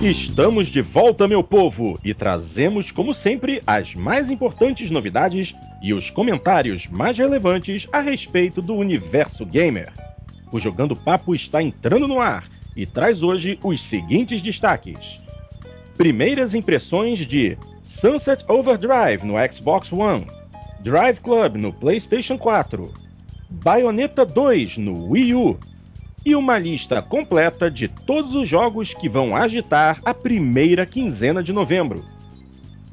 Estamos de volta, meu povo, e trazemos, como sempre, as mais importantes novidades e os comentários mais relevantes a respeito do universo gamer. O Jogando Papo está entrando no ar e traz hoje os seguintes destaques: Primeiras impressões de Sunset Overdrive no Xbox One, Drive Club no PlayStation 4, Bayonetta 2 no Wii U e uma lista completa de todos os jogos que vão agitar a primeira quinzena de novembro.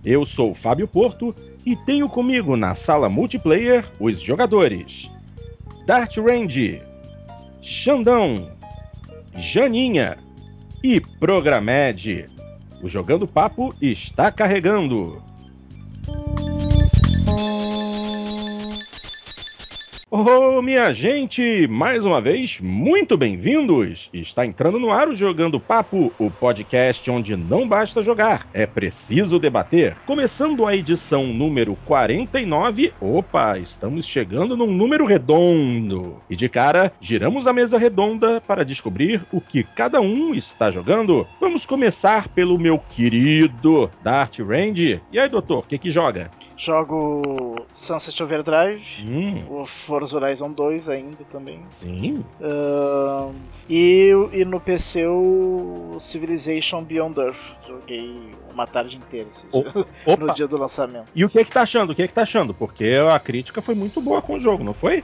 Eu sou Fábio Porto e tenho comigo na sala multiplayer os jogadores Dart Range, Xandão, Janinha e Programed. O Jogando Papo está carregando. Oh, minha gente, mais uma vez, muito bem-vindos! Está entrando no ar o Jogando Papo, o podcast onde não basta jogar, é preciso debater. Começando a edição número 49, opa, estamos chegando num número redondo. E de cara, giramos a mesa redonda para descobrir o que cada um está jogando. Vamos começar pelo meu querido Dart Range. E aí, doutor, o que que joga? Jogo Sunset Overdrive, Hum, o Forza Horizon 2 ainda também. sim. Ahn, e, e no PC o Civilization Beyond Earth. Joguei uma tarde inteira esse O- no dia do lançamento. e o que que tá achando? O que que tá achando? Porque a crítica foi muito boa com o jogo, não foi?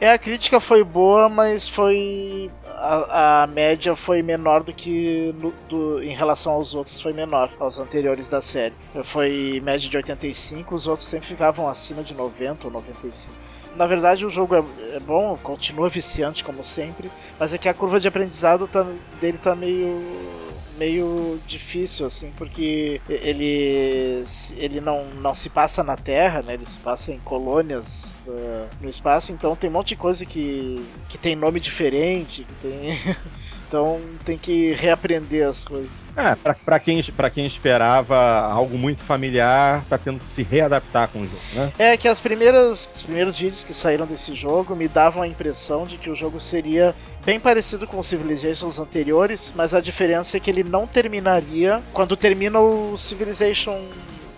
É, a crítica foi boa, mas foi. A, a média foi menor do que no- do- em relação aos outros, foi menor, aos anteriores da série. Foi média de 85, os outros sempre ficavam acima de 90 ou 95. Na verdade, o jogo é, é bom, continua viciante como sempre, mas é que a curva de aprendizado tá- dele tá meio meio difícil assim porque ele ele não, não se passa na Terra né ele se passa em colônias eh, no espaço então tem um monte de coisa que que tem nome diferente que tem então tem que reaprender as coisas É, pra, pra, quem, pra quem esperava algo muito familiar, tá tendo que se readaptar com o jogo, né? É que as primeiras, os primeiros vídeos que saíram desse jogo me davam a impressão de que o jogo seria bem parecido com os Civilizations anteriores, mas a diferença é que ele não terminaria quando termina o Civilization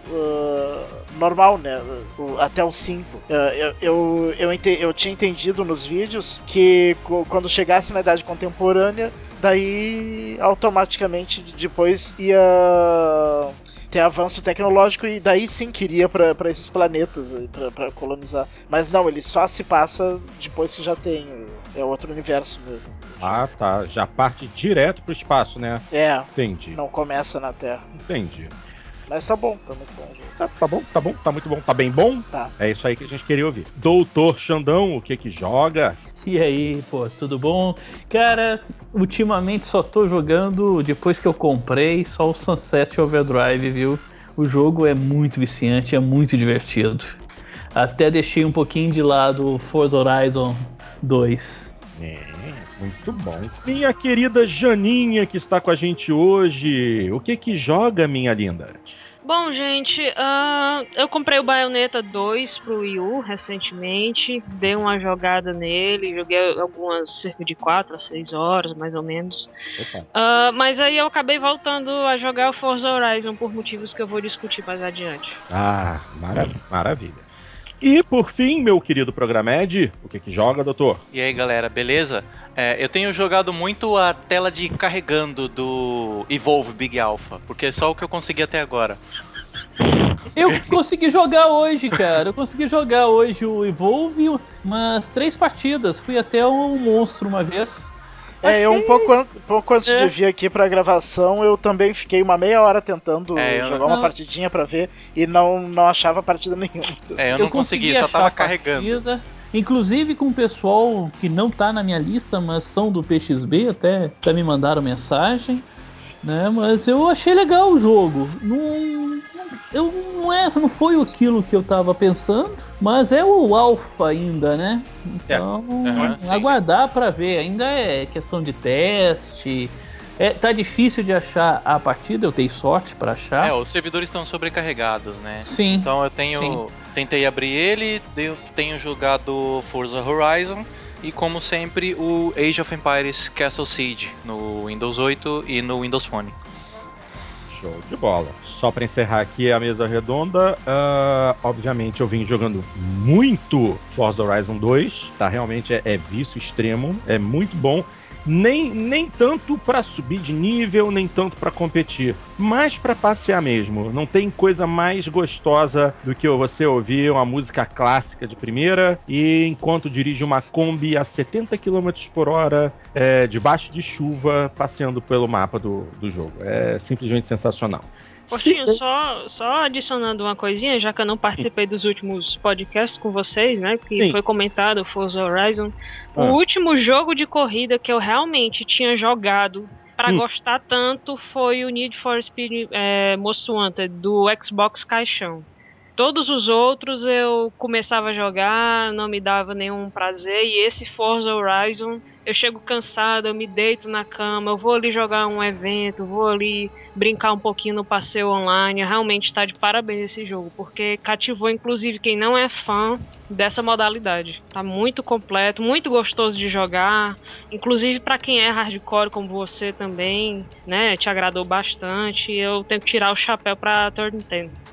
uh, normal, né? O- até o 5. Uh, eu, eu, eu, ente- eu tinha entendido nos vídeos que quando chegasse na idade contemporânea, daí automaticamente depois ia ter avanço tecnológico e daí sim queria pra esses planetas pra colonizar. Mas não, ele só se passa depois que já tem. É outro universo mesmo. Ah, tá. Já parte direto pro espaço, né? É, Entendi. não começa na Terra. Entendi. Mas tá bom, tá muito bom. Tá, tá bom, tá bom, tá muito bom. Tá bem bom? Tá. É isso aí que a gente queria ouvir. Doutor Xandão, o que que joga? E aí, pô, tudo bom? Cara, ultimamente só tô jogando, depois que eu comprei, só o Sunset Overdrive, viu? O jogo é muito viciante, é muito divertido. Até deixei um pouquinho de lado o Forza Horizon 2. É, muito bom. Minha querida Janinha, que está com a gente hoje, o que que joga, minha linda? Bom, gente, ah, eu comprei o Bayonetta 2 pro Wii U recentemente, dei uma jogada nele, joguei algumas cerca de 4 a 6 horas, mais ou menos. Opa. Ah, mas aí eu acabei voltando a jogar o Forza Horizon por motivos que eu vou discutir mais adiante. Ah, maravilha. E por fim, meu querido Programed, o que que joga, doutor? E aí galera, beleza? É, eu tenho jogado muito a tela de carregando do Evolve Big Alpha, porque é só o que eu consegui até agora. Eu consegui jogar hoje, cara. Eu consegui jogar hoje o Evolve umas três partidas. Fui até um monstro uma vez. É, eu um Achei- pouco, an- pouco antes É. de vir aqui pra gravação, eu também fiquei uma meia hora tentando É, eu jogar não- uma partidinha pra ver e não, não achava partida nenhuma. É, eu, não consegui, só achar tava a carregando. partida, Inclusive com o pessoal que não tá na minha lista, mas são do PXB, até, até me mandaram mensagem. Né? Mas eu achei legal o jogo. Não, eu, não, é, não foi aquilo que eu tava pensando, mas é o alfa ainda, né? Então, Aham, sim. aguardar pra ver. Ainda é questão de teste. É, tá difícil de achar a partida, eu dei sorte pra achar. É, os servidores estão sobrecarregados, né? Sim. Então eu tenho. Sim. Tentei abrir ele, tenho jogado Forza Horizon e como sempre o Age of Empires Castle Siege no Windows 8 e no Windows Phone. Show de bola. Só para encerrar aqui a mesa redonda, uh, obviamente eu vim jogando muito Forza Horizon 2, tá? Realmente é, é vício extremo, é muito bom nem, nem tanto para subir de nível, nem tanto para competir, mas para passear mesmo. Não tem coisa mais gostosa do que você ouvir uma música clássica de primeira e enquanto dirige uma Kombi a 70 km por hora, é, debaixo de chuva, passeando pelo mapa do, do jogo. É simplesmente sensacional. Poxinho, só, só adicionando uma coisinha, já que eu não participei dos últimos podcasts com vocês, né? Que Sim. foi comentado, Forza Horizon. Ah. O último jogo de corrida que eu realmente tinha jogado pra Hum. gostar tanto foi o Need for Speed é, Most Wanted, do Xbox Caixão. Todos os outros eu começava a jogar, não me dava nenhum prazer, e esse Forza Horizon, eu chego cansado, eu me deito na cama, eu vou ali jogar um evento, vou ali brincar um pouquinho no passeio online. Realmente está de parabéns esse jogo, porque cativou inclusive quem não é fã dessa modalidade. Tá muito completo, muito gostoso de jogar. Inclusive para quem é hardcore como você também, né? Te agradou bastante. Eu tenho que tirar o chapéu pra Turn 10.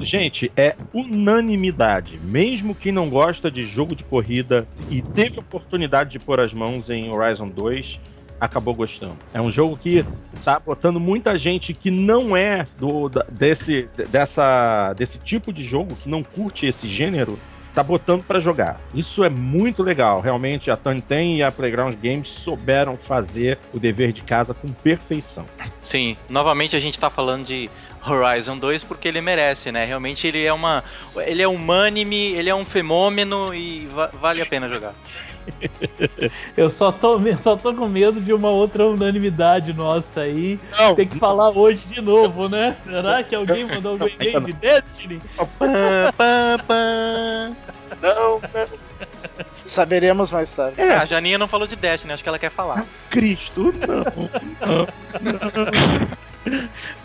Gente, é unanimidade. Mesmo quem não gosta de jogo de corrida e teve oportunidade de pôr as mãos em Horizon 2, acabou gostando. É um jogo que tá botando muita gente que não é do desse dessa desse tipo de jogo, que não curte esse gênero, tá botando pra jogar. Isso é muito legal. Realmente a 10 e a Playground Games souberam fazer o dever de casa com perfeição. Sim, novamente a gente tá falando de Horizon 2 porque ele merece, né? Realmente ele é uma. Ele é humânime, ele é um fenômeno e va- vale a pena jogar. Eu só tô, só tô com medo de uma outra unanimidade nossa aí. Não, Tem que falar hoje de novo, né? Será que alguém mandou algum e-mail de Destiny? Pã, pã, pã. não, Saberemos mais tarde. é, A Janinha não falou de Destiny, acho que ela quer falar. Cristo, não. não.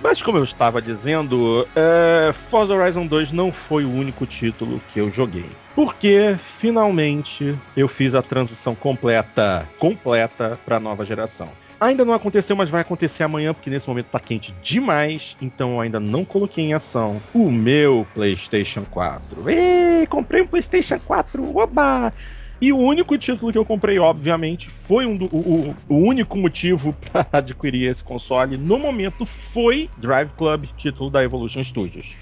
Mas como eu estava dizendo, é, Forza Horizon 2 não foi o único título que eu joguei. Porque finalmente eu fiz a transição completa, completa para a nova geração. Ainda não aconteceu, mas vai acontecer amanhã, porque nesse momento tá quente demais, então eu ainda não coloquei em ação o meu PlayStation 4. Ê, comprei um PlayStation 4, oba! E o único título que eu comprei, obviamente, foi um do- o, o- único motivo para adquirir esse console no momento foi Drive Club, título da Evolution Studios.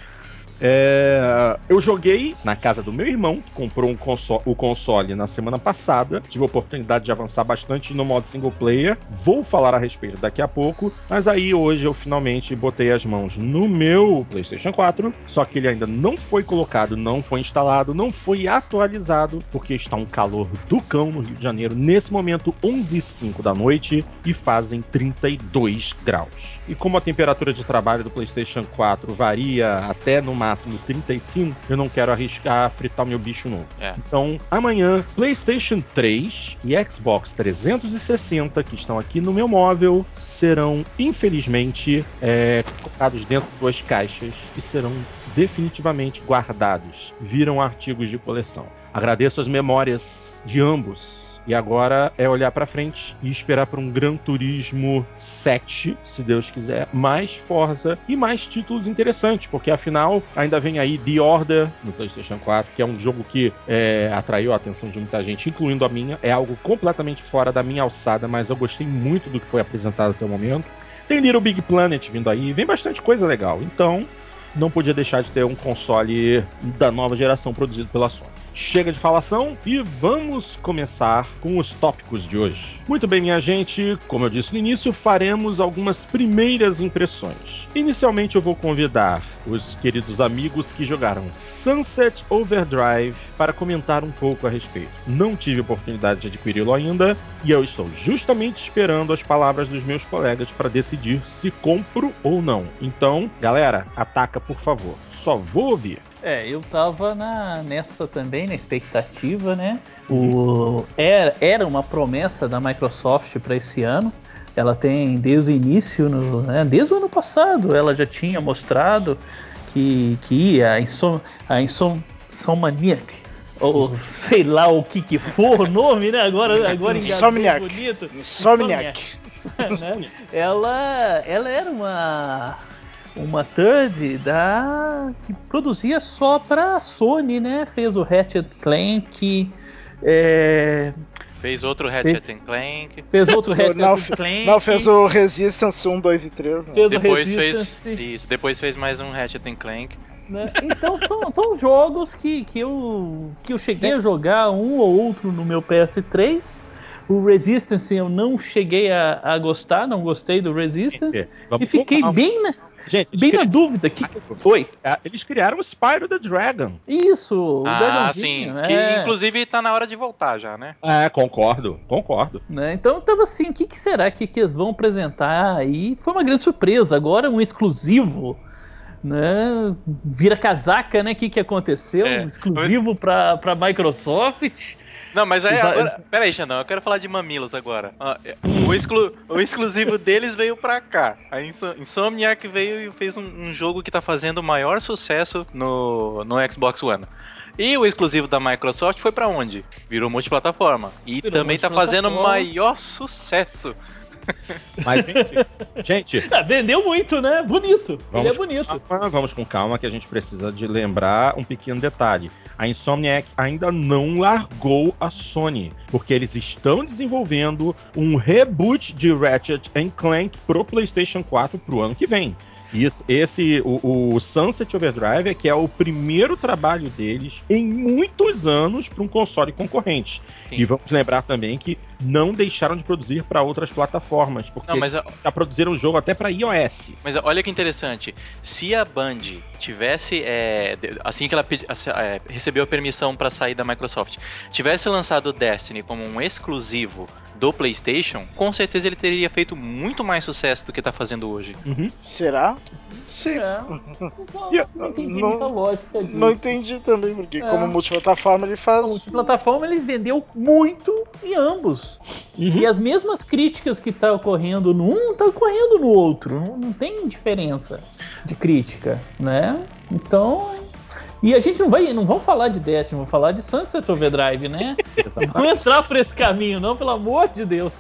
É, eu joguei na casa do meu irmão, que comprou um conso- o console na semana passada. Tive a oportunidade de avançar bastante no modo single player. Vou falar a respeito daqui a pouco. Mas aí hoje eu finalmente botei as mãos no meu PlayStation 4. Só que ele ainda não foi colocado, não foi instalado, não foi atualizado, porque está um calor do cão no Rio de Janeiro. Nesse momento, 11 h 05 da noite e fazem 32 graus. E como a temperatura de trabalho do PlayStation 4 varia até no máximo 35, eu não quero arriscar fritar meu bicho novo. É. Então, amanhã, PlayStation 3 e Xbox 360, que estão aqui no meu móvel, serão, infelizmente, é, colocados dentro de duas caixas e serão definitivamente guardados. Viram artigos de coleção. Agradeço as memórias de ambos. E agora é olhar pra frente e esperar por um Gran Turismo 7, se Deus quiser, mais Forza e mais títulos interessantes, porque afinal ainda vem aí The Order no PlayStation 4, que é um jogo que é, atraiu a atenção de muita gente, incluindo a minha. É algo completamente fora da minha alçada, mas eu gostei muito do que foi apresentado até o momento. Tem Little Big Planet vindo aí, vem bastante coisa legal. Então, não podia deixar de ter um console da nova geração produzido pela Sony. Chega de falação e vamos começar com os tópicos de hoje. Muito bem, minha gente, como eu disse no início, faremos algumas primeiras impressões. Inicialmente eu vou convidar os queridos amigos que jogaram Sunset Overdrive para comentar um pouco a respeito. Não tive oportunidade de adquiri-lo ainda e eu estou justamente esperando as palavras dos meus colegas para decidir se compro ou não. Então, galera, ataca por favor. Só vou ouvir. É, eu tava na, nessa também, na expectativa, né? O, era, era uma promessa da Microsoft para esse ano. Ela tem desde o início, no, né, desde o ano passado, ela já tinha mostrado que, que a Insom, a Insom, Insomniac, ou sei lá o que que for o nome, né? Agora, agora Insomniac. bonito. Insomniac. né? Ela, ela era uma uma third da que produzia só pra Sony, né? Fez o Ratchet Clank, é, Fez outro Ratchet and Clank. fez outro Ratchet Não, Clank. Não, fez o Resistance 1, 2 e 3, né? fez o Depois fez. Isso, depois fez mais um Ratchet and Clank. né? Então são, são jogos que, que, eu, que eu cheguei a jogar um ou outro no meu PS3. O Resistance eu não cheguei a, a gostar, não gostei do Resistance. E fiquei bem na, Gente, bem na dúvida. Que... Oi, Eles criaram o Spyro the Dragon. isso, o ah, dragãozinho, sim. é. Que inclusive tá na hora de voltar já, né? É, concordo, concordo. né? Então eu tava assim, o que, que será que, que eles vão apresentar aí? Foi uma grande surpresa. Agora um exclusivo, né? Vira casaca, né? O que, que aconteceu? É. Um exclusivo pra, pra Microsoft. Não, mas aí agora. Pera aí, Xandão, eu quero falar de mamilos agora. Ó, é, o, exclu- o exclusivo deles veio pra cá. A Inso- Insomniac veio e fez um, um jogo que tá fazendo o maior sucesso no, no Xbox One. E o exclusivo da Microsoft foi pra onde? Virou multiplataforma. E Virou também tá fazendo o multiplataforma. maior sucesso. Mas, gente, gente, Ah, vendeu muito, né? Bonito. Vamos Ele é bonito. calma, vamos com calma que a gente precisa de lembrar um pequeno detalhe. A Insomniac ainda não largou a Sony, porque eles estão desenvolvendo um reboot de Ratchet Clank pro PlayStation 4 pro ano que vem. Isso, esse, o, o Sunset Overdrive é que é o primeiro trabalho deles em muitos anos para um console concorrente. Sim. E vamos lembrar também que não deixaram de produzir para outras plataformas, porque Não, mas, ó, já produziram o jogo até para iOS. mas olha que interessante. Se a Band tivesse, é, assim que ela assim, é, recebeu a permissão pra sair da Microsoft, tivesse lançado o Destiny como um exclusivo do PlayStation, com certeza ele teria feito muito mais sucesso do que tá fazendo hoje. Uhum. Será? Sim. É. Não, não entendi não- muita lógica disso. Não entendi também, porque É. como multiplataforma ele A faz. multiplataforma ele vendeu muito em ambos. E as mesmas críticas que tá ocorrendo no um, tá ocorrendo no outro. Não, não tem diferença de crítica, né? Então. E a gente não vai, não vamos falar de Destiny, vamos falar de Sunset Overdrive, né? Não entrar por esse caminho, não, pelo amor de Deus.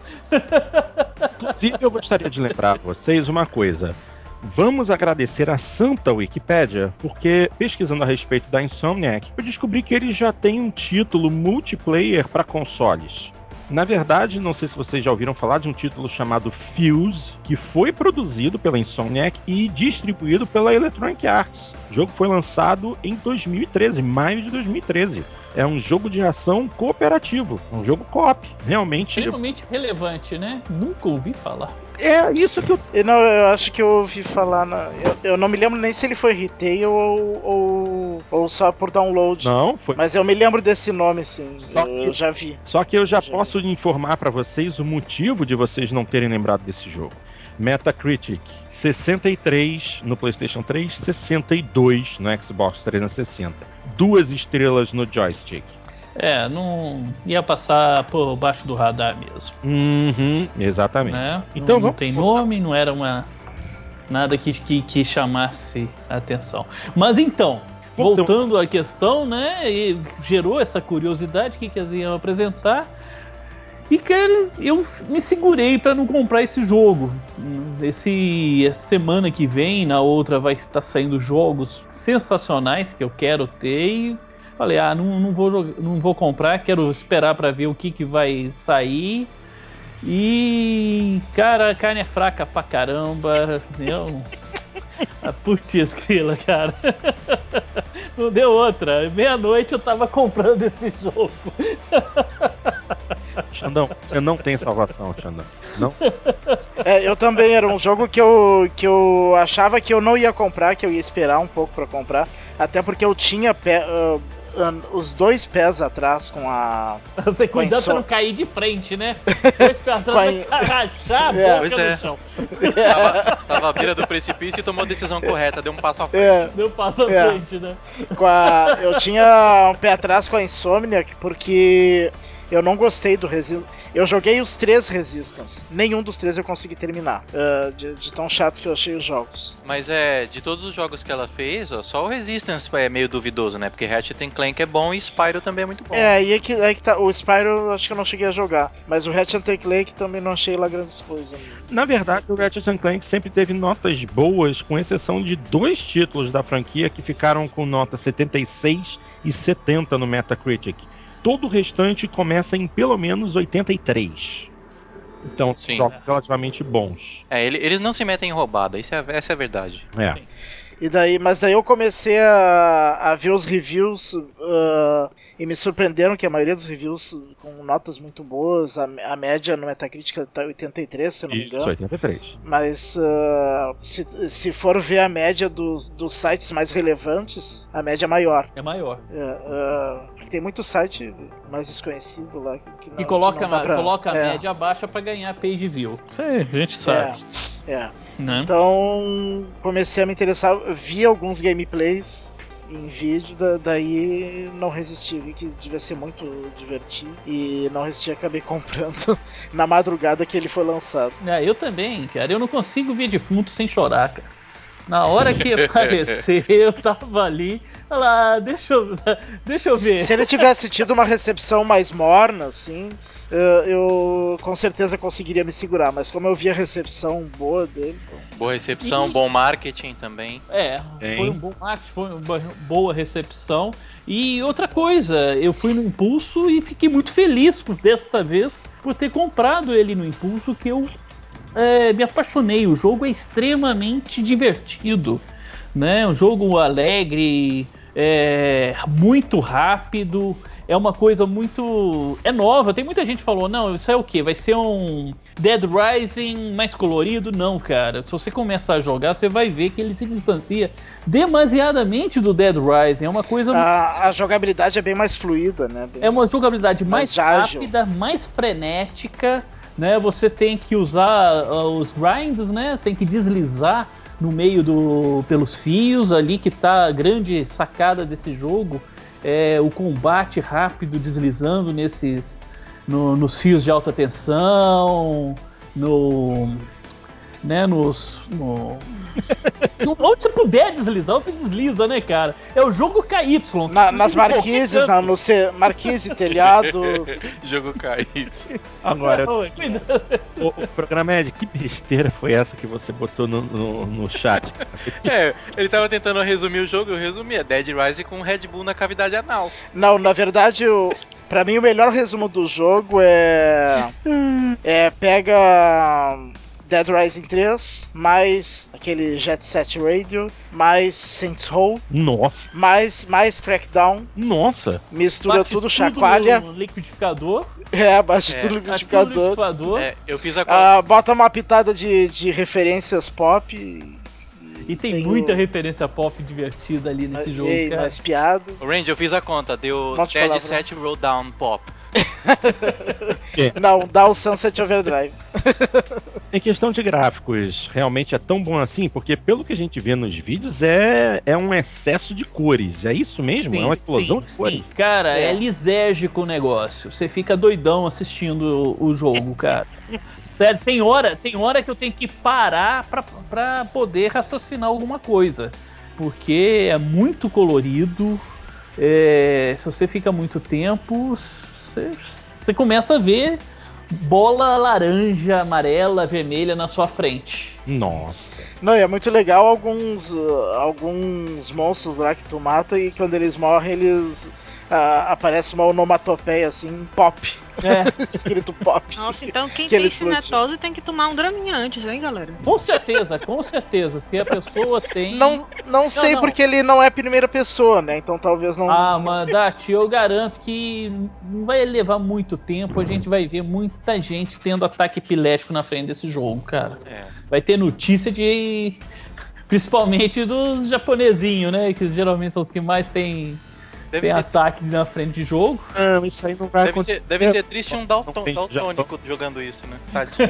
Inclusive, eu gostaria de lembrar vocês uma coisa. Vamos agradecer a Santa Wikipédia, porque pesquisando a respeito da Insomniac, eu descobri que eles já têm um título multiplayer para consoles. Na verdade, não sei se vocês já ouviram falar de um título chamado Fuse, que foi produzido pela Insomniac e distribuído pela Electronic Arts. O jogo foi lançado em 2013, maio de 2013. É um jogo de ação cooperativo, um jogo co-op. Realmente Extremamente relevante, né? Nunca ouvi falar. é isso que eu não, eu acho que eu ouvi falar. Na, eu, eu não me lembro nem se ele foi retail ou, ou, ou só por download. Não, foi. Mas eu me lembro desse nome, sim. Só eu, que- eu já vi. Só que eu já Já. posso informar pra vocês o motivo de vocês não terem lembrado desse jogo. Metacritic 63 no PlayStation 3, 62 no Xbox 360. Duas estrelas no joystick. É, não ia passar por baixo do radar mesmo. Uhum, exatamente. né? Então não, não tem nome, não era uma nada que, que, que chamasse a atenção. Mas então, voltando à questão, né? E gerou essa curiosidade que que eles iam apresentar. E cara, eu me segurei para não comprar esse jogo. Esse essa semana que vem, na outra vai estar saindo jogos sensacionais que eu quero ter e falei, ah, não, não vou não vou comprar, quero esperar para ver o que que vai sair. E cara, a carne é fraca pra caramba, entendeu? A putz grila, cara. Não deu outra. Meia-noite eu tava comprando esse jogo. Xandão, você não tem salvação, Xandão. Não. É, eu também era um jogo que eu, que eu achava que eu não ia comprar, que eu ia esperar um pouco pra comprar. Até porque eu tinha pé, ah, os dois pés atrás com a. Você só- pra não cair de frente, né? Dois pra Com a- trás vai rachar a É. boca Pois é. no chão. Tava, tava à beira do precipício e tomou a decisão correta, deu um passo à frente. É, Deu passo à É. frente, né? com a, eu tinha um pé atrás com a Insomniac porque eu não gostei do Resistance. Eu joguei os três Resistance. Nenhum dos três eu consegui terminar. uh, de, de, tão chato que eu achei os jogos. Mas é, de todos os jogos que ela fez, ó, só o Resistance é meio duvidoso, né? Porque Ratchet Clank é bom e Spyro também é muito bom. É, e é que, é que tá. O Spyro acho que eu não cheguei a jogar. Mas o Ratchet Clank também não achei lá grandes coisas. Na verdade, o Ratchet Clank sempre teve notas boas, com exceção de dois títulos da franquia que ficaram com nota 76 e 70 no Metacritic. Todo o restante começa em pelo menos 83. Então, Sim. jogos relativamente bons. É, eles não se metem em roubada, isso é, essa é a verdade. É. E daí, mas daí eu comecei a, a ver os reviews uh, e me surpreenderam que a maioria dos reviews com notas muito boas, a, a média no Metacritic tá 83, se não me engano. Isso, 83. Mas uh, se, se for ver a média dos, dos sites mais relevantes, a média é maior. É maior. Uh, tem muito site mais desconhecido lá que, que, não, que coloca, que pra... coloca a é. média baixa para ganhar page view. Isso aí, a gente sabe. É. é. Né? Então comecei a me interessar, vi alguns gameplays em vídeo, da, daí não resisti, vi que devia ser muito divertido e não resisti, acabei comprando na madrugada que ele foi lançado. É, eu também, cara, eu não consigo ver defunto sem chorar, cara. Na hora que apareceu, eu tava ali. Olha lá, deixa eu, deixa eu ver. Se ele tivesse tido uma recepção mais morna, assim, eu com certeza conseguiria me segurar, mas como eu vi a recepção boa dele. Então... Boa recepção, e... bom marketing também. É, foi um bom marketing, foi uma boa recepção. E outra coisa, eu fui no impulso e fiquei muito feliz por desta vez por ter comprado ele no impulso, que eu é, me apaixonei. O jogo é extremamente divertido, né? Um jogo alegre, é, muito rápido é uma coisa muito. É nova. Tem muita gente que falou: não, isso é o quê? Vai ser um Dead Rising mais colorido? Não, cara. Se você começar a jogar, você vai ver que ele se distancia demasiadamente do Dead Rising. É uma coisa. A, a jogabilidade é bem mais fluida, né? Bem é uma jogabilidade mais, mais rápida, mais frenética. Né? Você tem que usar uh, os grinds, né? Tem que deslizar no meio do pelos fios ali que tá a grande sacada desse jogo é, o combate rápido deslizando nesses no, nos fios de alta tensão, no né, nos no, onde você puder deslizar, você desliza, né, cara? É o jogo KY. Na, nas marquises, na, no te, marquise, telhado. jogo KY. Agora, o, o programa é de que besteira foi essa que você botou no, no, no chat? é, ele tava tentando resumir o jogo, eu resumi. É Dead Rise com Red Bull na cavidade anal. Não, na verdade, o, pra mim o melhor resumo do jogo é. É, pega Dead Rising 3, mais aquele Jet Set Radio, mais Saints Row. Nossa. Mais, mais Crackdown. Nossa. Mistura Bate tudo, chacoalha. No liquidificador. É, bate é. tudo liquidificador. Tudo liquidificador. É, eu fiz a uh, Bota uma pitada de, de referências pop. E tem, tem muita o... referência pop divertida ali nesse jogo, Ei, cara. Mais piada. Range, eu fiz a conta, deu Dead Set Roll Down Pop. Não, dá o Sunset Overdrive. em questão de gráficos, realmente é tão bom assim? Porque pelo que a gente vê nos vídeos, é, é um excesso de cores. É isso mesmo? Sim, é uma explosão sim, de cores. Sim. Cara, é. é lisérgico o negócio. Você fica doidão assistindo o, o jogo, cara. Sério, tem hora, tem hora que eu tenho que parar pra, pra poder raciocinar alguma coisa. Porque é muito colorido. É, se você fica muito tempo, você começa a ver bola laranja, amarela, vermelha na sua frente. Nossa. Não, e é muito legal alguns, uh, alguns monstros lá que tu mata e quando eles morrem, eles uh, aparece uma onomatopeia assim, pop. É. Escrito pop. Nossa, então quem que tem cinetose tem que tomar um draminha antes, hein, galera? Com certeza, com certeza. Se a pessoa tem. Não, não sei não, não. porque ele não é primeira pessoa, né? Então talvez não. Ah, Mandati, eu garanto que não vai levar muito tempo. A gente vai ver muita gente tendo ataque epilético na frente desse jogo, cara. É. Vai ter notícia de. Principalmente dos japonesinhos, né? Que geralmente são os que mais têm Deve tem ser... ataque na frente de jogo. Não, isso aí não vai deve acontecer. Ser, deve ser triste um Dalton, daltônico já... jogando isso, né? Tadinho.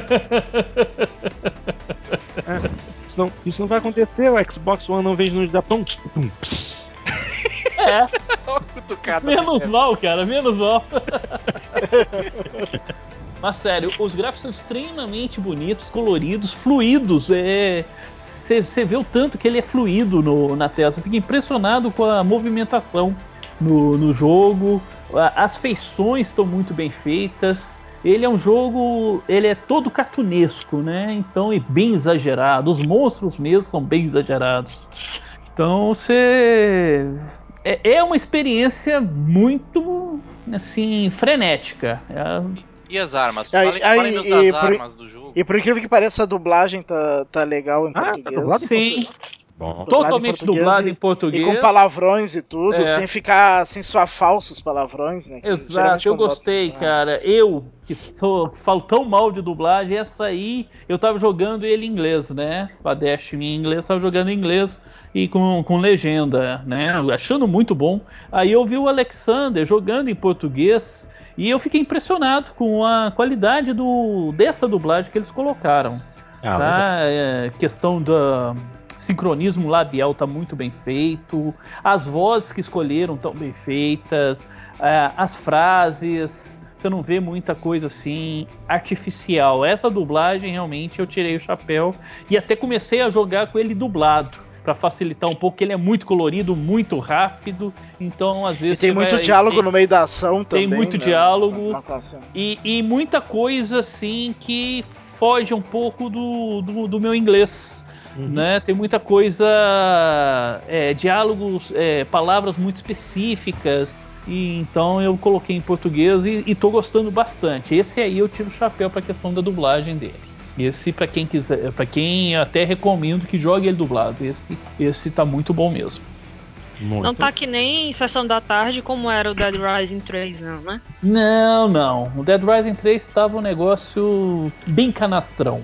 é, isso, não, isso não vai acontecer, o Xbox One não vem nos dar tão. É. menos mal, cara, menos mal. Mas sério, os gráficos são extremamente bonitos, coloridos, fluidos. Você vê o tanto que ele é fluido no, na tela. Você fica impressionado com a movimentação no, no jogo. As feições estão muito bem feitas. Ele é um jogo, ele é todo cartunesco, né? Então é bem exagerado. Os monstros mesmo são bem exagerados. Então você é, é uma experiência muito assim frenética. É... E as armas? Fale, aí, das e, armas por, do jogo. E por incrível que pareça, a dublagem tá, tá legal em ah, tá português. Tá dublado Sim. Bom. Totalmente dublado em português. E com palavrões e tudo, é. sem ficar, sem soar falsos palavrões, né? Exato, eu gostei, bota... cara. Eu, que sou, falo tão mal de dublagem, essa aí, eu tava jogando ele em inglês, né? A Dash em inglês, tava jogando em inglês e com, com legenda, né? Achando muito bom. Aí eu vi o Alexander jogando em português e eu fiquei impressionado com a qualidade do, dessa dublagem que eles colocaram. Ah, tá? É, questão da sincronismo labial tá muito bem feito, as vozes que escolheram estão bem feitas, é, as frases, você não vê muita coisa assim artificial. Essa dublagem realmente eu tirei o chapéu e até comecei a jogar com ele dublado para facilitar um pouco, ele é muito colorido, muito rápido, então às vezes. E tem muito vai, diálogo tem, no meio da ação também. Tem muito né? diálogo e, e, muita coisa assim que foge um pouco do, do, do meu inglês. Uhum. Né? Tem muita coisa, é, diálogos, é, palavras muito específicas. E então eu coloquei em português e, e tô gostando bastante. Esse aí eu tiro o chapéu para a questão da dublagem dele. Esse, para quem quiser, para quem até recomendo que jogue ele dublado. Esse, esse tá muito bom mesmo. Muito. Não tá que nem Sessão da Tarde como era o Dead Rising 3, não, né? Não, não. O Dead Rising 3 estava um negócio bem canastrão.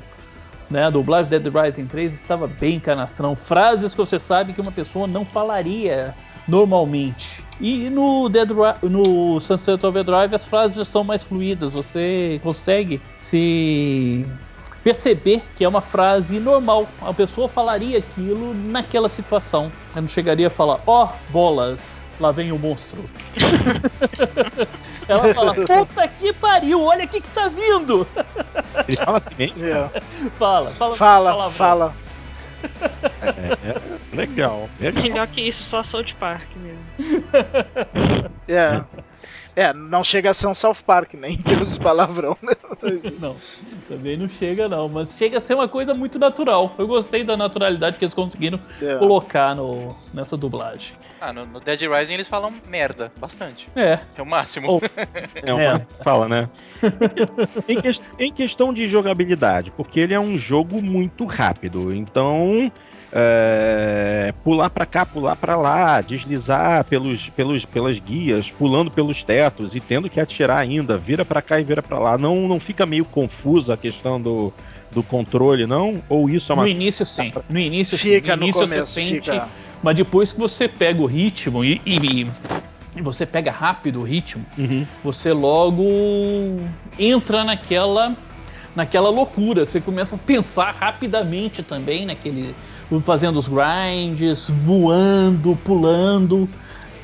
Né? A dublagem Dead Rising 3 estava bem canastrão. Frases que você sabe que uma pessoa não falaria normalmente. E no Dead no Sunset Overdrive as frases são mais fluídas, você consegue se perceber que é uma frase normal. A pessoa falaria aquilo naquela situação. Ela não chegaria a falar, ó, oh, bolas, lá vem o monstro. Ela fala, puta que pariu, olha o que que tá vindo. Ele fala assim mesmo? Yeah. Fala, fala. Fala, fala. É, é, legal, legal. Melhor que isso, só South Park mesmo. É. É, não chega a ser um South Park, nem né, em termos de palavrão, né? Não, também não chega não, mas chega a ser uma coisa muito natural. Eu gostei da naturalidade que eles conseguiram é. colocar no, nessa dublagem. Ah, no, no, Dead Rising eles falam merda, bastante. É. É o máximo. Oh. É o é. máximo que fala, né? em, que, em questão de jogabilidade, porque ele é um jogo muito rápido, então é, pular para cá, pular para lá, deslizar pelos, pelos, pelas guias, pulando pelos tetos e tendo que atirar ainda, vira para cá e vira para lá. Não, não fica meio confuso a questão do, do controle, não? Ou isso é uma. No início, sim. No início, fica, no, início começo, você sente. Fica. Mas depois que você pega o ritmo e, e, e você pega rápido o ritmo, uhum. você logo entra naquela naquela loucura. Você começa a pensar rapidamente também naquele fazendo os grinds, voando, pulando.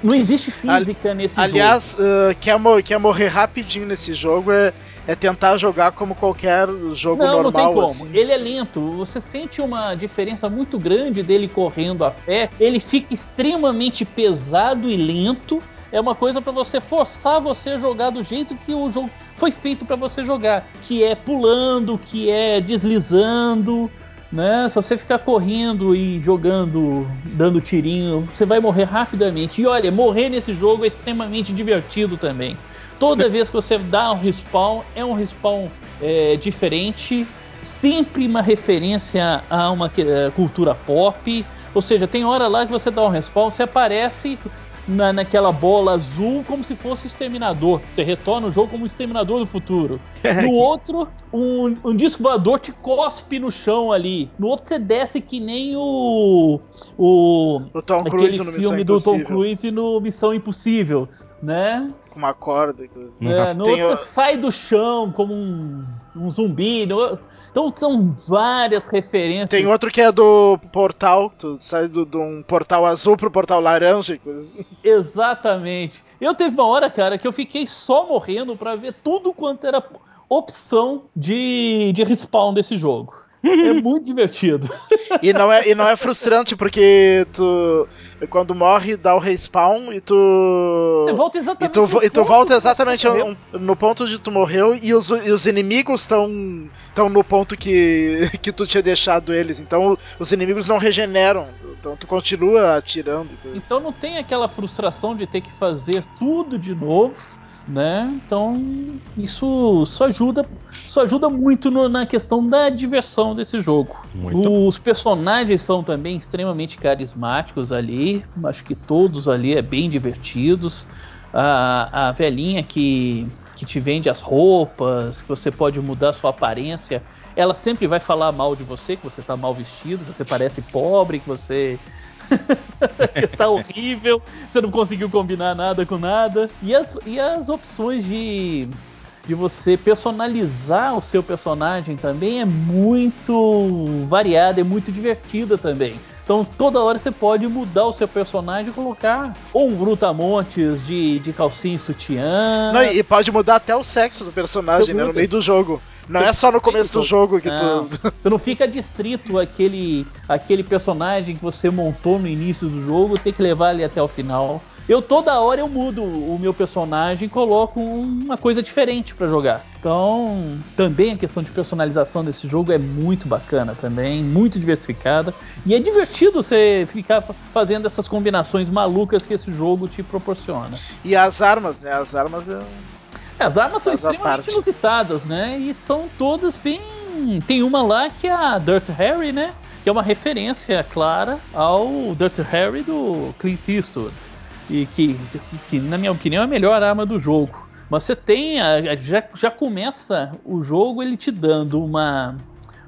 Não existe física Al nesse aliás, jogo. Aliás, uh, quer, mo quer morrer rapidinho nesse jogo é, é tentar jogar como qualquer jogo não, normal. Não, tem como. Assim. Ele é lento. Você sente uma diferença muito grande dele correndo a pé. Ele fica extremamente pesado e lento. É uma coisa para você forçar você a jogar do jeito que o jogo foi feito para você jogar, que é pulando, que é deslizando né? Se você ficar correndo e jogando, dando tirinho, você vai morrer rapidamente. E olha, morrer nesse jogo é extremamente divertido também. Toda vez que você dá um respawn, é um respawn é, diferente, sempre uma referência a uma é, cultura pop. Ou seja, tem hora lá que você dá um respawn, você aparece na, naquela bola azul como se fosse o exterminador. Você retorna o jogo como o exterminador do futuro. No outro, um, um disco voador te cospe no chão ali. No outro, você desce que nem o. O, o Tom aquele Cruise filme do Tom Cruise no Missão Impossível, né? Com uma corda. É, no outro, você sai do chão como um, um zumbi. No, então são várias referências. Tem outro que é do portal, tu sai de um portal azul pro portal laranja e coisa assim. Exatamente. Eu teve uma hora, cara, que eu fiquei só morrendo para ver tudo quanto era opção de, de respawn desse jogo. É muito divertido. E não é, e não é frustrante porque tu quando morre dá o respawn e tu Você volta exatamente e tu, no e tu volta exatamente no, no ponto onde tu morreu e os, e os inimigos estão estão no ponto que que tu tinha deixado eles. Então os inimigos não regeneram. Então tu continua atirando. Então não tem aquela frustração de ter que fazer tudo de novo, né? Então isso, isso ajuda, isso ajuda muito no- na questão da diversão desse jogo. Muito Os personagens são também extremamente carismáticos ali. Acho que todos ali é bem divertidos. A, a velhinha que, que te vende as roupas, que você pode mudar sua aparência, ela sempre vai falar mal de você, que você tá mal vestido, que você parece pobre, que você tá horrível, você não conseguiu combinar nada com nada. E as, e as opções de, de você personalizar o seu personagem também é muito variada, é muito divertida também. Então toda hora você pode mudar o seu personagem e colocar ou um brutamontes de, de calcinha e sutiã. Não, e pode mudar até o sexo do personagem, Então né, no meio do jogo. Não é só no começo do jogo que Não, tu Você não fica distrito aquele, aquele personagem que você montou no início do jogo, tem que levar ele até o final. Eu toda hora eu mudo o meu personagem e coloco uma coisa diferente pra jogar. Então, também a questão de personalização desse jogo é muito bacana também, muito diversificada. E é divertido você ficar fa- fazendo essas combinações malucas que esse jogo te proporciona. E as armas, né? As armas é... As armas são extremamente inusitadas, né? E são todas bem. Tem uma lá que é a Dirt Harry, né? Que é uma referência clara ao Dirt Harry do Clint Eastwood. E que, que na minha opinião, é a melhor arma do jogo. Mas você tem. a- já, já começa o jogo ele te dando uma.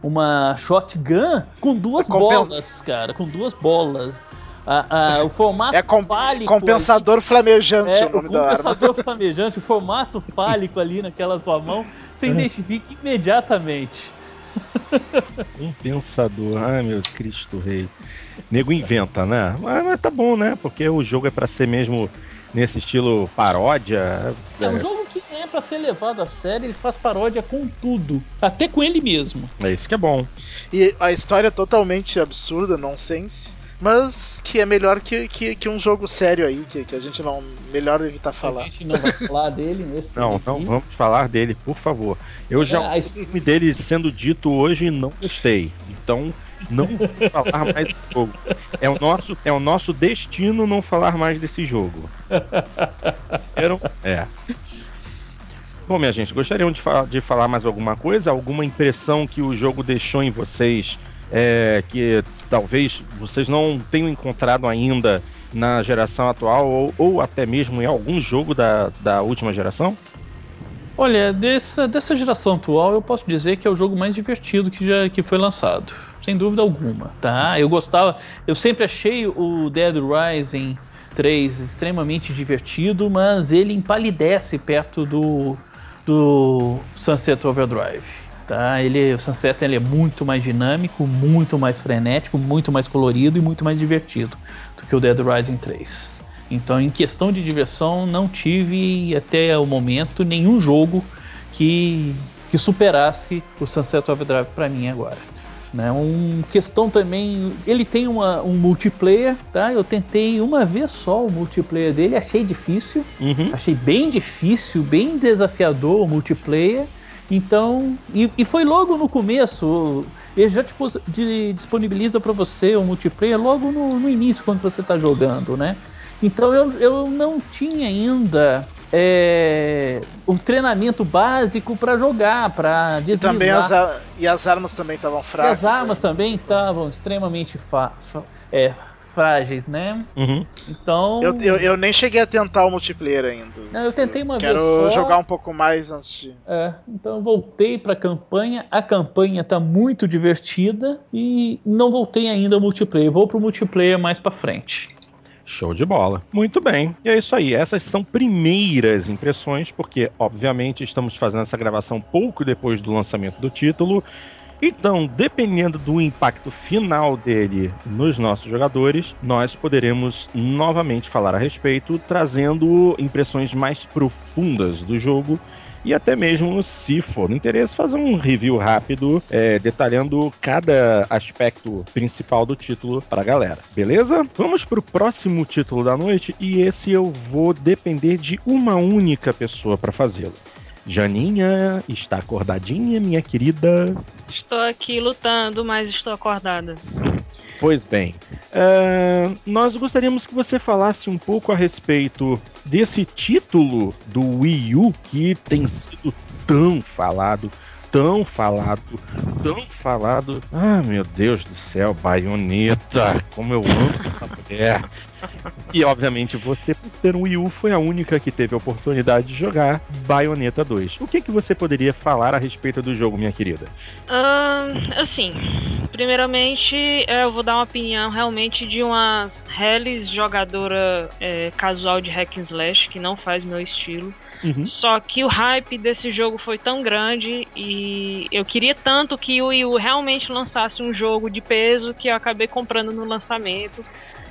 Uma shotgun com duas É bolas, cara. Com duas bolas. A- a- o formato É com- fálico compensador flamejante é, o nome o arma. compensador flamejante, o formato fálico ali naquela sua mão, você identifica imediatamente. Compensador. Ai, meu Cristo Rei. Nego inventa, né? Mas, mas tá bom, né? Porque o jogo é pra ser mesmo nesse estilo paródia. É um jogo que é pra ser levado a sério, ele faz paródia com tudo, até com ele mesmo. É isso que é bom. E a história é totalmente absurda, nonsense. Mas que é melhor que, que, que um jogo sério aí, que, que a gente não. Melhor evitar A falar. gente não vai falar dele nesse Não, aqui. não vamos falar dele, por favor. Eu já É, a o nome dele sendo dito hoje e não gostei. Então, não falar mais do jogo. É o nosso, é o nosso destino não falar mais desse jogo. Entenderam? É. Bom, minha gente, gostariam de, fa- de falar mais alguma coisa? Alguma impressão que o jogo deixou em vocês é, que talvez vocês não tenham encontrado ainda na geração atual ou, ou até mesmo em algum jogo da, da última geração? Olha, dessa, dessa geração atual, eu posso dizer que é o jogo mais divertido que já que foi lançado. Sem dúvida alguma, tá? Eu gostava, eu sempre achei o Dead Rising 3 extremamente divertido, mas ele empalidece perto do, do Sunset Overdrive. Tá? Ele, o Sunset ele é muito mais dinâmico, muito mais frenético, muito mais colorido e muito mais divertido do que o Dead Rising 3. Então, em questão de diversão, não tive até o momento nenhum jogo que, que superasse o Sunset Overdrive para mim agora. Né? Um questão também, ele tem uma, um multiplayer, tá? Eu tentei uma vez só o multiplayer dele, achei difícil, Uhum. achei bem difícil, bem desafiador o multiplayer. Então, e, e foi logo no começo. Ele já tipo, de- disponibiliza para você o multiplayer logo no, no início, quando você está jogando, né? Então eu, eu não tinha ainda é, o treinamento básico para jogar, para E deslizar. também as, e as armas também estavam E fracas. as armas né? também estavam extremamente fa- é, frágeis, né? Uhum. Então. Eu, eu, eu nem cheguei a tentar o multiplayer ainda. Não, eu tentei uma Quero vez só. jogar um pouco mais antes de. É, então eu voltei pra campanha. A campanha tá muito divertida e não voltei ainda ao multiplayer. Vou pro multiplayer mais pra frente. Show de bola. Muito bem. E é isso aí. Essas são primeiras impressões, porque, obviamente, estamos fazendo essa gravação pouco depois do lançamento do título. Então, dependendo do impacto final dele nos nossos jogadores, nós poderemos novamente falar a respeito, trazendo impressões mais profundas do jogo e até mesmo, se for no interesse, fazer um review rápido é, detalhando cada aspecto principal do título pra galera, beleza? Vamos pro próximo título da noite e esse eu vou depender de uma única pessoa para fazê-lo. Janinha, está acordadinha, minha querida? Estou aqui lutando, mas estou acordada. Pois bem, uh, nós gostaríamos que você falasse um pouco a respeito desse título do Wii U que tem sido tão falado, tão falado, tão falado. Ah, meu Deus do céu, baioneta, como eu amo essa mulher. E obviamente você, por ter um Wii U, foi a única que teve a oportunidade de jogar Bayonetta 2. O que, que você poderia falar a respeito do jogo, minha querida? Assim, primeiramente eu vou dar uma opinião realmente de uma Hellis jogadora é, casual de hack and slash, que não faz meu estilo. Uhum. Só que o hype desse jogo foi tão grande e eu queria tanto que o Wii U realmente lançasse um jogo de peso que eu acabei comprando no lançamento.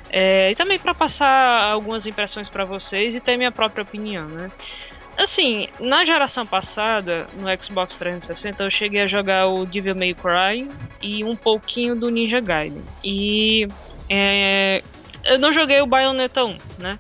É, e também para passar algumas impressões para vocês e ter minha própria opinião, né? Assim, na geração passada, no Xbox 360, eu cheguei a jogar o Devil May Cry e um pouquinho do Ninja Gaiden. E é, eu não joguei o Bayonetta 1, né?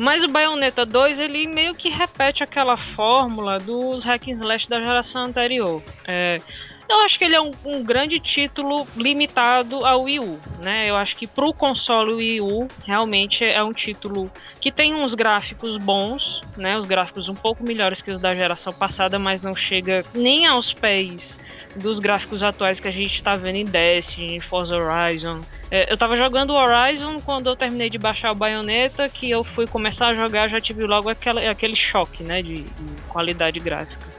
Mas o Bayonetta 2, ele meio que repete aquela fórmula dos hack and slash da geração anterior. É, eu acho que ele é um, um, grande título limitado ao Wii U, né? Eu acho que pro console Wii U realmente é um título que tem uns gráficos bons, né? Os gráficos um pouco melhores que os da geração passada, mas não chega nem aos pés dos gráficos atuais que a gente está vendo em Destiny, Forza Horizon. É, eu tava jogando o Horizon quando eu terminei de baixar o Bayonetta, que eu fui começar a jogar, já tive logo aquela, aquele choque, né, de, de qualidade gráfica.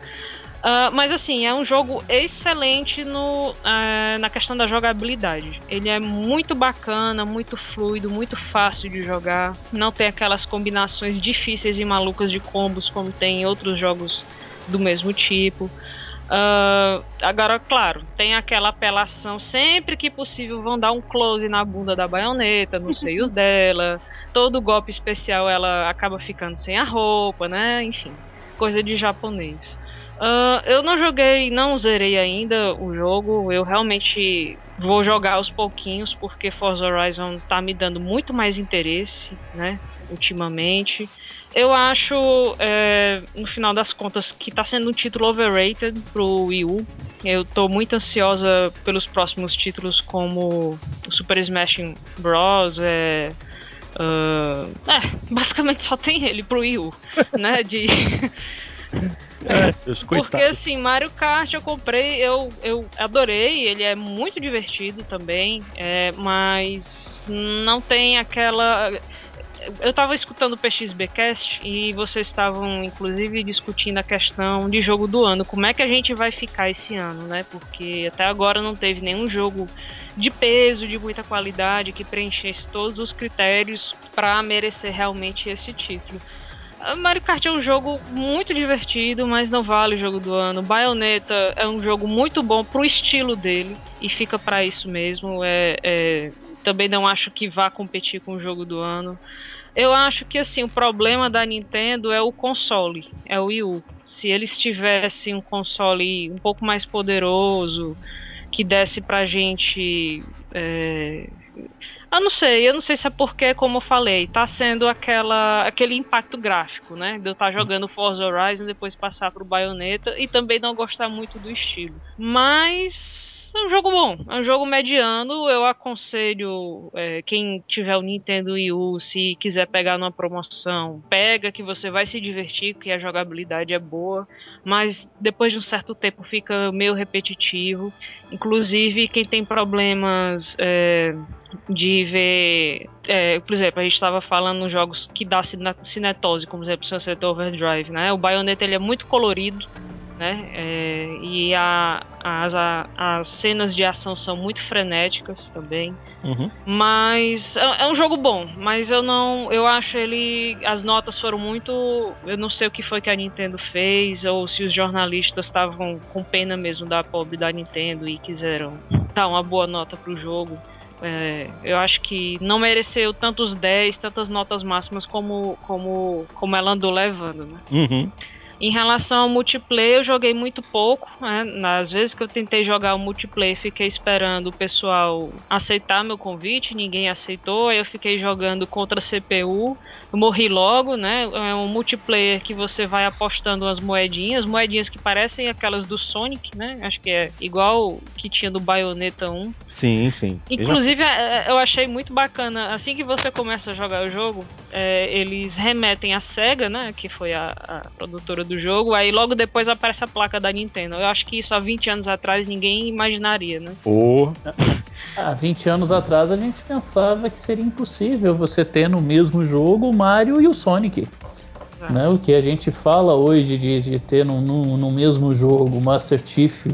Uh, mas assim, é um jogo excelente no, uh, na questão da jogabilidade. Ele é muito bacana, muito fluido, muito fácil de jogar. Não tem aquelas combinações difíceis e malucas de combos como tem em outros jogos do mesmo tipo. Uh, agora, claro, tem aquela apelação sempre que possível vão dar um close na bunda da baioneta, nos seios dela. Todo golpe especial ela acaba ficando sem a roupa, né? Enfim, coisa de japonês. Uh, eu não joguei, não zerei ainda o jogo. Eu realmente vou jogar aos pouquinhos porque Forza Horizon tá me dando muito mais interesse, né? Ultimamente. Eu acho, é, no final das contas, que tá sendo um título overrated pro Wii U. Eu tô muito ansiosa pelos próximos títulos, como o Super Smash Bros. É, uh, é, basicamente só tem ele pro Wii U, né? De. É, Porque assim, Mario Kart eu comprei, eu, eu adorei, ele é muito divertido também, é, mas não tem aquela. Eu tava escutando o PXBcast e vocês estavam inclusive discutindo a questão de jogo do ano, como é que a gente vai ficar esse ano, né? Porque até agora não teve nenhum jogo de peso, de muita qualidade, que preenchesse todos os critérios para merecer realmente esse título. Mario Kart é um jogo muito divertido, mas não vale o jogo do ano. Bayonetta é um jogo muito bom pro estilo dele e fica para isso mesmo. É, é, também não acho que vá competir com o jogo do ano. Eu acho que assim o problema da Nintendo é o console, é o Wii U. Se eles tivessem um console um pouco mais poderoso, que desse pra gente é, eu não sei, eu não sei se é porque, como eu falei, tá sendo aquela, aquele impacto gráfico, né? De eu estar tá jogando Forza Horizon depois passar pro Bayonetta e também não gostar muito do estilo. Mas é um jogo bom, é um jogo mediano. Eu aconselho é, quem tiver o Nintendo Wii U, se quiser pegar numa promoção, pega que você vai se divertir, que a jogabilidade é boa, mas depois de um certo tempo fica meio repetitivo. Inclusive, quem tem problemas. É, de ver. É, por exemplo, a gente estava falando nos jogos que dá cinetose, como por exemplo Sunset Overdrive, né? O Bayonetta ele é muito colorido, né? É, e a, as, a, as cenas de ação são muito frenéticas também. Uhum. Mas é, é, um jogo bom, mas eu não. Eu acho ele. As notas foram muito. Eu não sei o que foi que a Nintendo fez, ou se os jornalistas estavam com pena mesmo da pobre da Nintendo e quiseram dar uma boa nota pro jogo. É, eu acho que não mereceu tantos 10, tantas notas máximas como, como, como ela andou levando, né? Uhum. Em relação ao multiplayer, eu joguei muito pouco. Né? Nas vezes que eu tentei jogar o multiplayer, fiquei esperando o pessoal aceitar meu convite, ninguém aceitou. Aí eu fiquei jogando contra a CPU, morri logo, né? É um multiplayer que você vai apostando umas moedinhas, moedinhas que parecem aquelas do Sonic, né? Acho que é igual que tinha do Bayonetta 1. Sim, sim. Inclusive, é, eu achei muito bacana. Assim que você começa a jogar o jogo, é, eles remetem a SEGA, né? Que foi a, a, produtora do jogo. Aí logo depois aparece a placa da Nintendo. Eu acho que isso há 20 anos atrás ninguém imaginaria, né? Oh. Há 20 anos atrás a gente pensava que seria impossível você ter no mesmo jogo o Mario e o Sonic. Né? O que a gente fala hoje de, de ter no, no, no, mesmo jogo o Master Chief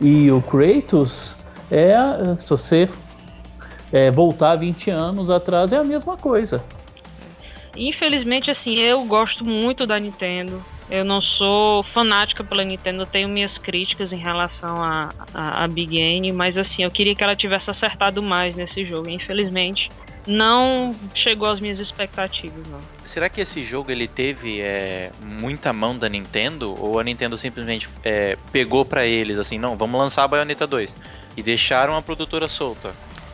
e o Kratos é se você é, voltar 20 anos atrás é a mesma coisa. Infelizmente, assim, eu gosto muito da Nintendo. Eu não sou fanática pela Nintendo, tenho minhas críticas em relação a, a, a Big N, mas assim, eu queria que ela tivesse acertado mais nesse jogo. Infelizmente, não chegou às minhas expectativas, não. Será que esse jogo ele teve é, muita mão da Nintendo ou a Nintendo simplesmente é, pegou para eles assim, não, vamos lançar a Bayonetta 2 e deixaram a produtora solta?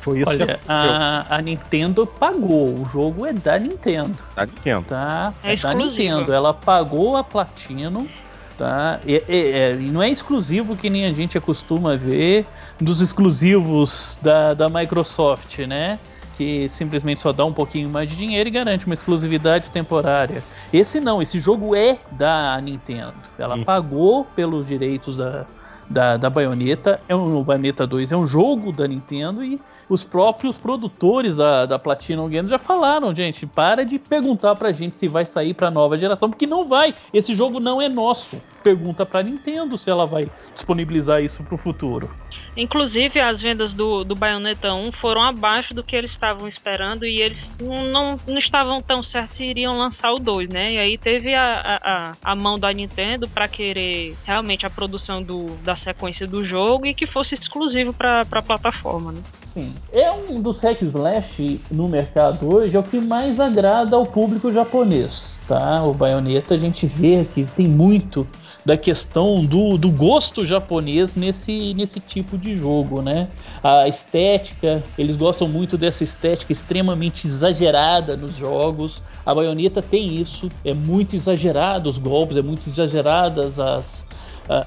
Foi isso Olha, a, a, Nintendo pagou. O jogo é da Nintendo. Da Nintendo. Tá? É, é da Nintendo. Ela pagou a Platino. Tá? E, e, e, não é exclusivo que nem a gente acostuma ver dos exclusivos da, da Microsoft, né? Que simplesmente só dá um pouquinho mais de dinheiro e garante uma exclusividade temporária. Esse não, esse jogo é da Nintendo. Ela Sim. pagou pelos direitos da, da, da Bayonetta. É um, o Bayonetta 2 é um jogo da Nintendo e os próprios produtores da, da Platinum Games já falaram, gente, para de perguntar pra gente se vai sair pra nova geração, porque não vai. Esse jogo não é nosso. Pergunta pra Nintendo se ela vai disponibilizar isso pro futuro. Inclusive, as vendas do, do Bayonetta 1 foram abaixo do que eles estavam esperando e eles não, não, estavam tão certos se iriam lançar o 2, né? E aí teve a, a, a mão da Nintendo para querer realmente a produção do, da sequência do jogo e que fosse exclusivo para a plataforma, né? Sim. É um dos hack slash no mercado hoje, é o que mais agrada ao público japonês, tá? O Bayonetta a gente vê que tem muito da questão do, do gosto japonês nesse, nesse tipo de jogo, né? A estética, eles gostam muito dessa estética extremamente exagerada nos jogos. A baioneta tem isso, é muito exagerado os golpes, é muito exageradas as,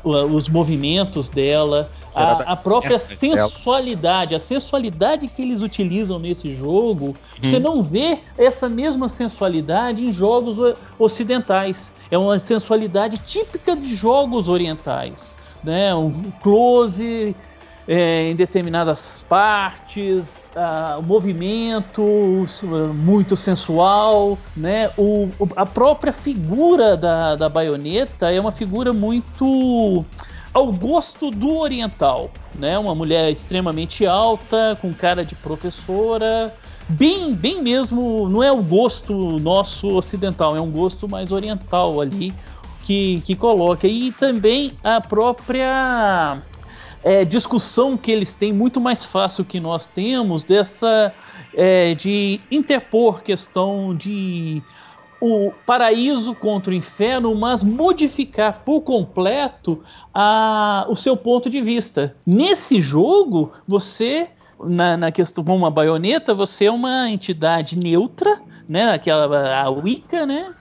os movimentos dela. A, a, própria sensualidade, a sensualidade que eles utilizam nesse jogo, hum. você não vê essa mesma sensualidade em jogos ocidentais. É uma sensualidade típica de jogos orientais, né? Um close é, em determinadas partes, o movimento muito sensual, né? O, a própria figura da, da baioneta é uma figura muito ao gosto do oriental, né? Uma mulher extremamente alta, com cara de professora, bem, bem mesmo, não é o gosto nosso ocidental, é um gosto mais oriental ali que, que coloca. E também a própria é, discussão que eles têm muito mais fácil que nós temos dessa é, de interpor questão de o paraíso contra o inferno, mas modificar por completo a, o seu ponto de vista. Nesse jogo, você na, na questão uma baioneta, você é uma entidade neutra, né? Aquela a Wicca, né?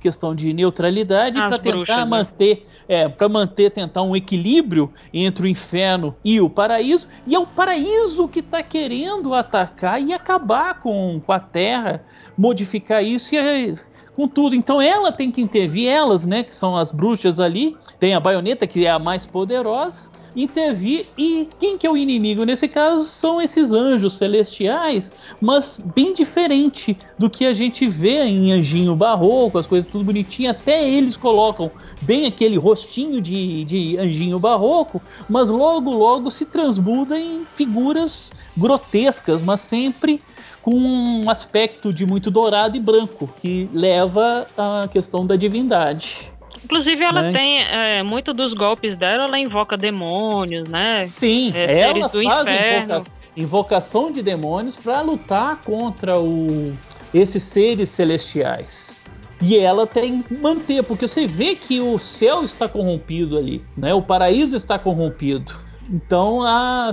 Questão de neutralidade para tentar né? manter, é, para manter tentar um equilíbrio entre o inferno e o paraíso. E é o paraíso que está querendo atacar e acabar com, com a Terra, modificar isso e com tudo. Então ela tem que intervir, elas, né, que são as bruxas ali, tem a baioneta que é a mais poderosa, intervir e quem que é o inimigo nesse caso são esses anjos celestiais, mas bem diferente do que a gente vê em Anjinho Barroco, as coisas tudo bonitinho, até eles colocam bem aquele rostinho de, de Anjinho Barroco, mas logo logo se transmuda em figuras grotescas, mas sempre com um aspecto de muito dourado e branco, que leva à questão da divindade. Inclusive, ela né? tem é, muito dos golpes dela, ela invoca demônios, né? Sim, é, ela faz invoca invocação de demônios para lutar contra o, esses seres celestiais. E ela tem que manter, porque você vê que o céu está corrompido ali, né? O paraíso está corrompido. Então, a,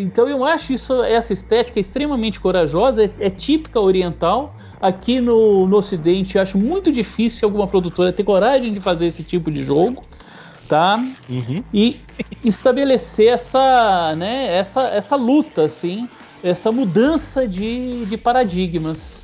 então eu acho isso, essa estética extremamente corajosa, é, é típica oriental. Aqui no, no Ocidente, eu acho muito difícil alguma produtora ter coragem de fazer esse tipo de jogo, tá? Uhum. E estabelecer essa, né, essa, essa luta, assim, essa mudança de, de paradigmas.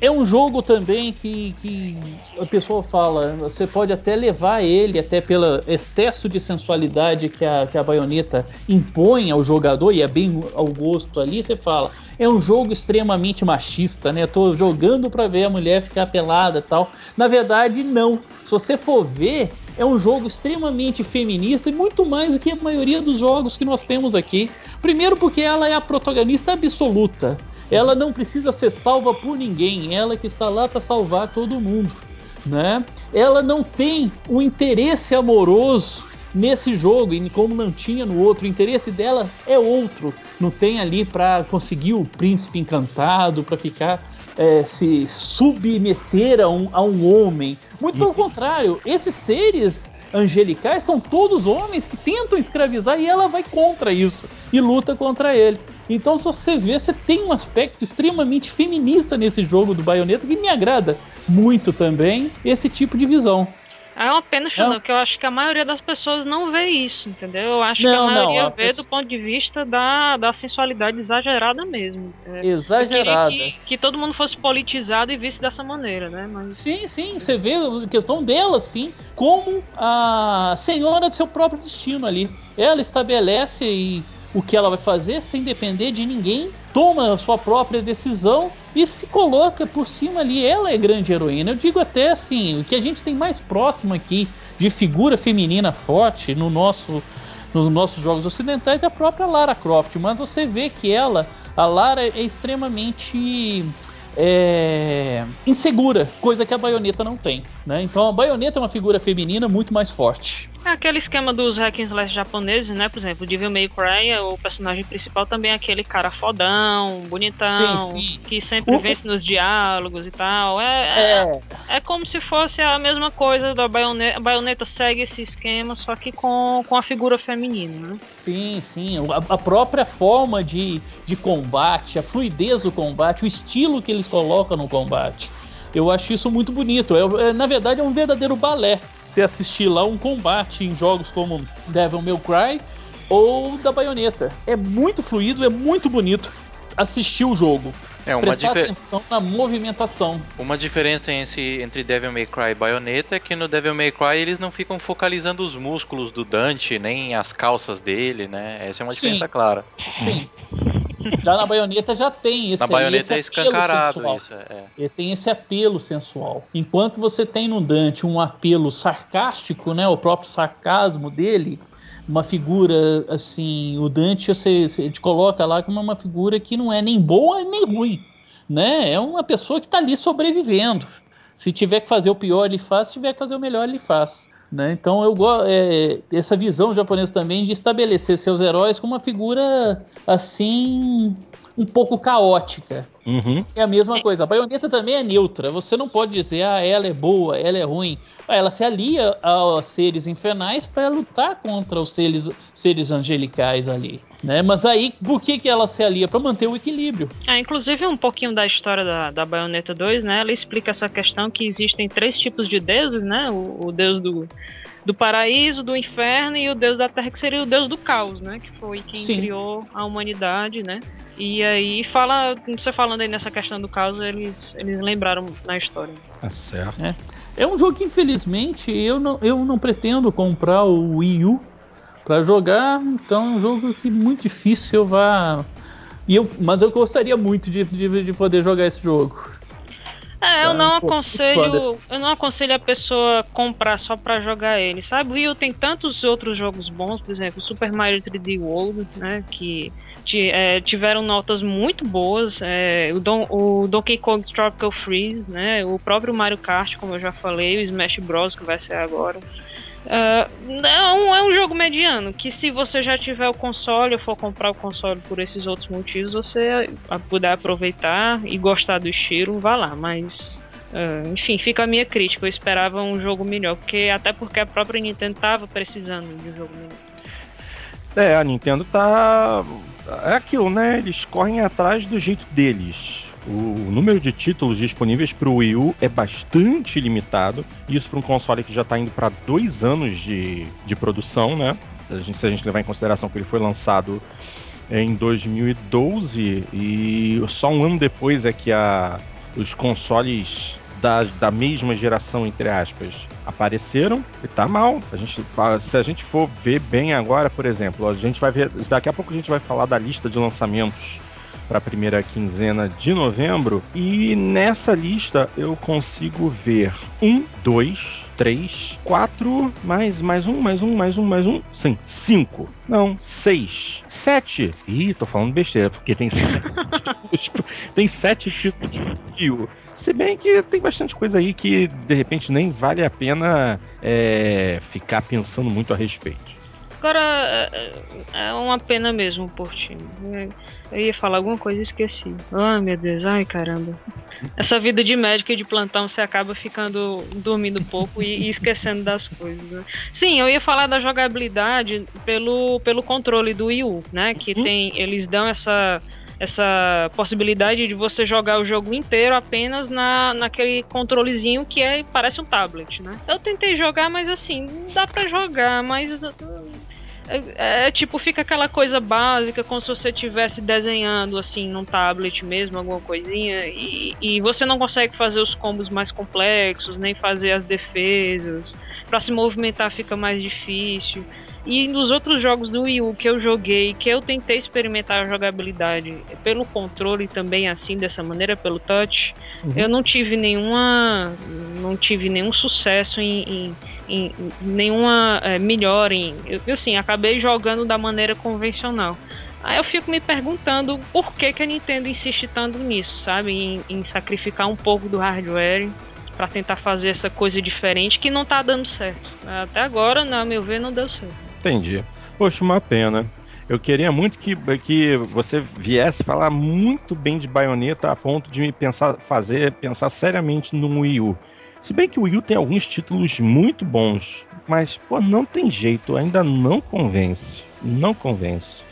É um jogo também que, que a pessoa fala, você pode até levar ele, até pelo excesso de sensualidade que a, que a baioneta impõe ao jogador, e é bem ao gosto ali, você fala, é um jogo extremamente machista, né? Tô jogando para ver a mulher ficar pelada e tal. Na verdade, não. Se você for ver, é um jogo extremamente feminista e muito mais do que a maioria dos jogos que nós temos aqui. Primeiro, porque ela é a protagonista absoluta. Ela não precisa ser salva por ninguém, ela que está lá para salvar todo mundo, né? Ela não tem um interesse amoroso nesse jogo e como não tinha no outro, o interesse dela é outro. Não tem ali para conseguir o príncipe encantado, para ficar é, se submeter a um, a um homem. Muito pelo contrário, esses seres angelicais são todos homens que tentam escravizar e ela vai contra isso e luta contra ele. Então, se você vê, você tem um aspecto extremamente feminista nesse jogo do Bayonetta que me agrada muito também esse tipo de visão. É uma pena, Xandão, Não. que eu acho que a maioria das pessoas não vê isso, entendeu? Eu acho Não, que a não, maioria a vê pessoa- do ponto de vista da, da sensualidade exagerada mesmo. É, Exagerada. Que, que todo mundo fosse politizado e visse dessa maneira, né? Mas Sim, sim, você vê a questão dela, sim, como a senhora do seu próprio destino ali. Ela estabelece e o que ela vai fazer sem depender de ninguém, toma a sua própria decisão e se coloca por cima ali. Ela é grande heroína. Eu digo até assim, o que a gente tem mais próximo aqui de figura feminina forte no nosso nos nossos jogos ocidentais é a própria Lara Croft, mas você vê que ela, a Lara é extremamente é, insegura, coisa que a baioneta não tem. Né? Então a baioneta é uma figura feminina muito mais forte. É aquele esquema dos hack and slash japoneses, né? Por exemplo, o Devil May Cry, o personagem principal também é aquele cara fodão, bonitão, Sim, sim. que sempre O- vence nos diálogos e tal. É, é, É, é como se fosse a mesma coisa da baioneta. A baioneta segue esse esquema, só que com, com a figura feminina, né? sim, sim. A, a própria forma de, de combate, a fluidez do combate, o estilo que eles colocam no combate. Eu acho isso muito bonito. É, é, na verdade, é um verdadeiro balé. Você assistir lá um combate em jogos como Devil May Cry ou da Baioneta. É muito fluido, é muito bonito assistir o jogo. É uma, Prestar dife- atenção na movimentação. uma diferença entre, entre Devil May Cry e Bayonetta é que no Devil May Cry eles não ficam focalizando os músculos do Dante, nem as calças dele, né? Essa é uma Sim. diferença clara. Sim. Já na baioneta já tem esse Na aí, Bayonetta é escancarado sensual. isso, é. Ele tem esse apelo sensual. Enquanto você tem no Dante um apelo sarcástico, né? O próprio sarcasmo dele, uma figura assim, o Dante você, você te coloca lá como uma figura que não é nem boa nem ruim, né? É uma pessoa que está ali sobrevivendo. Se tiver que fazer o pior, ele faz. Se tiver que fazer o melhor, ele faz. Né? Então eu gosto é, essa visão japonesa também de estabelecer seus heróis como uma figura assim um pouco caótica. Uhum. É a mesma coisa. A baioneta também é neutra. Você não pode dizer, ah, ela é boa, ela é ruim. Ela se alia aos seres infernais para lutar contra os seres, seres angelicais ali. Né? Mas aí, por que, que ela se alia? Para manter o equilíbrio. É, inclusive um pouquinho da história da, da Bayonetta 2, né? Ela explica essa questão que existem três tipos de deuses, né? O, o deus do, do paraíso, do inferno e o deus da terra, que seria o deus do caos, né? Que foi quem Sim. criou a humanidade, né? E aí fala, você falando aí nessa questão do caos, eles, eles lembraram na história. Tá certo. É um jogo que, infelizmente, eu não, eu não pretendo comprar o Wii U para jogar. Então é um jogo que muito difícil eu vá. E eu, mas eu gostaria muito de, de, de poder jogar esse jogo. É, eu Tá, não aconselho, eu não aconselho a pessoa comprar só pra jogar ele, sabe? O Wii U tem tantos outros jogos bons, por exemplo, Super Mario 3D World, né, que é, tiveram notas muito boas, é, o, Don- o Donkey Kong Tropical Freeze, né, o próprio Mario Kart, como eu já falei, o Smash Bros que vai ser agora. É, não, é um jogo mediano, que se você já tiver o console ou for comprar o console por esses outros motivos, você puder aproveitar e gostar do estilo, vá lá, mas Uh, enfim, fica a minha crítica. Eu esperava um jogo melhor, porque até porque a própria Nintendo tava precisando de um jogo melhor. É, a Nintendo tá. É aquilo, né? Eles correm atrás do jeito deles. O número de títulos disponíveis para o Wii U é bastante limitado. Isso para um console que já está indo para dois anos de, de produção, né? A gente, se a gente levar em consideração que ele foi lançado em 2012 e só um ano depois é que a, os consoles da, da mesma geração, entre aspas, apareceram e tá mal. A gente, se a gente for ver bem agora, por exemplo, a gente vai ver. Daqui a pouco a gente vai falar da lista de lançamentos para a primeira quinzena de novembro. E nessa lista eu consigo ver um, dois, três, quatro, mais, mais um, mais um, mais um, mais um. Sim, cinco. Não, seis. Sete. Ih, tô falando besteira, porque tem sete. Tem sete títulos de Se bem que tem bastante coisa aí que de repente nem vale a pena é, ficar pensando muito a respeito. Agora, é, é uma pena mesmo por time. Eu ia falar alguma coisa e esqueci. Ai meu Deus, ai caramba. Essa vida de médico e de plantão você acaba ficando dormindo pouco e, e esquecendo das coisas. Né? Sim, eu ia falar da jogabilidade pelo, pelo controle do Wii U, né? Que uhum. tem. Eles dão essa essa possibilidade de você jogar o jogo inteiro apenas na, naquele controlezinho que é, parece um tablet, né? Eu tentei jogar, mas assim, dá para jogar, mas é, é, tipo, fica aquela coisa básica, como se você estivesse desenhando assim num tablet mesmo, alguma coisinha, e, e você não consegue fazer os combos mais complexos, nem fazer as defesas. Para se movimentar fica mais difícil. E nos outros jogos do Wii U que eu joguei, que eu tentei experimentar a jogabilidade pelo controle também assim dessa maneira, pelo touch, uhum. eu não tive nenhuma, não tive nenhum sucesso em, em, em, nenhuma é, melhora em, eu, assim, acabei jogando da maneira convencional. Aí eu fico me perguntando por que, que a Nintendo insiste tanto nisso, sabe? Em, em sacrificar um pouco do hardware para tentar fazer essa coisa diferente que não tá dando certo. Até agora, na meu ver, não deu certo. Entendi. Poxa, uma pena. Eu queria muito que, que você viesse falar muito bem de baioneta a ponto de me pensar, fazer pensar seriamente no Wii U. Se bem que o Wii U tem alguns títulos muito bons, mas pô, não tem jeito, ainda não convence. Não convence.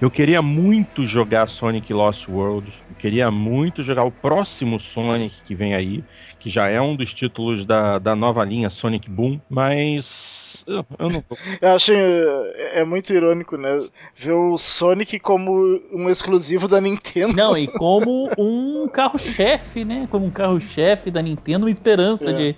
Eu queria muito jogar Sonic Lost World. Eu queria muito jogar o próximo Sonic que vem aí, que já é um dos títulos da, da nova linha Sonic Boom, mas eu, eu não Eu acho é, é muito irônico, né? Ver o Sonic como um exclusivo da Nintendo. Não, e como um carro-chefe, né? Como um carro-chefe da Nintendo, uma esperança é. de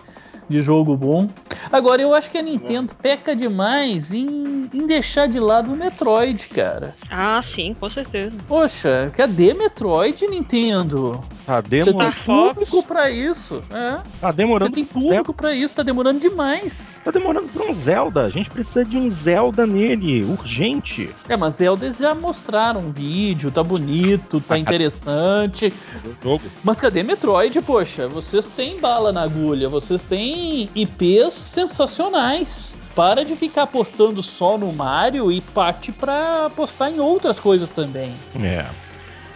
de jogo bom. Agora, eu acho que a Nintendo peca demais em, em deixar de lado o Metroid, cara. Ah, sim, com certeza. Poxa, cadê Metroid, Nintendo? Tá demorando. Você tem público pra isso. É. Tá demorando. Você tem público pra isso, tá demorando demais. Tá demorando pra um Zelda. A gente precisa de um Zelda nele, urgente. É, mas Zelda eles já mostraram um vídeo, tá bonito, tá interessante. Mas cadê Metroid, poxa? Vocês têm bala na agulha, vocês têm IPs sensacionais. Para de ficar apostando só no Mario e parte para apostar em outras coisas também. É.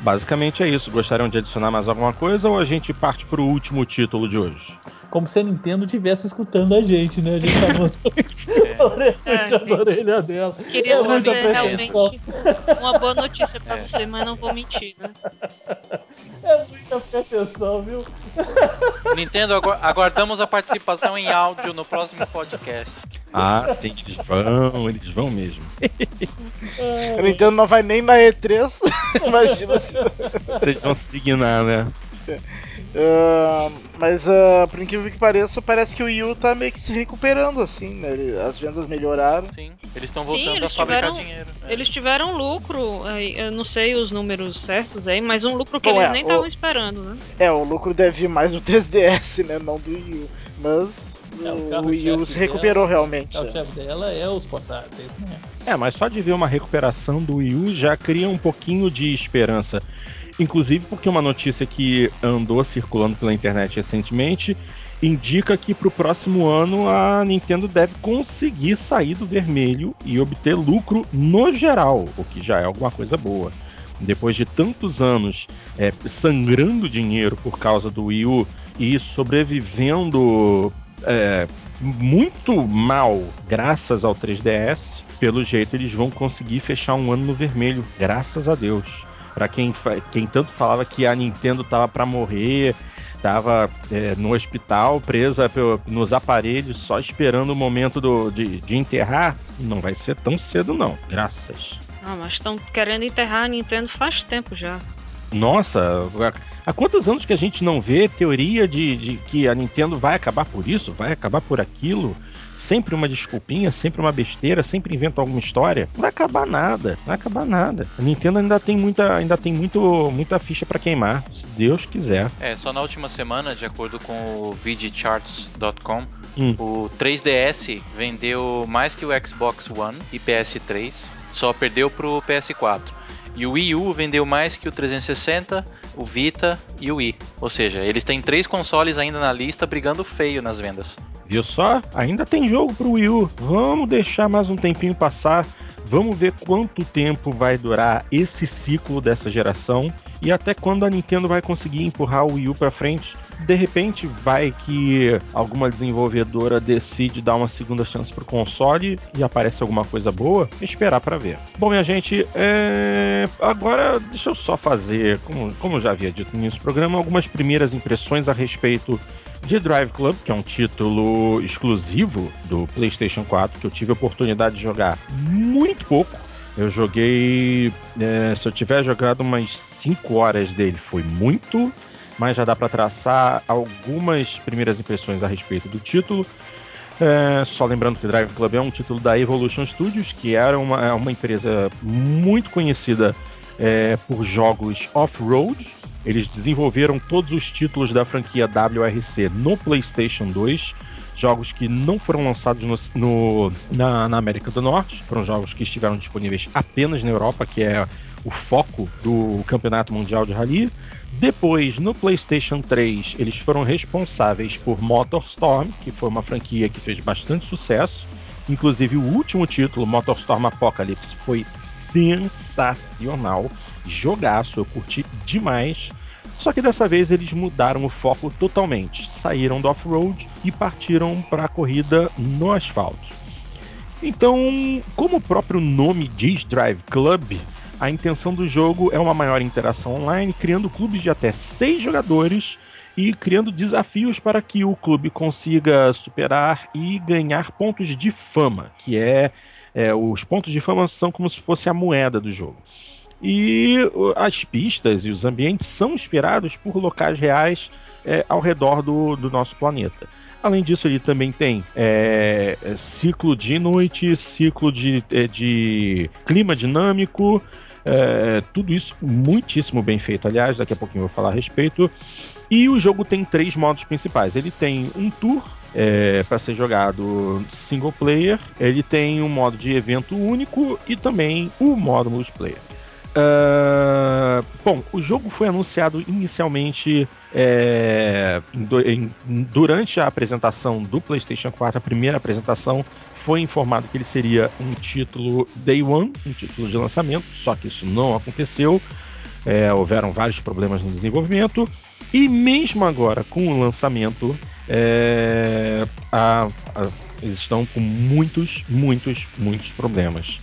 Basicamente é isso. Gostariam de adicionar mais alguma coisa ou a gente parte para o último título de hoje? Como se a Nintendo estivesse escutando a gente, né? A gente é. a orelha, é, a orelha dela. Queria é trazer realmente uma boa notícia para é. você, mas não vou mentir, né? É muita pretensão, viu? Nintendo, aguardamos a participação em áudio no próximo podcast. Ah, sim, eles vão, eles vão mesmo. A Nintendo não vai nem na E3, imagina se. Vocês vão se dignar, né? Uh, mas, uh, por incrível que pareça, parece que o Wii U tá meio que se recuperando, assim, né? As vendas melhoraram. Sim, eles estão voltando Sim, a fabricar tiveram, dinheiro. É. Eles tiveram lucro, eu não sei os números certos aí, mas um lucro que Bom, eles é, nem estavam esperando, né? É, o lucro deve vir mais do 3DS, né? Não do Wii U. Mas é, o, o Wii U se recuperou dela, realmente. O chefe dela é os portáteis, né? É, mas só de ver uma recuperação do Wii U já cria um pouquinho de esperança. Inclusive porque uma notícia que andou circulando pela internet recentemente indica que para o próximo ano a Nintendo deve conseguir sair do vermelho e obter lucro no geral, o que já é alguma coisa boa. Depois de tantos anos é, sangrando dinheiro por causa do Wii U e sobrevivendo é, muito mal graças ao 3DS. Pelo jeito, eles vão conseguir fechar um ano no vermelho, graças a Deus. Para quem, quem tanto falava que a Nintendo tava para morrer, tava é, no hospital, presa nos aparelhos, só esperando o momento do, de, de enterrar, não vai ser tão cedo, não. Graças. Ah, mas estão querendo enterrar a Nintendo faz tempo já. Nossa, há quantos anos que a gente não vê teoria de, de que a Nintendo vai acabar por isso, vai acabar por aquilo? Sempre uma desculpinha, sempre uma besteira, sempre inventa alguma história. Não vai acabar nada, não vai acabar nada. A Nintendo ainda tem muita, ainda tem muito, muita ficha para queimar, se Deus quiser. É, só na última semana, de acordo com o VGCharts.com, hum. o 3DS vendeu mais que o Xbox One e PS3, só perdeu pro PS4. E o Wii U vendeu mais que o 360, o Vita e o Wii. Ou seja, eles têm três consoles ainda na lista brigando feio nas vendas. Viu só? Ainda tem jogo pro Wii U. Vamos deixar mais um tempinho passar. Vamos ver quanto tempo vai durar esse ciclo dessa geração e até quando a Nintendo vai conseguir empurrar o Wii U para frente. De repente, vai que alguma desenvolvedora decide dar uma segunda chance pro console e aparece alguma coisa boa. Esperar para ver. Bom, minha gente, é... agora deixa eu só fazer, como, como já havia dito no início do programa, algumas primeiras impressões a respeito de Drive Club, que é um título exclusivo do PlayStation 4, que eu tive a oportunidade de jogar muito pouco. Eu joguei. É, se eu tiver jogado umas 5 horas dele, foi muito, mas já dá para traçar algumas primeiras impressões a respeito do título. É, só lembrando que Drive Club é um título da Evolution Studios, que era uma, é uma empresa muito conhecida é, por jogos off-road, eles desenvolveram todos os títulos da franquia WRC no PlayStation 2, jogos que não foram lançados no, no, na, na, América do Norte, foram jogos que estiveram disponíveis apenas na Europa, que é o foco do Campeonato Mundial de Rally. Depois, no PlayStation 3, eles foram responsáveis por MotorStorm, que foi uma franquia que fez bastante sucesso. Inclusive, o último título, MotorStorm Apocalypse, foi sensacional jogaço, eu curti demais. Só que dessa vez eles mudaram o foco totalmente, saíram do off-road e partiram para a corrida no asfalto. Então, como o próprio nome diz Drive Club, a intenção do jogo é uma maior interação online, criando clubes de até seis jogadores e criando desafios para que o clube consiga superar e ganhar pontos de fama, que é, é os pontos de fama são como se fosse a moeda do jogo. E as pistas e os ambientes são inspirados por locais reais é, ao redor do, do nosso planeta. Além disso, ele também tem é, ciclo de noite, ciclo de, é, de clima dinâmico, é, tudo isso muitíssimo bem feito. Aliás, daqui a pouquinho eu vou falar a respeito. E o jogo tem três modos principais. Ele tem um tour é, para ser jogado single player, ele tem um modo de evento único e também o modo multiplayer. Uh, bom, o jogo foi anunciado inicialmente é, em, em, durante a apresentação do PlayStation 4, a primeira apresentação, foi informado que ele seria um título Day One, um título de lançamento, só que isso não aconteceu. É, houveram vários problemas no desenvolvimento. E mesmo agora, com o lançamento, é, a, a, eles estão com muitos, muitos, muitos problemas.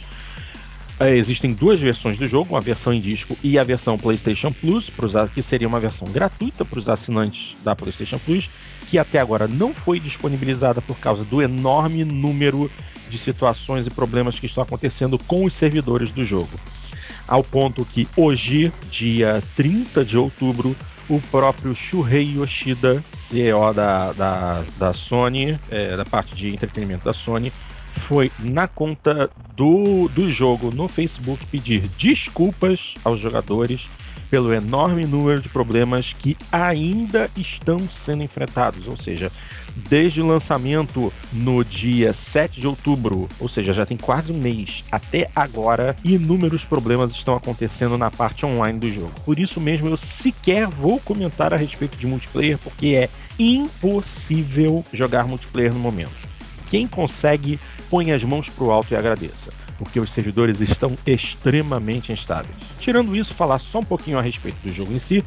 É, existem duas versões do jogo, uma versão em disco e a versão PlayStation Plus, que seria uma versão gratuita para os assinantes da PlayStation Plus, que até agora não foi disponibilizada por causa do enorme número de situações e problemas que estão acontecendo com os servidores do jogo. Ao ponto que hoje, dia 30 de outubro, o próprio Shuhei Yoshida, CEO da, da, da Sony, é, da parte de entretenimento da Sony, foi na conta do, do jogo no Facebook pedir desculpas aos jogadores pelo enorme número de problemas que ainda estão sendo enfrentados, ou seja, desde o lançamento no dia 7 de outubro, ou seja, já tem quase um mês, até agora, inúmeros problemas estão acontecendo na parte online do jogo. Por isso mesmo eu sequer vou comentar a respeito de multiplayer, porque é impossível jogar multiplayer no momento. Quem consegue, põe as mãos para o alto e agradeça, porque os servidores estão extremamente instáveis. Tirando isso, falar só um pouquinho a respeito do jogo em si.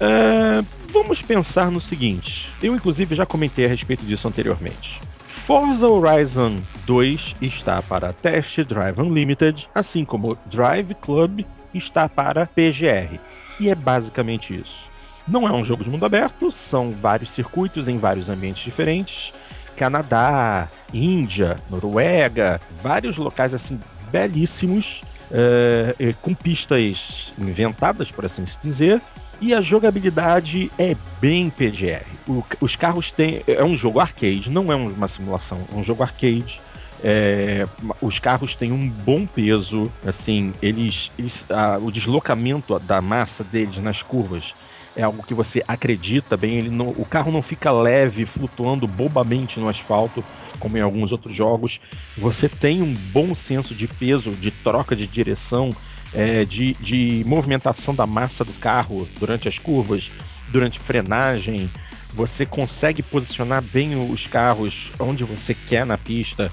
É, vamos pensar no seguinte. Eu, inclusive, já comentei a respeito disso anteriormente. Forza Horizon 2 está para Test Drive Unlimited, assim como Drive Club está para PGR. E é basicamente isso. Não é um jogo de mundo aberto, são vários circuitos em vários ambientes diferentes. Canadá, Índia, Noruega, vários locais assim belíssimos, uh, com pistas inventadas, por assim se dizer. E a jogabilidade é bem PGR. O, os carros têm. É um jogo arcade, não é uma simulação, é um jogo arcade. É, os carros têm um bom peso, assim, eles, eles o deslocamento da massa deles nas curvas é algo que você acredita bem. Ele não, o carro não fica leve, flutuando bobamente no asfalto, como em alguns outros jogos. Você tem um bom senso de peso, de troca de direção, é, de, de movimentação da massa do carro durante as curvas, durante frenagem. Você consegue posicionar bem os carros onde você quer na pista.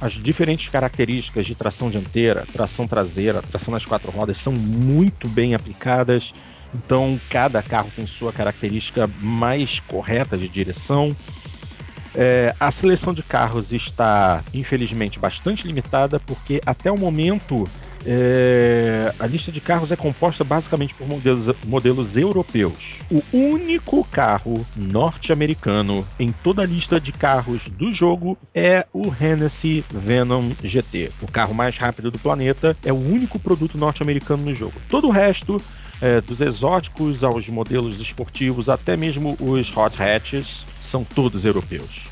As diferentes características de tração dianteira, tração traseira, tração nas quatro rodas são muito bem aplicadas. Então, cada carro tem sua característica mais correta de direção. É, a seleção de carros está, infelizmente, bastante limitada, porque até o momento é, a lista de carros é composta basicamente por modelos, modelos europeus. O único carro norte-americano em toda a lista de carros do jogo é o Hennessy Venom GT. O carro mais rápido do planeta é o único produto norte-americano no jogo. Todo o resto é, dos exóticos aos modelos esportivos, até mesmo os hot hatches, são todos europeus.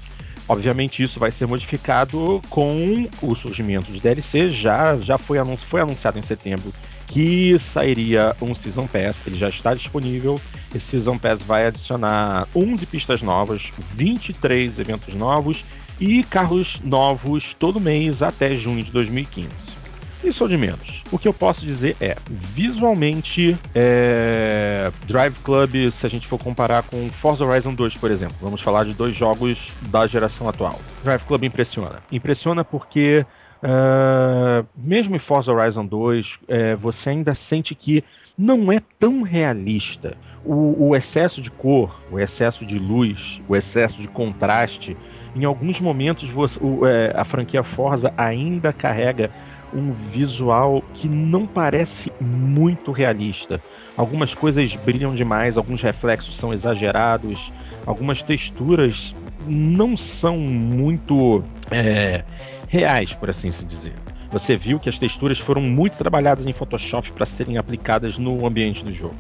Obviamente isso vai ser modificado com o surgimento de DLC, já, já foi, foi anunciado em setembro que sairia um Season Pass, ele já está disponível. Esse Season Pass vai adicionar 11 pistas novas, 23 eventos novos e carros novos todo mês até junho de 2015. Isso ou de menos. O que eu posso dizer é, visualmente, é... Drive Club, se a gente for comparar com Forza Horizon 2, por exemplo, vamos falar de dois jogos da geração atual. Drive Club impressiona. Impressiona porque Uh, mesmo em Forza Horizon 2, é, você ainda sente que não é tão realista. O, o, excesso de cor, o excesso de luz, o excesso de contraste, em alguns momentos você, o, é, a franquia Forza ainda carrega um visual que não parece muito realista. Algumas coisas brilham demais, alguns reflexos são exagerados, algumas texturas não são muito é, reais, por assim se dizer. Você viu que as texturas foram muito trabalhadas em Photoshop para serem aplicadas no ambiente do jogo.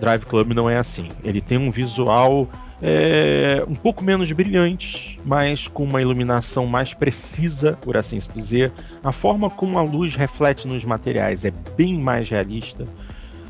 Drive Club não é assim. Ele tem um visual é, um pouco menos brilhantes, mas com uma iluminação mais precisa, por assim se dizer. A forma como a luz reflete nos materiais é bem mais realista.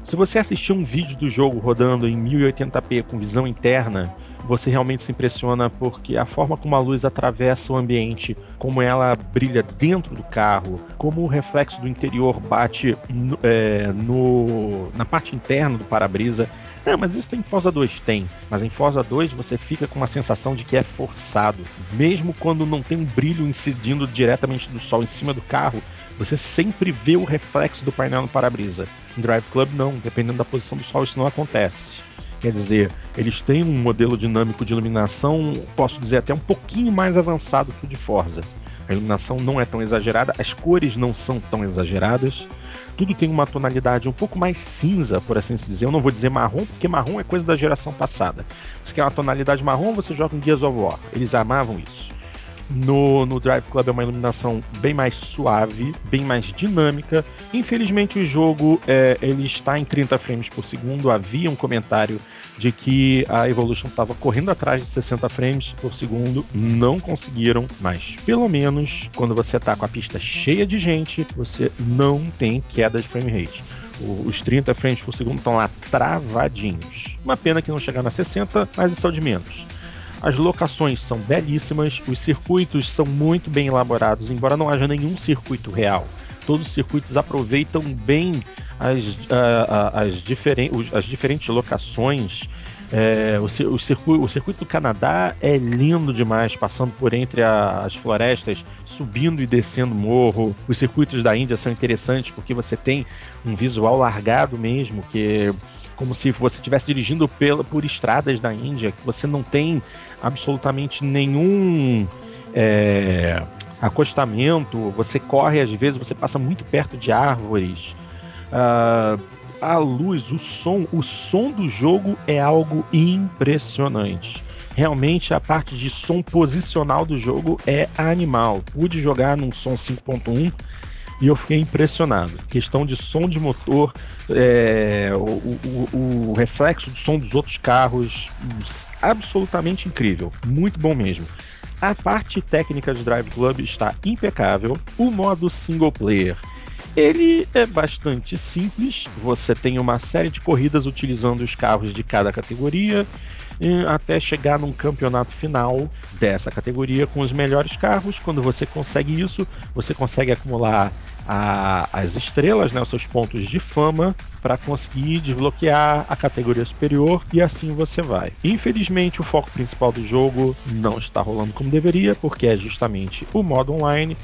Se você assistir um vídeo do jogo rodando em 1080p com visão interna, você realmente se impressiona porque a forma como a luz atravessa o ambiente, como ela brilha dentro do carro, como o reflexo do interior bate no, é, no na parte interna do para-brisa. É, mas isso tem em Forza 2? Tem. Mas em Forza 2 você fica com uma sensação de que é forçado. Mesmo quando não tem um brilho incidindo diretamente do sol em cima do carro, você sempre vê o reflexo do painel no para-brisa. Em Drive Club, não. Dependendo da posição do sol, isso não acontece. Quer dizer, eles têm um modelo dinâmico de iluminação, posso dizer até um pouquinho mais avançado que o de Forza. A iluminação não é tão exagerada, as cores não são tão exageradas. Tudo tem uma tonalidade um pouco mais cinza, por assim dizer. Eu não vou dizer marrom, porque marrom é coisa da geração passada. Se quer uma tonalidade marrom, você joga em Gears of War. Eles amavam isso. No, no Drive Club é uma iluminação bem mais suave, bem mais dinâmica. Infelizmente o jogo é, ele está em 30 frames por segundo. Havia um comentário de que a Evolution estava correndo atrás de 60 frames por segundo. Não conseguiram, mas pelo menos quando você está com a pista cheia de gente, você não tem queda de frame rate os 30 frames por segundo estão lá travadinhos. Uma pena que não chegaram a 60, mas isso é o de menos. As locações são belíssimas, os circuitos são muito bem elaborados, embora não haja nenhum circuito real. Todos os circuitos aproveitam bem as, as, diferen as diferentes locações. É, o, circuito, o, circuito, do Canadá é lindo demais, passando por entre a, as florestas, subindo e descendo morro. Os circuitos da Índia são interessantes porque você tem um visual largado mesmo, que como se você estivesse dirigindo pela, por estradas da Índia, que você não tem absolutamente nenhum é, acostamento, você corre às vezes, você passa muito perto de árvores. Uh, a luz, o som, o som do jogo é algo impressionante. Realmente a parte de som posicional do jogo é animal. Pude jogar num som 5.1 e eu fiquei impressionado. Questão de som de motor, é, o, o, o, reflexo do som dos outros carros, absolutamente incrível. Muito bom mesmo. A parte técnica de Drive Club está impecável. O modo single player ele é bastante simples. Você tem uma série de corridas utilizando os carros de cada categoria até chegar num campeonato final dessa categoria com os melhores carros. Quando você consegue isso, você consegue acumular a, as estrelas, né, os seus pontos de fama, para conseguir desbloquear a categoria superior e assim você vai. Infelizmente, o foco principal do jogo não está rolando como deveria, porque é justamente o modo online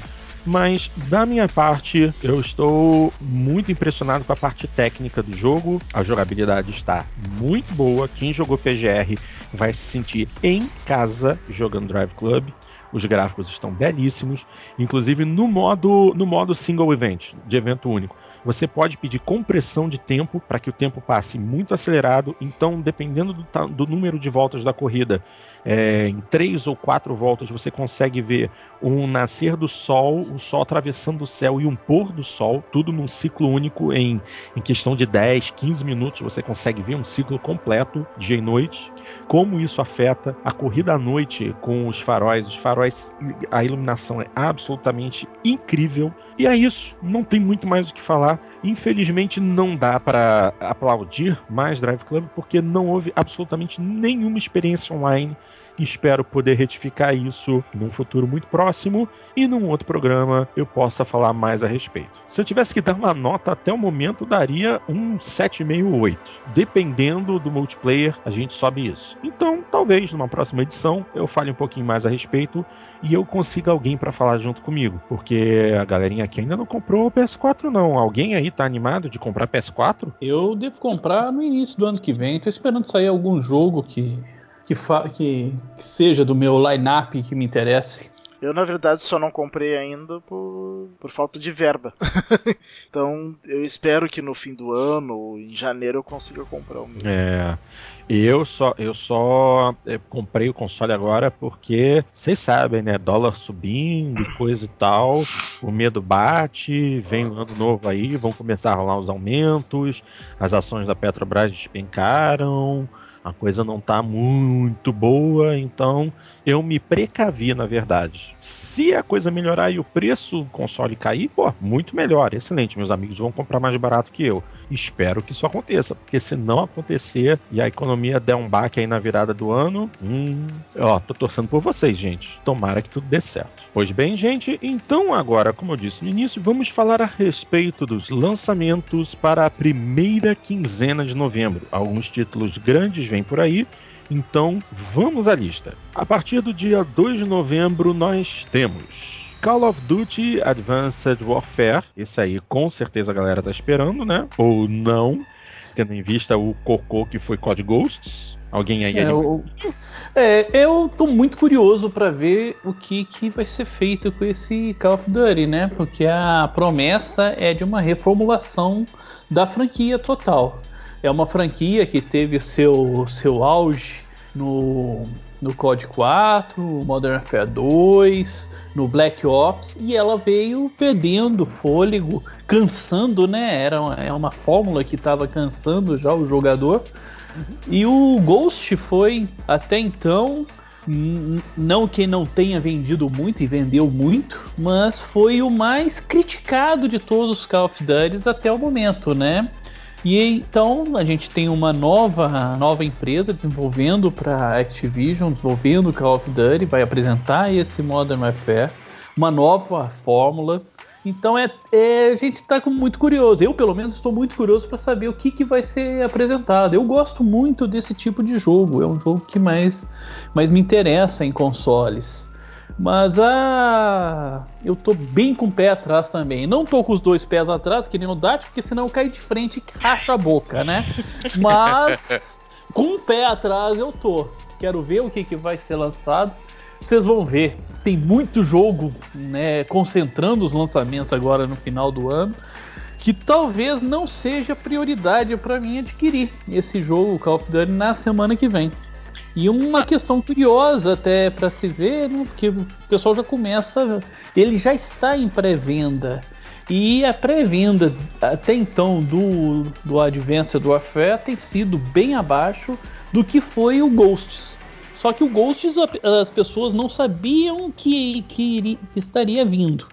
mas da minha parte, eu estou muito impressionado com a parte técnica do jogo. A jogabilidade está muito boa. Quem jogou PGR vai se sentir em casa jogando Drive Club. Os gráficos estão belíssimos, inclusive no modo no modo single event, de evento único. Você pode pedir compressão de tempo para que o tempo passe muito acelerado. Então, dependendo do, do número de voltas da corrida, é, em três ou quatro voltas você consegue ver um nascer do sol, o sol atravessando o céu e um pôr do sol, tudo num ciclo único em, em questão de 10, 15 minutos você consegue ver um ciclo completo, dia e noite. Como isso afeta a corrida à noite com os faróis, os faróis, a iluminação é absolutamente incrível. E é isso, não tem muito mais o que falar. Infelizmente não dá para aplaudir mais Drive Club porque não houve absolutamente nenhuma experiência online Espero poder retificar isso num futuro muito próximo e num outro programa eu possa falar mais a respeito. Se eu tivesse que dar uma nota até o momento, daria um 7,5 ou 8. Dependendo do multiplayer, a gente sobe isso. Então, talvez numa próxima edição eu fale um pouquinho mais a respeito e eu consiga alguém para falar junto comigo, porque a galerinha aqui ainda não comprou o PS4 não. Alguém aí tá animado de comprar PS4? Eu devo comprar no início do ano que vem. Tô esperando sair algum jogo que que, que, que seja do meu line-up que me interesse. Eu, na verdade, só não comprei ainda por, por falta de verba. então, eu espero que no fim do ano, em janeiro, eu consiga comprar o meu. É. Eu só, eu só é, comprei o console agora porque, vocês sabem, né? Dólar subindo e coisa e tal. O medo bate, vem um ano novo aí, vão começar a rolar os aumentos, as ações da Petrobras despencaram a coisa não tá muito boa, então eu me precavi, na verdade. Se a coisa melhorar e o preço do console cair, pô, muito melhor, excelente. Meus amigos vão comprar mais barato que eu. Espero que isso aconteça, porque se não acontecer e a economia der um baque aí na virada do ano, hum, ó, tô torcendo por vocês, gente. Tomara que tudo dê certo. Pois bem, gente, então agora, como eu disse no início, vamos falar a respeito dos lançamentos para a primeira quinzena de novembro. Alguns títulos grandes vêm por aí, então vamos à lista. A partir do dia 2 de novembro, nós temos Call of Duty Advanced Warfare. Esse aí com certeza a galera tá esperando, né? Ou não, tendo em vista o cocô que foi COD Ghosts. Alguém aí? É, eu, é, eu tô muito curioso para ver o que, que vai ser feito com esse Call of Duty, né? Porque a promessa é de uma reformulação da franquia total. É uma franquia que teve seu, seu auge no no COD 4, Modern Warfare 2, no Black Ops, e ela veio perdendo fôlego, cansando, né? Era uma, é uma fórmula que estava cansando já o jogador. E o Ghost foi até então não que não tenha vendido muito e vendeu muito, mas foi o mais criticado de todos os Call of Duty até o momento, né? E então a gente tem uma nova, nova empresa desenvolvendo para Activision, desenvolvendo Call of Duty, vai apresentar esse Modern Warfare, uma nova fórmula. Então é, é a gente está muito curioso. Eu pelo menos estou muito curioso para saber o que, que vai ser apresentado. Eu gosto muito desse tipo de jogo. É um jogo que mais, mais me interessa em consoles. Mas a. Eu tô bem com o pé atrás também. Não tô com os dois pés atrás, que nem o Dart, porque senão eu caio de frente e racha a boca, né? Mas com o pé atrás eu tô. Quero ver o que, que vai ser lançado. Vocês vão ver. Tem muito jogo, né? Concentrando os lançamentos agora no final do ano. Que talvez não seja prioridade para mim adquirir esse jogo, Call of Duty, na semana que vem. E uma questão curiosa até para se ver, né, porque o pessoal já começa, ele já está em pré-venda. E a pré-venda até então do, do Advanced Warfare tem sido bem abaixo do que foi o Ghosts. Só que o Ghosts as pessoas não sabiam que, que, que estaria vindo.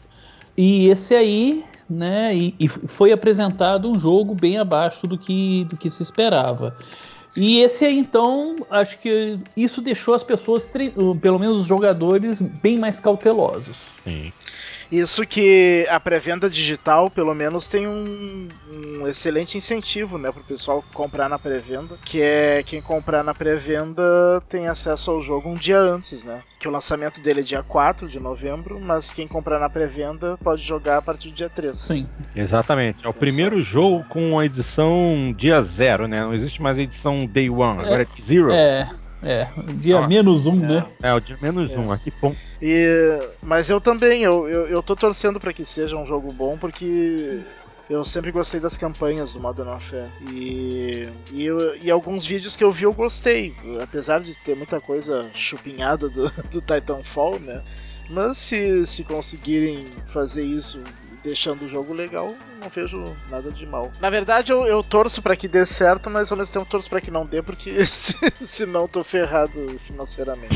E esse aí, né, e, e foi apresentado um jogo bem abaixo do que, do que se esperava. E esse aí, então, acho que isso deixou as pessoas, pelo menos os jogadores, bem mais cautelosos. Sim. Isso que a pré-venda digital, pelo menos, tem um, um excelente incentivo, né, pro pessoal comprar na pré-venda, que é quem comprar na pré-venda tem acesso ao jogo um dia antes, né? Que o lançamento dele é dia 4 de novembro, mas quem comprar na pré-venda pode jogar a partir do dia 3. Sim. Exatamente. É o primeiro jogo com a edição dia zero, né? Não existe mais edição day one, agora é zero. É. É, dia Ah, menos um, é. né? É, o dia menos É. um. Aqui, bom. E, mas eu também, eu, eu, eu tô torcendo pra que seja um jogo bom, porque eu sempre gostei das campanhas do Modern Warfare. E, e, eu- e alguns vídeos que eu vi eu gostei, apesar de ter muita coisa chupinhada do, do Titanfall, né? Mas se, se conseguirem fazer isso deixando o jogo legal, não vejo nada de mal. Na verdade, eu, eu torço pra que dê certo, mas ao mesmo tempo torço pra que não dê, porque se- senão tô ferrado financeiramente.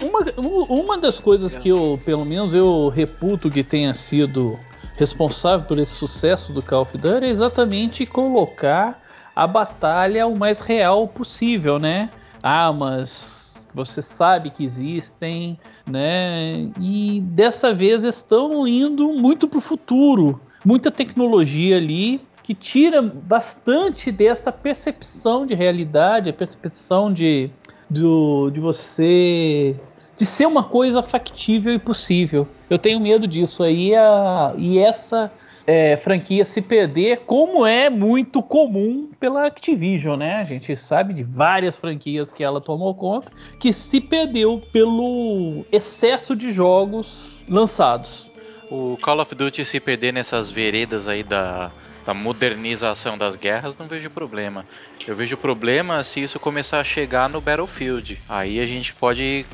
Uma, um- uma das coisas É. que eu, pelo menos, eu reputo que tenha sido responsável por esse sucesso do Call of Duty é exatamente colocar a batalha o mais real possível, né? Armas que você sabe que existem, né? E dessa vez estão indo muito pro futuro. Muita tecnologia ali que tira bastante dessa percepção de realidade, a percepção de, do, de você de ser uma coisa factível e possível. Eu tenho medo disso aí a, e essa é, franquia se perder, como é muito comum pela Activision, né? A gente sabe de várias franquias que ela tomou conta que se perdeu pelo excesso de jogos lançados. O Call of Duty se perder nessas veredas aí da, da modernização das guerras, não vejo problema. Eu vejo problema se isso começar a chegar no Battlefield. Aí a gente pode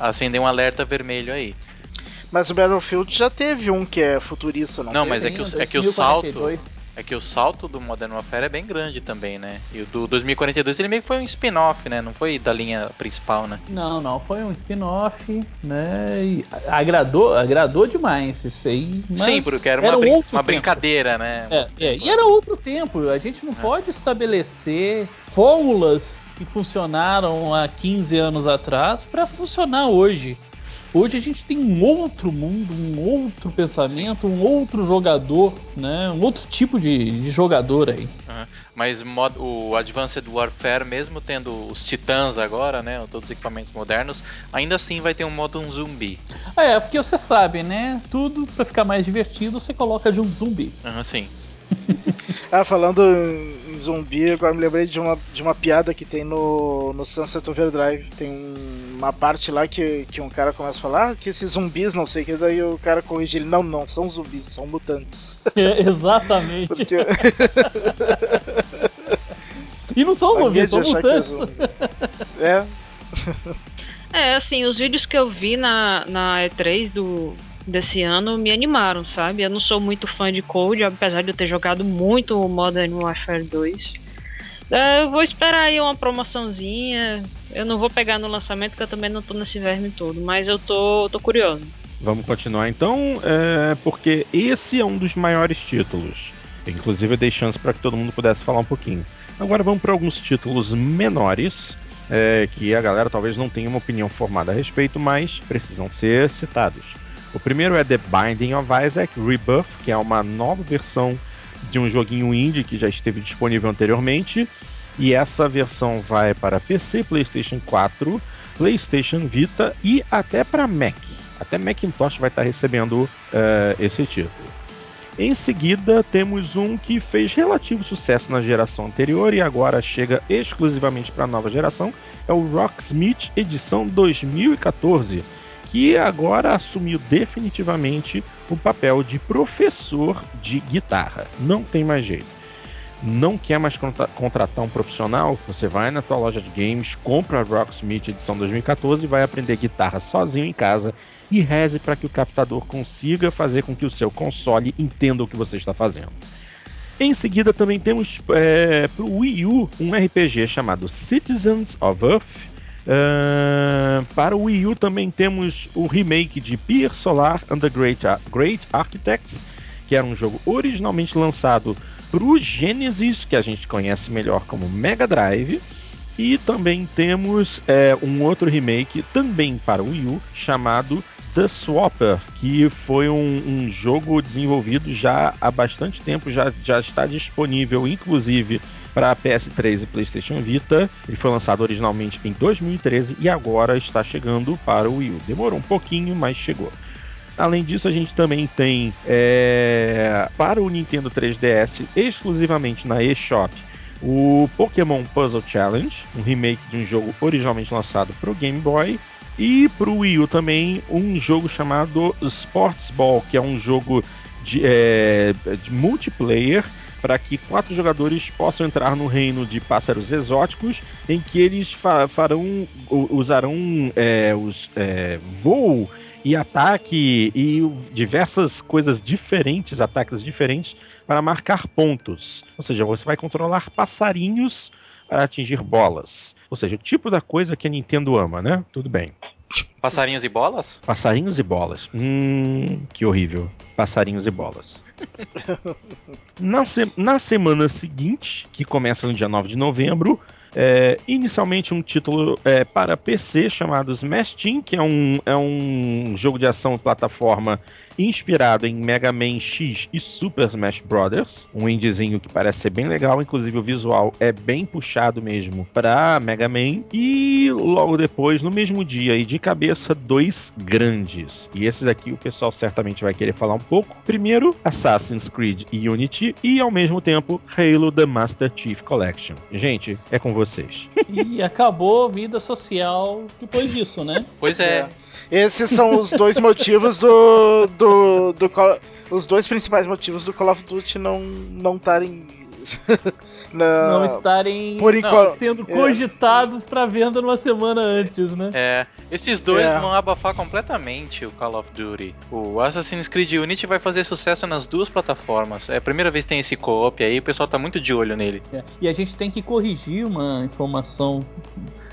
acender um alerta vermelho aí. Mas o Battlefield já teve um que é futurista, não, Não, teve? mas é que, o, é que o 2042. salto. É que o salto do Modern Warfare é bem grande também, né? E o do 2042 ele meio que foi um spin-off, né? Não foi da linha principal, né? Não, não, foi um spin-off, né? E agradou, agradou demais isso aí. mas Sim, porque era uma, um brin- outro uma tempo. brincadeira, né? É, é, e era outro tempo. A gente não pode estabelecer fórmulas que funcionaram há 15 anos atrás para funcionar hoje. Hoje a gente tem um outro mundo, um outro pensamento, um outro jogador, né? Um outro tipo de, de jogador aí. Mas mod- o Advanced Warfare, mesmo tendo os titãs agora, né? Todos os equipamentos modernos, ainda assim vai ter um modo um zumbi. Ah, É, porque você sabe, né? Tudo para ficar mais divertido, você coloca de um zumbi. Aham, sim. Ah, falando em zumbi, agora me lembrei de uma, de uma piada que tem no, no Sunset Overdrive. Tem um- uma parte lá que, que um cara começa a falar ah, que esses zumbis, não sei o que, daí o cara corrige ele, não, não, são zumbis, são mutantes. É, exatamente. Porque E não são zumbis, são é mutantes. zumbi. É, É, assim, os vídeos que eu vi na, na E3 do, desse ano me animaram, sabe? Eu não sou muito fã de Code, apesar de eu ter jogado muito o Modern Warfare 2. É, eu vou esperar aí uma promoçãozinha. Eu não vou pegar no lançamento, porque eu também não tô nesse verme todo, mas eu tô, tô curioso. Vamos continuar então, é, porque esse é um dos maiores títulos. Inclusive eu dei chance para que todo mundo pudesse falar um pouquinho. Agora vamos para alguns títulos menores, é, que a galera talvez não tenha uma opinião formada a respeito, mas precisam ser citados. O primeiro é The Binding of Isaac Rebirth, que é uma nova versão de um joguinho indie que já esteve disponível anteriormente. E essa versão vai para PC, PlayStation 4, PlayStation Vita e até para Mac. Até Macintosh vai estar recebendo uh, esse título. Em seguida, temos um que fez relativo sucesso na geração anterior e agora chega exclusivamente para a nova geração, é o Rocksmith edição 2014, que agora assumiu definitivamente o papel de professor de guitarra. Não tem mais jeito não quer mais contratar um profissional, você vai na tua loja de games, compra a Rocksmith edição 2014 e vai aprender guitarra sozinho em casa e reze para que o captador consiga fazer com que o seu console entenda o que você está fazendo. Em seguida também temos é, para o Wii U um RPG chamado Citizens of Earth. Uh, para o Wii U também temos o remake de Pier Solar and the Great, Great Architects, que era um jogo originalmente lançado para o Genesis, que a gente conhece melhor como Mega Drive. E também temos é, um outro remake também para o Wii U chamado The Swapper, que foi um, um, jogo desenvolvido já há bastante tempo, já, já está disponível, inclusive para PS3 e PlayStation Vita. Ele foi lançado originalmente em 2013 e agora está chegando para o Wii U. Demorou um pouquinho, mas chegou. Além disso, a gente também tem é, para o Nintendo 3DS, exclusivamente na eShop, o Pokémon Puzzle Challenge, um remake de um jogo originalmente lançado para o Game Boy. E para o Wii U também um jogo chamado Sports Ball, que é um jogo de, é, de multiplayer para que quatro jogadores possam entrar no reino de pássaros exóticos, em que eles fa farão usarão é, os é, voo e ataque e diversas coisas diferentes, ataques diferentes, para marcar pontos. Ou seja, você vai controlar passarinhos para atingir bolas. Ou seja, o tipo da coisa que a Nintendo ama, né? Tudo bem. Passarinhos e bolas? Passarinhos e bolas. Hum, que horrível. Passarinhos e bolas. Na, se na semana seguinte, que começa no dia 9 de novembro, é, inicialmente um título é, para PC chamado Smash Team, que é um, é um jogo de ação plataforma inspirado em Mega Man X e Super Smash Bros. Um indiezinho que parece ser bem legal, inclusive o visual é bem puxado mesmo para Mega Man. E logo depois, no mesmo dia e de cabeça, dois grandes. E esses aqui o pessoal certamente vai querer falar um pouco. Primeiro, Assassin's Creed Unity e ao mesmo tempo Halo The Master Chief Collection. Gente, é com vocês. E acabou a vida social depois disso, né? Pois é. é. Esses são os dois motivos do, do, do, do, os dois principais motivos do Call of Duty não não estarem não, não, estarem por enquanto, sendo é. cogitados para venda numa semana antes, né? É, esses dois é. vão abafar completamente o Call of Duty. O Assassin's Creed Unity vai fazer sucesso nas duas plataformas. É a primeira vez que tem esse co-op aí, o pessoal tá muito de olho nele. É. E a gente tem que corrigir uma informação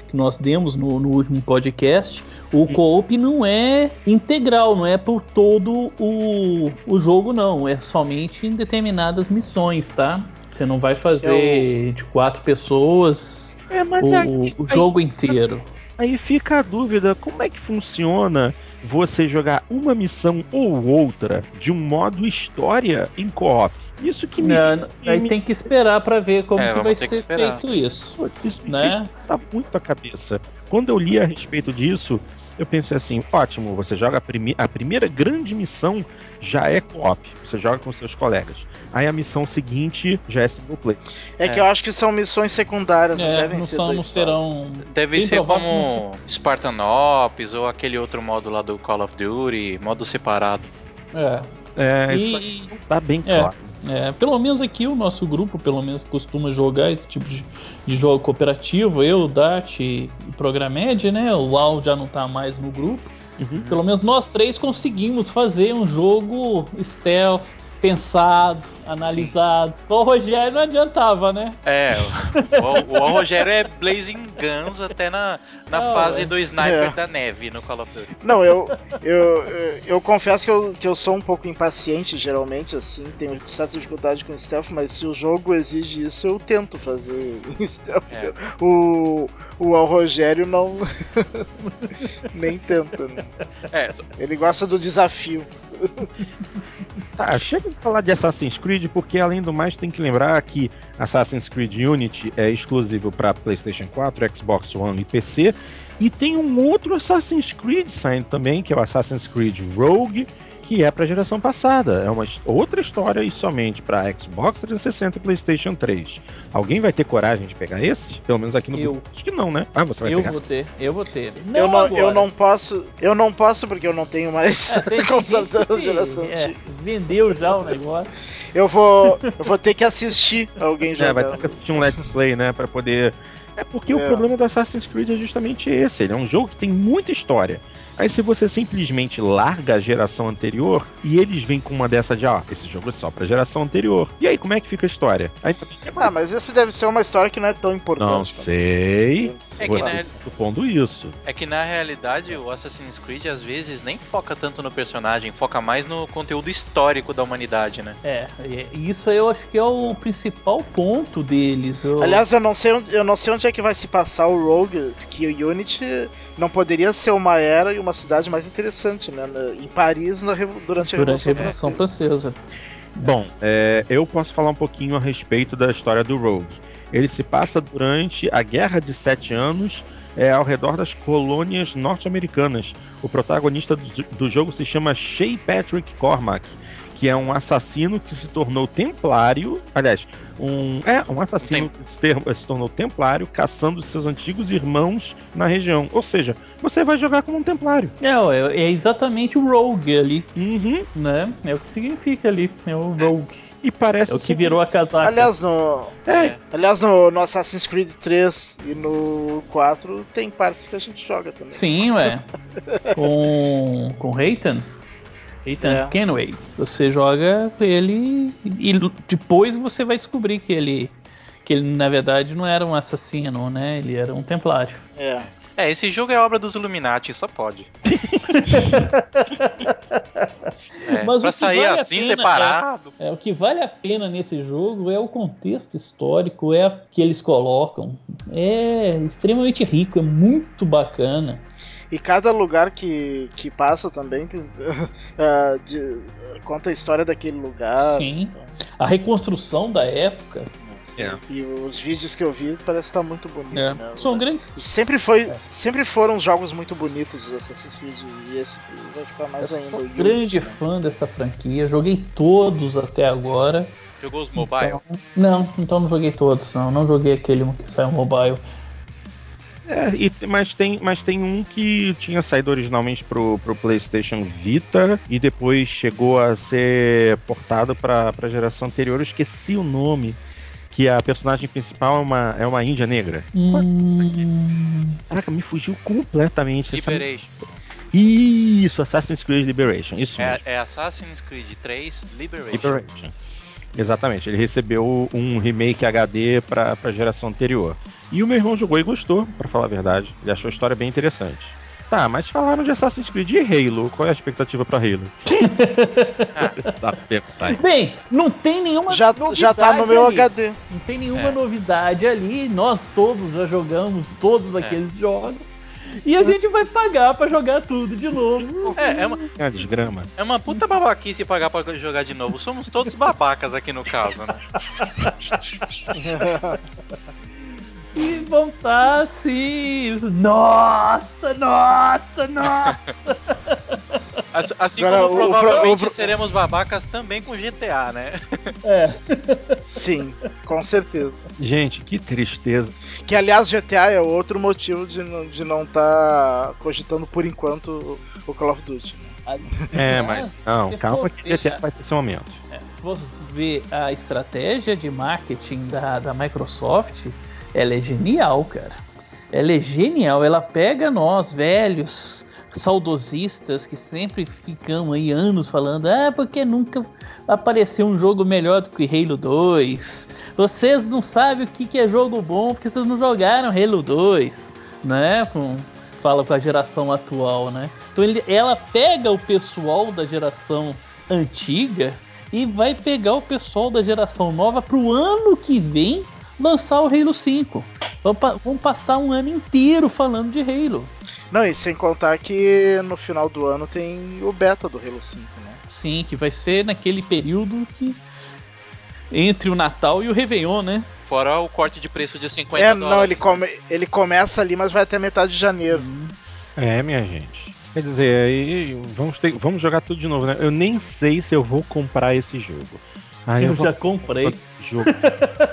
que nós demos no, no último podcast, o co-op não é integral, não é por todo o, o jogo, não. É somente em determinadas missões, tá? Você não vai fazer é de quatro pessoas é, o, aí, o jogo aí, inteiro. Aí fica a dúvida, como é que funciona você jogar uma missão ou outra de um modo história em co-op? Isso que me. Não, aí me... tem que esperar para ver como é, que vai ser que feito isso. Isso me né? fez muito a cabeça. Quando eu li a respeito disso, eu pensei assim: ótimo, você joga a, prime a primeira grande missão já é co-op, você joga com seus colegas. Aí a missão seguinte já é single play. É, é. que eu acho que são missões secundárias, não é, devem não ser. São, não serão. Deve ser como Spartan Ops ou aquele outro modo lá do Call of Duty, modo separado. É. É, e... isso tá bem é. claro. É, pelo menos aqui o nosso grupo, pelo menos, costuma jogar esse tipo de, de jogo cooperativo. Eu, o Dat e o Programed, né? O Al já não tá mais no grupo. Uhum. Pelo menos nós três conseguimos fazer um jogo stealth pensado, analisado. Sim. O Rogério não adiantava, né? É, o, o, o Rogério é Blazing Guns até na, na não, fase é. do sniper é. da neve no Call of Duty. Não, eu, eu, eu, eu, confesso que eu, que eu sou um pouco impaciente, geralmente, assim, tenho certa dificuldade com stealth, mas se o jogo exige isso, eu tento fazer stealth. É. O, o Al Rogério não. nem tenta, né? É, Ele gosta do desafio. Tá, chega de falar de Assassin's Creed, porque além do mais tem que lembrar que Assassin's Creed Unity é exclusivo para PlayStation 4, Xbox One e PC. E tem um outro Assassin's Creed saindo também, que é o Assassin's Creed Rogue, que é para a geração passada. É uma outra história e somente para Xbox 360 e PlayStation 3. Alguém vai ter coragem de pegar esse? Pelo menos aqui no Eu. Brasil. Acho que não, né? Ah, você vai Eu pegar? vou ter, eu vou ter. eu, não, agora. eu não posso. Eu não posso porque eu não tenho mais É, tem, console da geração é, vendeu já o negócio. Eu vou. Eu vou ter que assistir alguém É, vai ter jogando. que assistir um Let's Play, né? Pra poder. É porque o É. problema do Assassin's Creed é justamente esse. Ele é um jogo que tem muita história. Aí se você simplesmente larga a geração anterior e eles vêm com uma dessa de, ó, esse jogo é só pra geração anterior. E aí, como é que fica a história? Aí, Ah, mas esse deve ser uma história que não é tão importante. não sei. É que Você na- tá supondo isso. É que na realidade o Assassin's Creed às vezes nem foca tanto no personagem, foca mais no conteúdo histórico da humanidade, né? É, e isso eu acho que é o principal ponto deles. Eu- Aliás, eu não sei onde, eu não sei onde é que vai se passar o Rogue, que o Unity não poderia ser uma era e uma cidade mais interessante, né? Em Paris na durante a durante a Revolução Francesa. Bom, é, eu posso falar um pouquinho a respeito da história do Rogue. Ele se passa durante a Guerra de Sete Anos, é, ao redor das colônias norte-americanas. O protagonista do, do jogo se chama Shea Patrick Cormac, que é um assassino que se tornou templário. Aliás, um, é, um assassino que se, tornou templário, caçando seus antigos irmãos na região. Ou seja, você vai jogar como um templário. É, ué, é exatamente o Rogue ali, Uhum. né? É o que significa ali, é o Rogue. E parece É o que ser- virou a casaca. Aliás, no, É, aliás no, no Assassin's Creed 3 e no 4 tem partes que a gente joga também. Sim, ué. com com Reitan. Reitan É. Kenway. Você joga ele e depois você vai descobrir que ele que ele na verdade não era um assassino, né? Ele era um templário. É. É, esse jogo é obra dos Illuminati, só pode. É, Mas o pra que sair vale a assim, pena separado. É, o que vale a pena nesse jogo é o contexto histórico, é a- que eles colocam. É extremamente rico, é muito bacana. E cada lugar que, que passa também tem, ah, de- conta a história daquele lugar. Sim. A reconstrução da época E os vídeos que eu vi parece estar muito bonito. é, né? são grandes. E Sempre, foi, sempre foram jogos muito bonitos os Assassin's Creed e esse vai ficar mais Eu ainda. sou grande né? fã dessa franquia, joguei todos até agora. Jogou os mobile. Então- não, então não joguei todos, não. Não joguei aquele que saiu mobile. É, e mas, tem, mas tem um que tinha saído originalmente pro, pro PlayStation Vita e depois chegou a ser portado pra, pra geração anterior. Eu esqueci o nome. Que a personagem principal é uma, é uma índia negra. Hum, Caraca, me fugiu completamente. essa- Liberation. Isso, Assassin's Creed Liberation. Isso É, mesmo. é Assassin's Creed 3 Liberation. Liberation. Exatamente, ele recebeu um remake HD pra, pra geração anterior. E o meu irmão jogou e gostou, pra falar a verdade. Ele achou a história bem interessante. Tá, mas falaram de Assassin's Creed e Halo. Qual é a expectativa pra Halo? Bem, não tem nenhuma Já, novidade já tá no meu ali. HD. Não tem nenhuma É. novidade ali. Nós todos já jogamos todos É. aqueles jogos. E a gente vai pagar pra jogar tudo de novo. É, é uma, É uma desgrama. é uma puta babaquice pagar pra jogar de novo. Somos todos babacas aqui no caso, né? E vão estar assim. Nossa, nossa, nossa. Assim, assim Agora, como o- o- provavelmente o- seremos babacas também com GTA, né? É. Sim, com certeza. Gente, que tristeza. Que aliás, GTA é outro motivo de não de não tá cogitando por enquanto o Call of Duty. né? É, mas não, se calma que GTA vai ter seu momento. É, se você ver a estratégia de marketing da, da Microsoft, ela é genial, cara. Ela é genial. Ela pega nós, velhos, saudosistas, que sempre ficamos aí anos falando, ah, porque nunca apareceu um jogo melhor do que Halo 2. Vocês não sabem o que é jogo bom porque vocês não jogaram Halo 2, né? Fala com a geração atual, né? Então ele, ela pega o pessoal da geração antiga e vai pegar o pessoal da geração nova pro ano que vem lançar o Halo 5. Vamos, pa- vamos passar um ano inteiro falando de Halo. Não, e sem contar que no final do ano tem o beta do Halo 5, né? Sim, que vai ser naquele período que. Entre o Natal e o Réveillon, né? Fora o corte de preço de 50 É, dólares. não, ele, come, ele começa ali, mas vai até metade de janeiro. É, minha gente. Quer dizer, aí vamos, ter, vamos jogar tudo de novo, né? Eu nem sei se eu vou comprar esse jogo. Aí Eu eu vou já comprei. Jogo.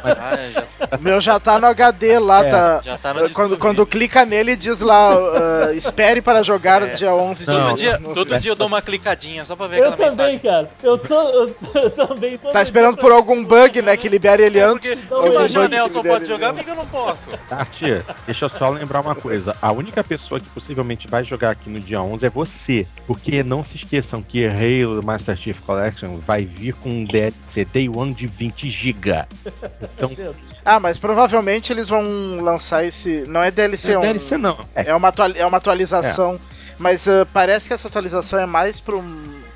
Ah, já, O meu já tá no HD lá, É, tá. já tá no Quando, quando clica nele, diz lá, ah, espere para jogar É. dia 11 de Todo, Não, dia, no- todo dia eu dou uma clicadinha só pra ver Eu aquela também, cara. Eu, tô, eu, eu também tô. Tá esperando por algum bug, né? Que libere ele É, antes. se o libere pode jogar, por que eu não posso? Tati, deixa eu só lembrar uma coisa. A única pessoa que possivelmente vai jogar aqui no dia 11 é você. Porque não se esqueçam que Halo Master Chief Collection vai vir com um DLC Day One de 20 GB. Então, Ah, mas provavelmente eles vão lançar esse. Não é DLC, não um- é DLC não. É, É uma, atua- é uma atualização. Mas ah, parece que essa atualização é mais pro,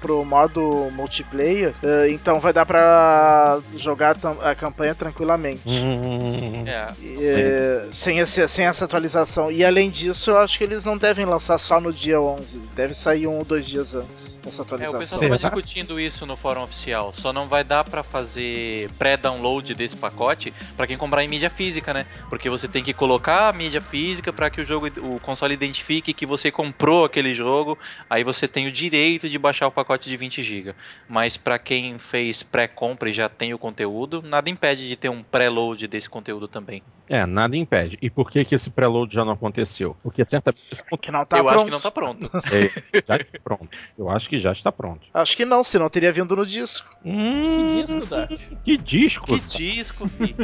pro modo multiplayer. ah, então vai dar pra jogar a campanha tranquilamente. Hum, É. E, eh, sem, esse, sem essa atualização. E além disso, eu acho que eles não devem lançar só no dia 11. Deve sair um ou dois dias antes dessa É, o atualização. pessoal Será? tava discutindo isso no fórum oficial. Só não vai dar pra fazer pré-download desse pacote pra quem comprar em mídia física, né? Porque você tem que colocar a mídia física pra que o jogo, o console identifique que você comprou aquele jogo. Aí você tem o direito de baixar o pacote de 20 GB. Mas pra quem fez pré-compra e já tem o conteúdo, nada impede de ter um pré-load desse conteúdo também. É, nada impede. E por que, que esse preload já não aconteceu? Porque certamente esse Que não tá eu pronto. acho que não tá pronto. É, já está pronto. Eu acho que já está pronto. Acho que não, senão teria vindo no disco. Hum, Que disco, Dart? Que disco? que disco, fi.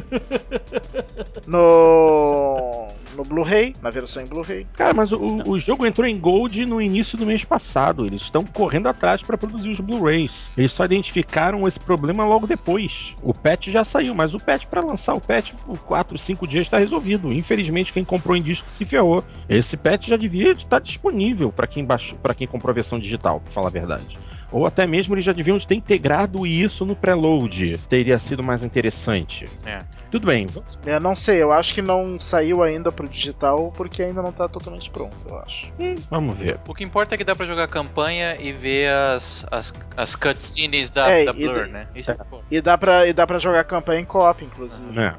No. No Blu-ray, na versão em Blu-ray. Cara, mas o, o jogo entrou em Gold no início do mês passado. Eles estão correndo atrás para produzir os Blu-rays. Eles só identificaram esse problema logo depois. O patch já saiu, mas o patch para lançar o patch por 4, 5 dias está resolvido. Infelizmente, quem comprou em disco se ferrou. Esse patch já devia estar disponível para quem baixou, quem comprou a versão digital, para falar a verdade. Ou até mesmo eles já deviam ter integrado isso no preload. Teria sido mais interessante. É. Tudo bem, vamos Eu não sei, eu acho que não saiu ainda pro digital porque ainda não tá totalmente pronto, eu acho. Vamos ver. O que importa é que dá pra jogar campanha e ver as, as, as cutscenes da, É, da e Blur, de- né? Isso é bom. E dá pra, e dá pra jogar campanha em co-op, inclusive. É.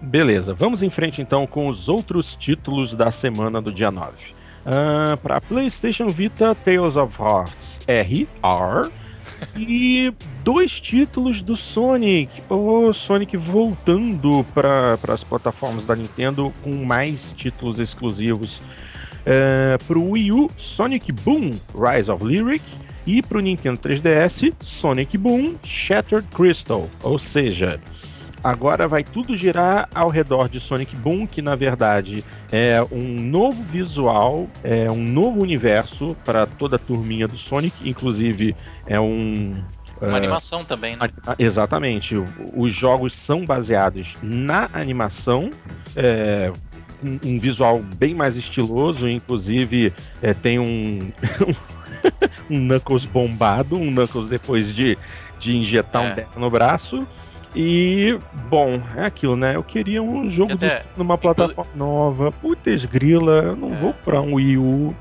Beleza, vamos em frente então com os outros títulos da semana do dia 9. Para PlayStation Vita, Tales of Hearts RR e dois títulos do Sonic. O Sonic voltando para as plataformas da Nintendo com mais títulos exclusivos. para o Wii U, Sonic Boom Rise of Lyric e para o Nintendo 3DS, Sonic Boom Shattered Crystal. Ou seja, agora vai tudo girar ao redor de Sonic Boom, que na verdade é um novo visual, é um novo universo para toda a turminha do Sonic, inclusive é um Uma animação também, né? Exatamente. Os jogos são baseados na animação. é, um, visual bem mais estiloso, inclusive é, tem um, um Knuckles bombado, um Knuckles depois de, de injetar É. um deck no braço. E, bom, é aquilo, né? Eu queria um jogo do Até, Sonic numa plataforma nova. Putz, grila, eu não É. vou comprar um Wii U.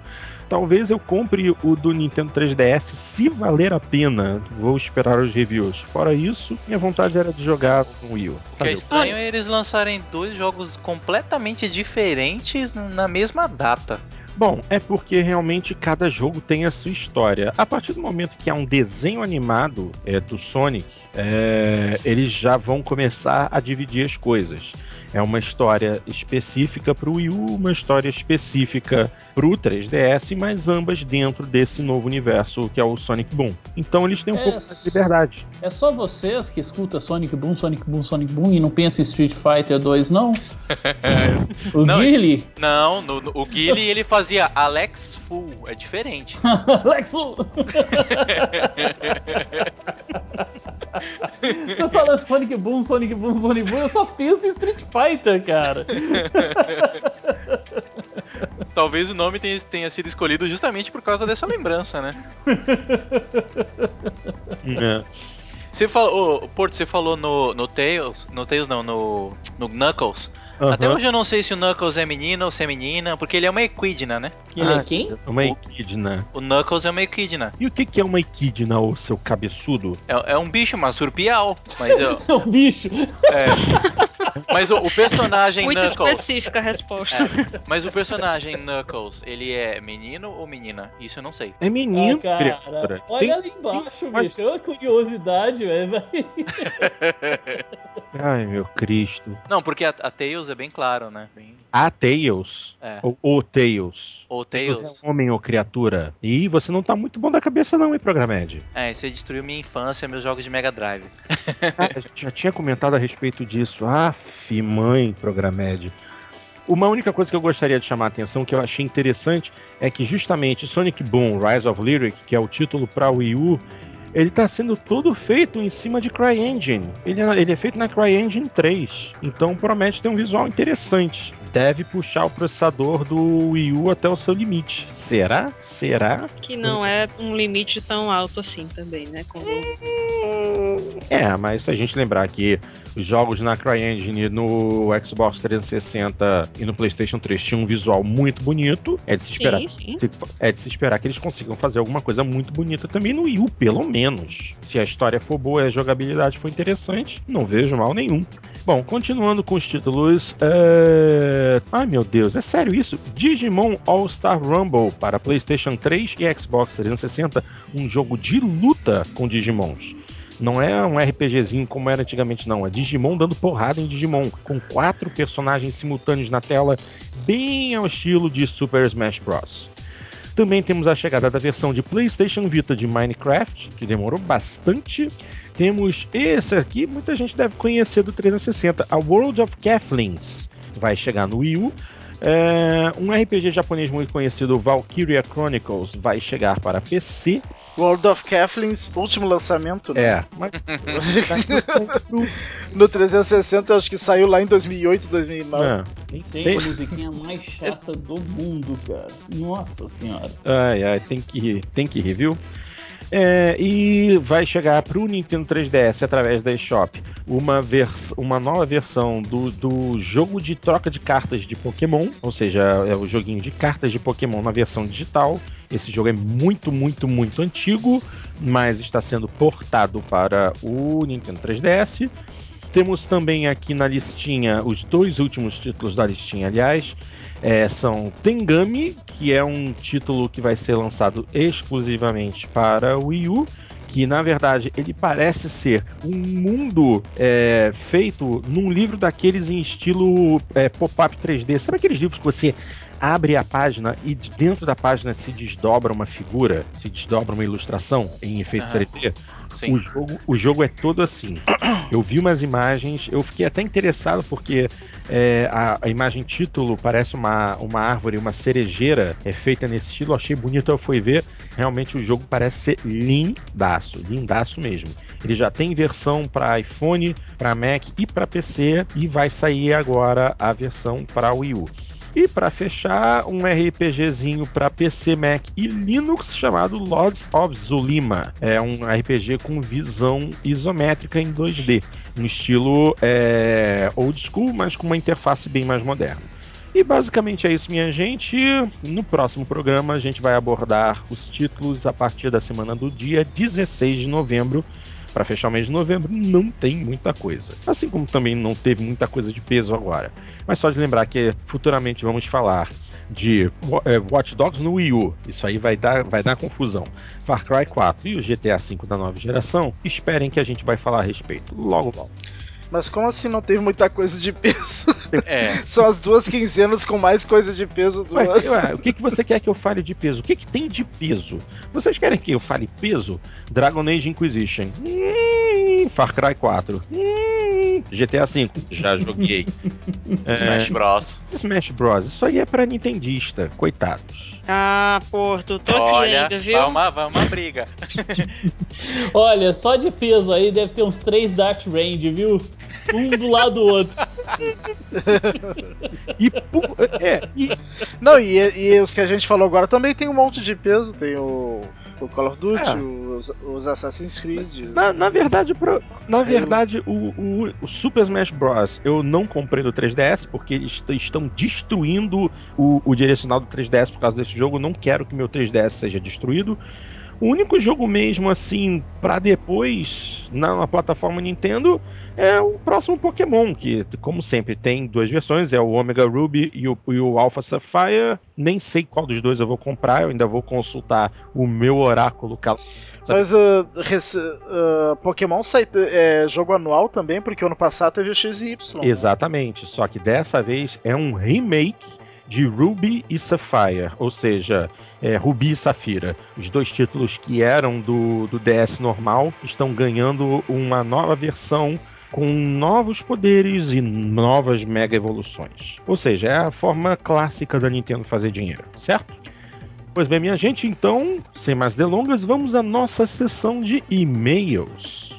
Talvez eu compre o do Nintendo 3DS se valer a pena. Vou esperar os reviews. Fora isso, minha vontade era de jogar no Wii U. O que é estranho é eles lançarem dois jogos completamente diferentes na mesma data. Bom, é porque realmente cada jogo tem a sua história. A partir do momento que há um desenho animado é, do Sonic, é, eles já vão começar a dividir as coisas. É uma história específica para o Wii U, uma história específica para o 3DS, mas ambas dentro desse novo universo que é o Sonic Boom. Então eles têm um É, pouco mais de liberdade. É só vocês que escutam Sonic Boom, Sonic Boom, Sonic Boom e não pensam em Street Fighter 2, não? O Não, Guile? Não, no- no- o Guile ele fazia Alex Full, é diferente. Lex Full. Você fala Sonic Boom, Sonic Boom, Sonic Boom, eu só penso em Street Fighter, cara. Talvez o nome tenha, tenha sido escolhido justamente por causa dessa lembrança, né? É. Você falou, ô, Porto, você falou no, no Tails, no Tails não, no, no Knuckles, Até Aham. hoje eu não sei se o Knuckles é menino ou se é menina, porque ele é uma equidna, né? Ele Ah, é quem? Uma equidna. O Knuckles é uma equidna. E o que, que é uma equidna, ô seu cabeçudo? É, é um bicho, uma surpial. Mas, eu, É um bicho. é, mas o, o personagem Muito Knuckles. específica a resposta. É, mas o personagem Knuckles, ele é menino ou menina? Isso eu não sei. É menino, Ah, cara, criatura. olha Tem- ali embaixo, tem- bicho. Olha a curiosidade, velho. Ai, meu Cristo. Não, porque a, a Tails é bem claro, né? Bem- A Tails. é. Ou o Tails. Ou Você Tails. é homem ou criatura. E você não tá muito bom da cabeça, não, hein, Programed? É, você destruiu minha infância, meus jogos de Mega Drive. Ah, já tinha comentado a respeito disso. Aff, mãe, Programed. Uma única coisa que eu gostaria de chamar a atenção, que eu achei interessante, é que justamente Sonic Boom Rise of Lyric, que é o título para Wii U, ele tá sendo todo feito em cima de CryEngine. Ele é, ele é feito na CryEngine 3, então promete ter um visual interessante. Deve puxar o processador do Wii U até o seu limite. Será? Será? Que não é um limite tão alto assim também, né? Como... É, mas se a gente lembrar que os jogos na CryEngine no Xbox 360 e no PlayStation 3 tinham um visual muito bonito, é de se esperar. Sim, sim. É de se esperar que eles consigam fazer alguma coisa muito bonita também no Wii U, pelo menos. Se a história for boa e a jogabilidade for interessante, não vejo mal nenhum. Bom, continuando com os títulos. é, Ai meu Deus, é sério isso? Digimon All-Star Rumble para PlayStation 3 e Xbox 360, um jogo de luta com Digimons. Não é um RPGzinho como era antigamente, não. É Digimon dando porrada em Digimon, com quatro personagens simultâneos na tela, bem ao estilo de Super Smash Bros. Também temos a chegada da versão de PlayStation Vita de Minecraft, que demorou bastante. Temos esse aqui, muita gente deve conhecer do 360, a World of Cathlings. Vai chegar no Wii U. É, um RPG japonês muito conhecido, Valkyria Chronicles, vai chegar para PC. World of Cathlings, último lançamento, né? É, mas No 360, eu acho que saiu lá em 2008, 2009. É. Tem a musiquinha mais chata do mundo, cara. Nossa senhora. Ai, ai, tem que, tem que ir, viu? É, e vai chegar para o Nintendo 3DS através da eShop uma, vers uma nova versão do, do jogo de troca de cartas de Pokémon, ou seja, é o joguinho de cartas de Pokémon na versão digital. Esse jogo é muito, muito, muito antigo, mas está sendo portado para o Nintendo 3DS. Temos também aqui na listinha os dois últimos títulos da listinha, aliás. É, são Tengami, que é um título que vai ser lançado exclusivamente para o Wii U, que na verdade ele parece ser um mundo é, feito num livro daqueles em estilo é, pop-up 3D. Sabe aqueles livros que você abre a página e de dentro da página se desdobra uma figura, se desdobra uma ilustração em efeito Aham. 3D? O Sim. jogo, o jogo é todo assim. Eu vi umas imagens, eu fiquei até interessado porque é, a, a imagem título parece uma, uma árvore, uma cerejeira é feita nesse estilo. Achei bonito, eu fui ver. Realmente o jogo parece ser lindaço, lindaço mesmo. Ele já tem versão para iPhone, para Mac e para PC e vai sair agora a versão para Wii U. E para fechar, um RPGzinho para PC, Mac e Linux chamado Lords of Zulima. É um RPG com visão isométrica em 2D, um estilo é, old school, mas com uma interface bem mais moderna. E basicamente é isso, minha gente. No próximo programa a gente vai abordar os títulos a partir da semana do dia 16 de novembro. Para fechar o mês de novembro, não tem muita coisa. Assim como também não teve muita coisa de peso agora. Mas só de lembrar que futuramente vamos falar de é, Watch Dogs no Wii U. Isso aí vai dar, vai dar confusão. Far Cry 4 e o GTA V da nova geração. Esperem que a gente vai falar a respeito logo logo. Mas como assim não teve muita coisa de peso? É. São as duas quinzenas com mais coisa de peso do Ué, ano. ué, o que, que você quer que eu fale de peso? O que, que tem de peso? Vocês querem que eu fale peso? Dragon Age Inquisition. Hum, Far Cry 4. Hum, GTA V. Já joguei. É, Smash Bros. Smash Bros. Isso aí é pra nintendista. Coitados. Ah, Porto, tô Olha, ainda, viu? vai uma, vai uma briga. Olha, só de peso aí deve ter uns três Dark Range, viu? Um do lado do outro. E, pu- é, e Não, e, e os que a gente falou agora também tem um monte de peso. Tem o, O Call of Duty, É. os, os Assassin's Creed. Na, na verdade, pro- na verdade o, o- o Super Smash Bros. eu não comprei no 3DS porque eles estão destruindo o, o direcional do 3DS por causa desse jogo. Eu não quero que meu 3DS seja destruído. O único jogo mesmo assim pra depois na, na plataforma Nintendo é o próximo Pokémon, que como sempre tem duas versões, é o Omega Ruby e o, e o Alpha Sapphire. Nem sei qual dos dois eu vou comprar, eu ainda vou consultar o meu oráculo Mas uh, rece- uh, Pokémon sai é, jogo anual também, porque ano passado teve o XY. Exatamente, só que dessa vez é um remake de Ruby e Sapphire, ou seja, é, Ruby e Safira. Os dois títulos que eram do, do DS normal estão ganhando uma nova versão com novos poderes e novas mega evoluções. Ou seja, é a forma clássica da Nintendo fazer dinheiro, certo? Pois bem, minha gente, então, sem mais delongas, vamos à nossa sessão de e-mails.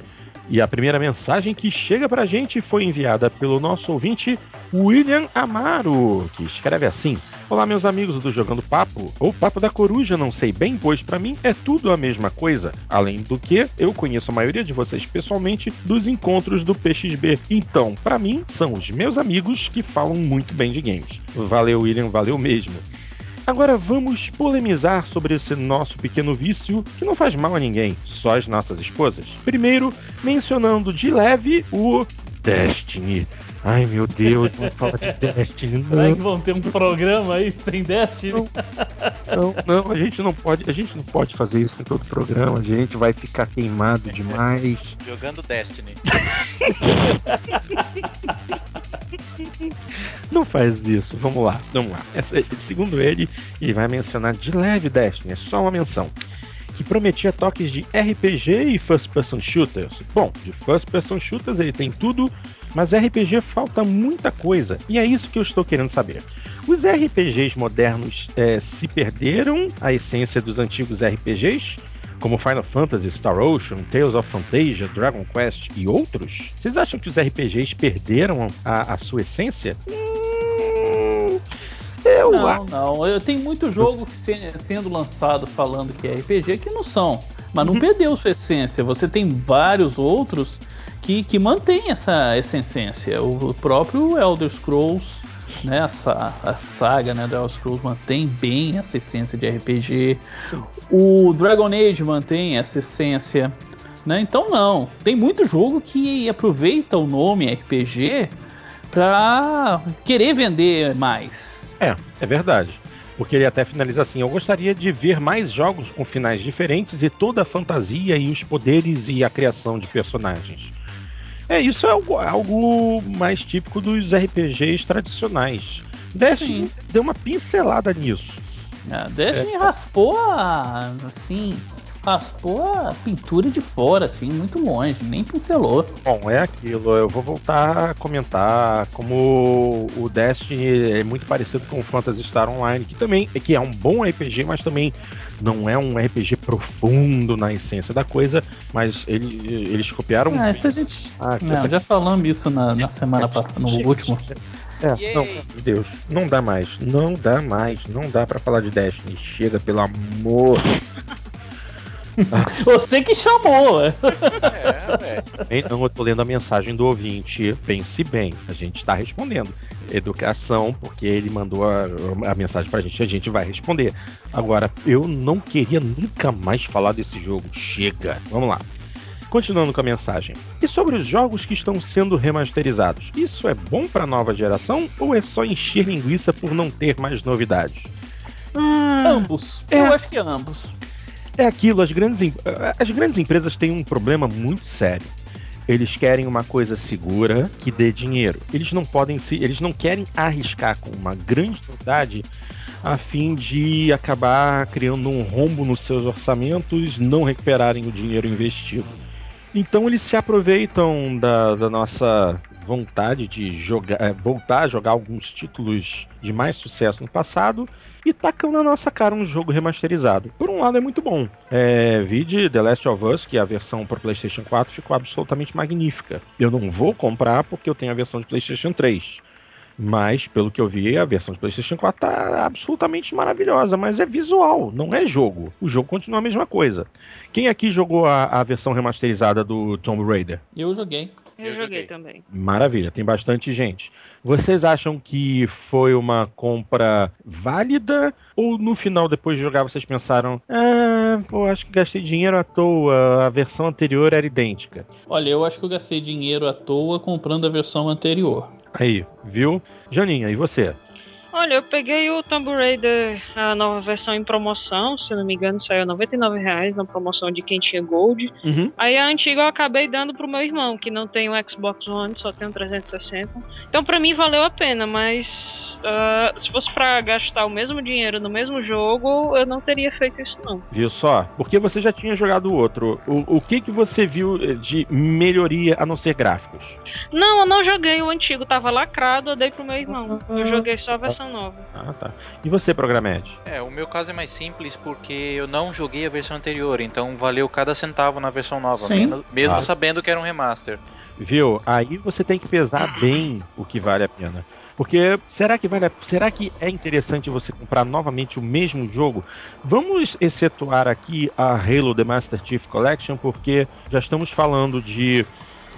E a primeira mensagem que chega pra gente foi enviada pelo nosso ouvinte William Amaro, que escreve assim: Olá, meus amigos do Jogando Papo, ou Papo da Coruja, não sei bem, pois pra mim é tudo a mesma coisa. Além do que, eu conheço a maioria de vocês pessoalmente dos encontros do PXB. Então, pra mim, são os meus amigos que falam muito bem de games. Valeu, William, valeu mesmo. Agora vamos polemizar sobre esse nosso pequeno vício que não faz mal a ninguém, só as nossas esposas. Primeiro, mencionando de leve o Destiny. Ai meu Deus, vamos falar de Destiny. Será Não, que vão ter um programa aí sem Destiny? não, não, a gente não pode, a gente não pode fazer isso em todo programa, a gente vai ficar queimado demais. Jogando Destiny. Não faz isso, vamos lá, vamos lá. Segundo ele, ele vai mencionar de leve Destiny, é só uma menção. Que prometia toques de RPG e First Person Shooters. Bom, de First Person Shooters ele tem tudo, mas RPG falta muita coisa. E é isso que eu estou querendo saber. Os RPGs modernos eh, se perderam a essência dos antigos RPGs? Como Final Fantasy, Star Ocean, Tales of Fantasia, Dragon Quest e outros? Vocês acham que os RPGs perderam a, a sua essência? Hum, eu Não, não. Eu tenho muito jogo que se- sendo lançado falando que é RPG que não são. Mas não perdeu sua essência. Você tem vários outros que, que mantêm essa, essa essência. O próprio Elder Scrolls, né? A, sa- a saga né, do Elder Scrolls mantém bem essa essência de RPG. O Dragon Age mantém essa essência. Né? Então não. Tem muito jogo que aproveita o nome RPG pra querer vender mais. É, é verdade. Porque ele até finaliza assim: Eu gostaria de ver mais jogos com finais diferentes e toda a fantasia e os poderes e a criação de personagens. É, isso é algo, algo mais típico dos RPGs tradicionais. Destiny Sim. deu uma pincelada nisso. A Destiny raspou a. assim. Raspou a pintura de fora, assim, muito longe, nem pincelou. Bom, é aquilo. Eu vou voltar a comentar como o Destiny é muito parecido com o Phantasy Star Online, que também que é um bom RPG, mas também não é um RPG profundo na essência da coisa. Mas ele- eles copiaram. Ah, isso a gente. Ah, Não, essa- já falamos isso na, na semana pa- no Chega, último. É, Yay! não, meu Deus, não dá mais, não dá mais, não dá pra falar de Destiny. Chega, pelo amor. Você que chamou! é. É, Não, eu tô lendo a mensagem do ouvinte. Pense bem, a gente tá respondendo. Educação, porque ele mandou a, a mensagem pra gente, a gente vai responder. Agora, eu não queria nunca mais falar desse jogo. Chega. Vamos lá. Continuando com a mensagem. E sobre os jogos que estão sendo remasterizados? Isso é bom pra nova geração ou é só encher linguiça por não ter mais novidades? Ah, Ambos. É. Eu acho que ambos. É aquilo, as grandes, as grandes empresas têm um problema muito sério. Eles querem uma coisa segura que dê dinheiro. Eles não podem se, eles não querem arriscar com uma grande novidade a fim de acabar criando um rombo nos seus orçamentos, não recuperarem o dinheiro investido. Então eles se aproveitam da, da nossa vontade de jogar, eh, voltar a jogar alguns títulos de mais sucesso no passado e tacam na nossa cara um jogo remasterizado. Por um lado é muito bom. É, vide The Last of Us, que a versão para PlayStation 4 ficou absolutamente magnífica. Eu não vou comprar porque eu tenho a versão de PlayStation 3. Mas, pelo que eu vi, a versão de PlayStation 4 tá absolutamente maravilhosa, mas é visual, não é jogo. O jogo continua a mesma coisa. Quem aqui jogou a, a versão remasterizada do Tomb Raider? Eu joguei. Eu, Eu joguei. joguei. também. Maravilha, tem bastante gente. Vocês acham que foi uma compra válida? Ou no final, depois de jogar, vocês pensaram: ah, pô, acho que gastei dinheiro à toa, a versão anterior era idêntica? Olha, eu acho que eu gastei dinheiro à toa comprando a versão anterior. Aí, viu? Janinha, e você? Olha, eu peguei o Tomb Raider, a nova versão em promoção, se não me engano, saiu 99 reais na promoção de quem tinha Gold. Uhum. Aí a antiga eu acabei dando pro meu irmão, que não tem o Xbox One, só tem o 360. Então pra mim valeu a pena, mas ah, se fosse pra gastar o mesmo dinheiro no mesmo jogo, eu não teria feito isso não. Viu só? Porque você já tinha jogado o outro. O, o que, que você viu de melhoria a não ser gráficos? Não, eu não joguei o antigo, tava lacrado, eu dei pro meu irmão. Eu joguei só a versão nova. Ah, tá. E você, Programed? É, o meu caso é mais simples porque eu não joguei a versão anterior, então valeu cada centavo na versão nova, Sim. mesmo, mesmo Ah. sabendo que era um remaster. Viu? Aí você tem que pesar bem o que vale a pena. Porque será que vale a... será que é interessante você comprar novamente o mesmo jogo? Vamos excetuar aqui a Halo The Master Chief Collection, porque já estamos falando de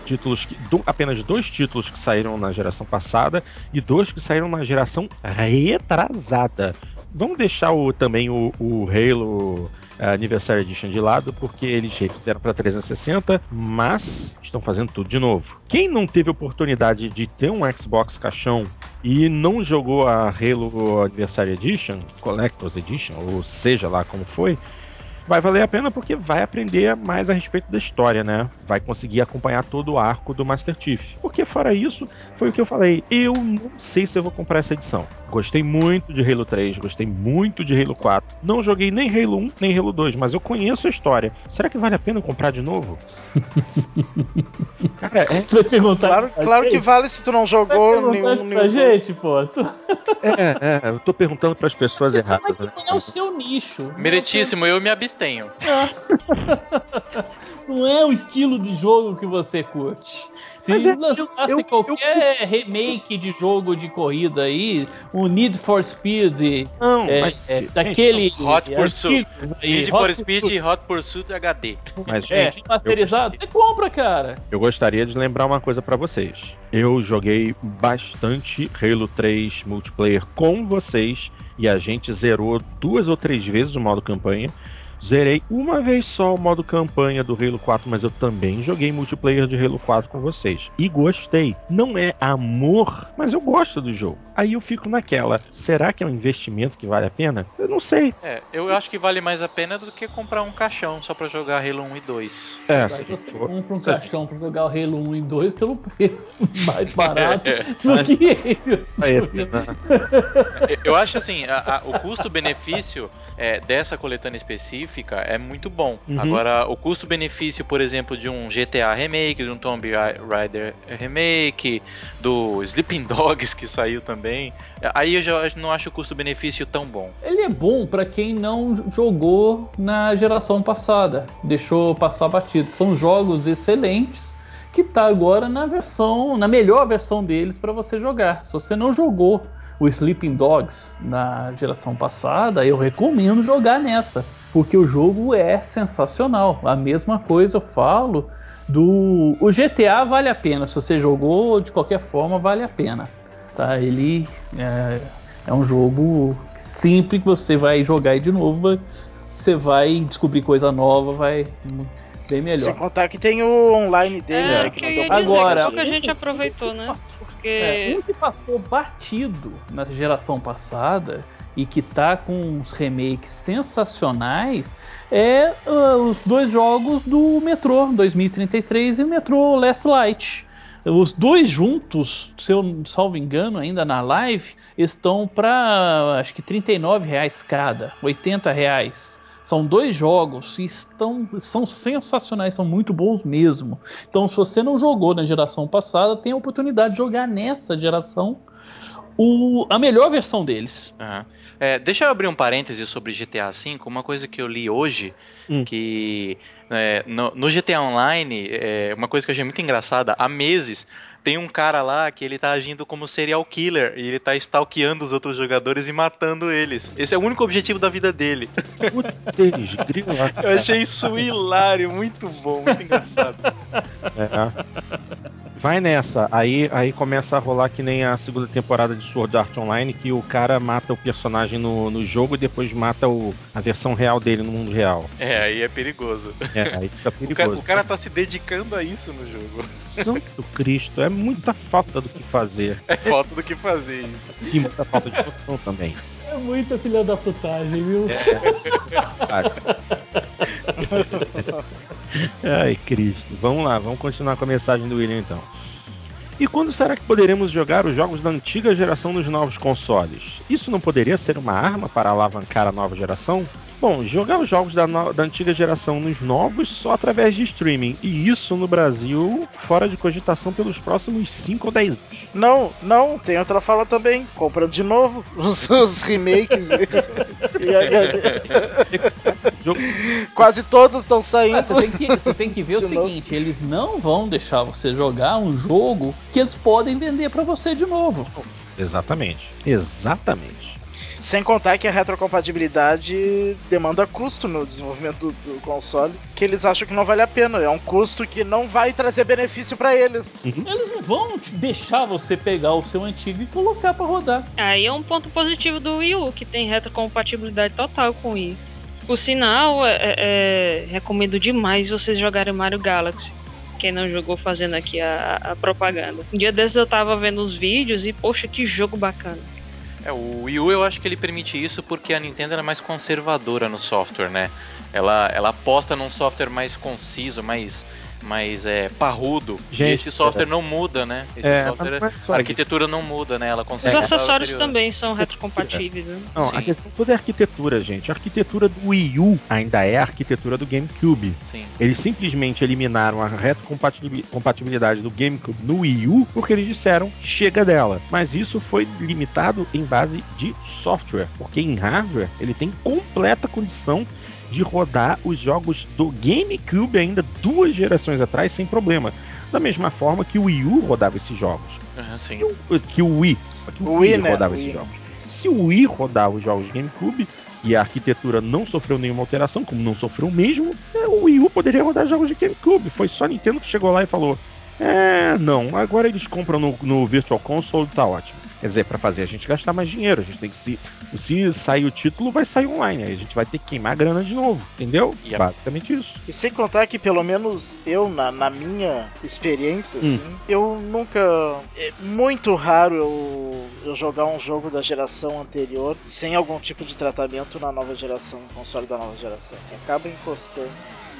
títulos que do- apenas dois títulos que saíram na geração passada e dois que saíram na geração retrasada. Vamos deixar o, também o, o Halo eh, Anniversary Edition de lado, porque eles refizeram para 360, mas estão fazendo tudo de novo. Quem não teve oportunidade de ter um Xbox caixão e não jogou a Halo Anniversary Edition, Collector's Edition, ou seja lá como foi, vai valer a pena porque vai aprender mais a respeito da história, né? Vai conseguir acompanhar todo o arco do Master Chief. Porque fora isso, foi o que eu falei, eu não sei se eu vou comprar essa edição. Gostei muito de Halo 3, gostei muito de Halo 4. Não joguei nem Halo 1, nem Halo 2, mas eu conheço a história. Será que vale a pena comprar de novo? Cara, é, Tu vai perguntar Claro, claro que vale se tu não Vai jogou perguntar nenhum. pra nenhum gente, pô. Tu... é, é, eu tô perguntando para as pessoas erradas, Mas né? não é o seu nicho. Meritíssimo, eu me abstenho. Não é o estilo de jogo que você curte. Se Mas é- lançasse eu- eu- qualquer remake de jogo de corrida aí, o Need for Speed, Não, é, mas, é, gente, daquele Hot Pursuit. Need Hot for Speed e Hot Pursuit HD. mas, é, gente, masterizado, você compra, cara. Eu gostaria de lembrar uma coisa pra vocês. Eu joguei bastante Halo 3 multiplayer com vocês e a gente zerou duas ou três vezes o modo campanha. Zerei uma vez só o modo campanha do Halo 4, mas eu também joguei multiplayer de Halo 4 com vocês. E gostei. Não é amor, mas eu gosto do jogo. Aí eu fico naquela, será que é um investimento que vale a pena? Eu não sei. É, eu acho que vale mais a pena do que comprar um caixão só pra jogar Halo 1 e 2. É, Aí se você for- compra um se caixão pra jogar o Halo 1 e 2 pelo preço mais barato É, do que isso. É esse, né? Eu acho assim, a- a- o custo-benefício é, dessa coletânea específica é muito bom. Uhum. Agora, o custo-benefício, por exemplo, de um GTA remake, de um Tomb Raider remake, do Sleeping Dogs que saiu também, aí eu já não acho o custo-benefício tão bom. Ele é bom pra quem não jogou na geração passada, deixou passar batido. São jogos excelentes que tá agora na versão, na melhor versão deles pra você jogar. Se você não jogou o Sleeping Dogs na geração passada, eu recomendo jogar nessa, porque o jogo é sensacional. A mesma coisa eu falo do o GTA vale a pena. Se você jogou de qualquer forma, vale a pena. Tá? Ele é, é um jogo que sempre que você vai jogar de novo, você vai descobrir coisa nova, vai bem Sem melhor. contar que tem o online dele, É, né? que Que não Agora, que jogar. pouca gente aproveitou, né? É, Porque um que passou batido na geração passada e que tá com uns remakes sensacionais é ah, os dois jogos do Metro 2033 e o Metro Last Light. Os dois juntos, se eu não salvo engano, ainda na live, estão para acho que 39 reais cada, 80 reais. São dois jogos e estão, são sensacionais, são muito bons mesmo. Então, se você não jogou na geração passada, tem a oportunidade de jogar nessa geração o, a melhor versão deles. Aham. É, deixa eu abrir um parêntese sobre GTA V, uma coisa que eu li hoje, Hum. que é, no, no GTA Online, é, uma coisa que eu achei muito engraçada, há meses tem um cara lá que ele tá agindo como serial killer e ele tá stalkeando os outros jogadores e matando eles. Esse é o único objetivo da vida dele. Putz. Eu achei isso hilário, muito bom, muito engraçado. É. Vai nessa. Aí, aí começa a rolar que nem a segunda temporada de Sword Art Online, que o cara mata o personagem no, no jogo e depois mata o, a versão real dele no mundo real. É, aí é perigoso. É, aí fica O perigoso. cara, o cara tá se dedicando a isso no jogo. Santo Cristo, é muita falta do que fazer. É falta do que fazer isso. E muita falta de noção também. É muita filha da putagem, viu? Cara. Ai, Cristo. Vamos lá, vamos continuar com a mensagem do William então. E quando será que poderemos jogar os jogos da antiga geração nos novos consoles? Isso não poderia ser uma arma para alavancar a nova geração? Bom, jogar os jogos da, no- da antiga geração nos novos só através de streaming. E isso no Brasil, fora de cogitação pelos próximos 5 ou 10 anos. Não, não, tem outra fala também. Comprando de novo os, os remakes e, HD. Quase todos estão saindo. Ah, você, tem que, você tem que ver o novo. seguinte: eles não vão deixar você jogar um jogo que eles podem vender pra você de novo. Exatamente. Exatamente. Sem contar que a retrocompatibilidade demanda custo no desenvolvimento do, do console, que eles acham que não vale a pena. É um custo que não vai trazer benefício pra eles. Eles não vão te deixar você pegar o seu antigo e colocar pra rodar. Aí é um ponto positivo do Wii U, que tem retrocompatibilidade total com o Wii. Por sinal, é, é- é- recomendo demais vocês jogarem Mario Galaxy. Quem não jogou fazendo aqui a, a propaganda. Um dia desses eu tava vendo os vídeos e, poxa, que jogo bacana. É, o Wii U eu acho que ele permite isso porque a Nintendo era mais conservadora no software, né? Ela, ela aposta num software mais conciso, mais, mais é, parrudo. Gente, e esse software não muda, né? Esse É, software, não é a arquitetura não muda, né? Ela Os consegue. mudar o acessórios também são retrocompatíveis, né? Não, a Sim. questão toda é arquitetura, gente. A arquitetura do Wii U ainda é a arquitetura do GameCube. Sim. Eles simplesmente eliminaram a retrocompatibilidade do GameCube no Wii U porque eles disseram chega dela. Mas isso foi limitado em base de software, porque em hardware ele tem completa condição de rodar os jogos do GameCube ainda duas gerações atrás sem problema. Da mesma forma que o Wii U rodava esses jogos. Se sim. o- que o Wii, que o Wii, Wii, né? rodava esses Wii. jogos. Se o Wii rodava os jogos de GameCube e a arquitetura não sofreu nenhuma alteração, como não sofreu mesmo, é, o Wii U poderia rodar jogos de GameCube. Foi só a Nintendo que chegou lá e falou: É, não, agora eles compram no, no Virtual Console, tá ótimo. Quer dizer, pra fazer a gente gastar mais dinheiro, a gente tem que se. Se sair o título, vai sair online. Aí a gente vai ter que queimar grana de novo, entendeu? Yep. Basicamente isso. E sem contar que, pelo menos eu, na, na minha experiência, Hum. assim, eu nunca. É muito raro eu, eu jogar um jogo da geração anterior sem algum tipo de tratamento na nova geração, no console da nova geração. Acaba encostando.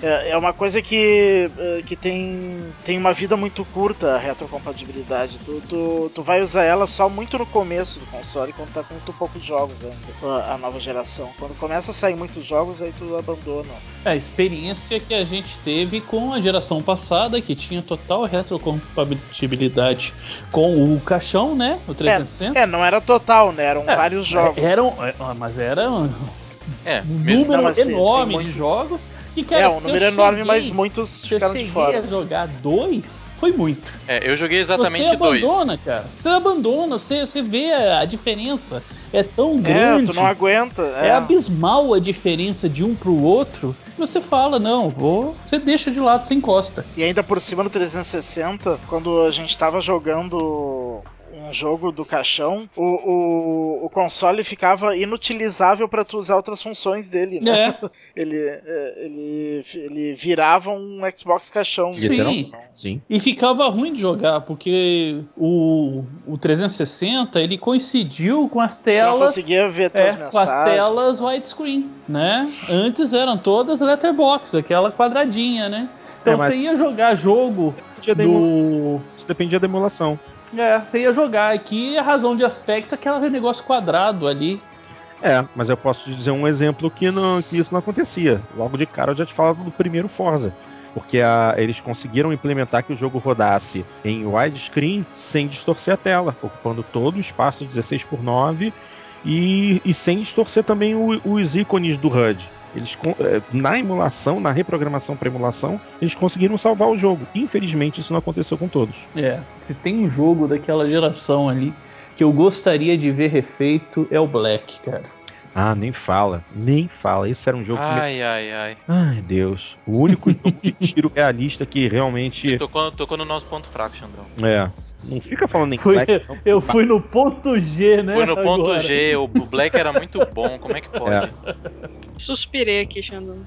É, é uma coisa que, eh, que tem, tem uma vida muito curta a retrocompatibilidade. Tu, tu, tu vai usar ela só muito no começo do console, quando tá com muito poucos jogos ainda, a, a nova geração. Quando começa a sair muitos jogos, aí tu abandona. É a experiência que a gente teve com a geração passada, que tinha total retrocompatibilidade com o caixão, né? O 360. É, não era total, né? Eram É, vários jogos. Eram, é, mas era um É, número Não, mas tem- enorme tem de muitos- jogos. E, cara, é, um se eu número enorme, cheguei- mas muitos Se eu ficaram de cheguei fora. a jogar dois, foi muito. É, eu joguei exatamente você dois. abandona, cara. Você abandona, você, você vê a diferença. É tão É, grande. tu não aguenta. É É, abismal a diferença de um pro outro. Você fala, não, vou. Você deixa de lado, você encosta. E ainda por cima do 360, quando a gente tava jogando um jogo do caixão, o, o, o console ficava inutilizável pra tu usar outras funções dele, né? É. Ele, é, ele, ele virava um Xbox caixão. Sim. Sim. E ficava ruim de jogar, porque o, o 360 ele coincidiu com as não telas. conseguia ver É, tuas com as mensagens. telas widescreen, né? Antes eram todas letterbox, aquela quadradinha, né? Então É, mas- você ia jogar jogo Dependia da emulação. do. Isso dependia da emulação. É, você ia jogar aqui a razão de aspecto é aquele negócio quadrado ali. É, mas eu posso te dizer um exemplo que, não, que isso não acontecia. Logo de cara eu já te falava do primeiro Forza. Porque a- eles conseguiram implementar que o jogo rodasse em widescreen sem distorcer a tela, ocupando todo o espaço 16 por 9 e, e sem distorcer também o- os ícones do HUD. Eles eh, na emulação, na reprogramação para emulação, eles conseguiram salvar o jogo. Infelizmente, isso não aconteceu com todos. É, se tem um jogo daquela geração ali que eu gostaria de ver refeito é o Black, cara. Ah, nem fala, nem fala. Esse era um jogo que Ai, ai, ai. Ai, Deus. O único jogo de tiro realista que realmente Tocou, tocou no nosso ponto fraco, Xandrão. é. Não fica falando em Fui- Black, não. eu fui no ponto G, né? Foi no ponto agora. G, o Black era muito bom, como é que pode? Suspirei aqui, Xandão.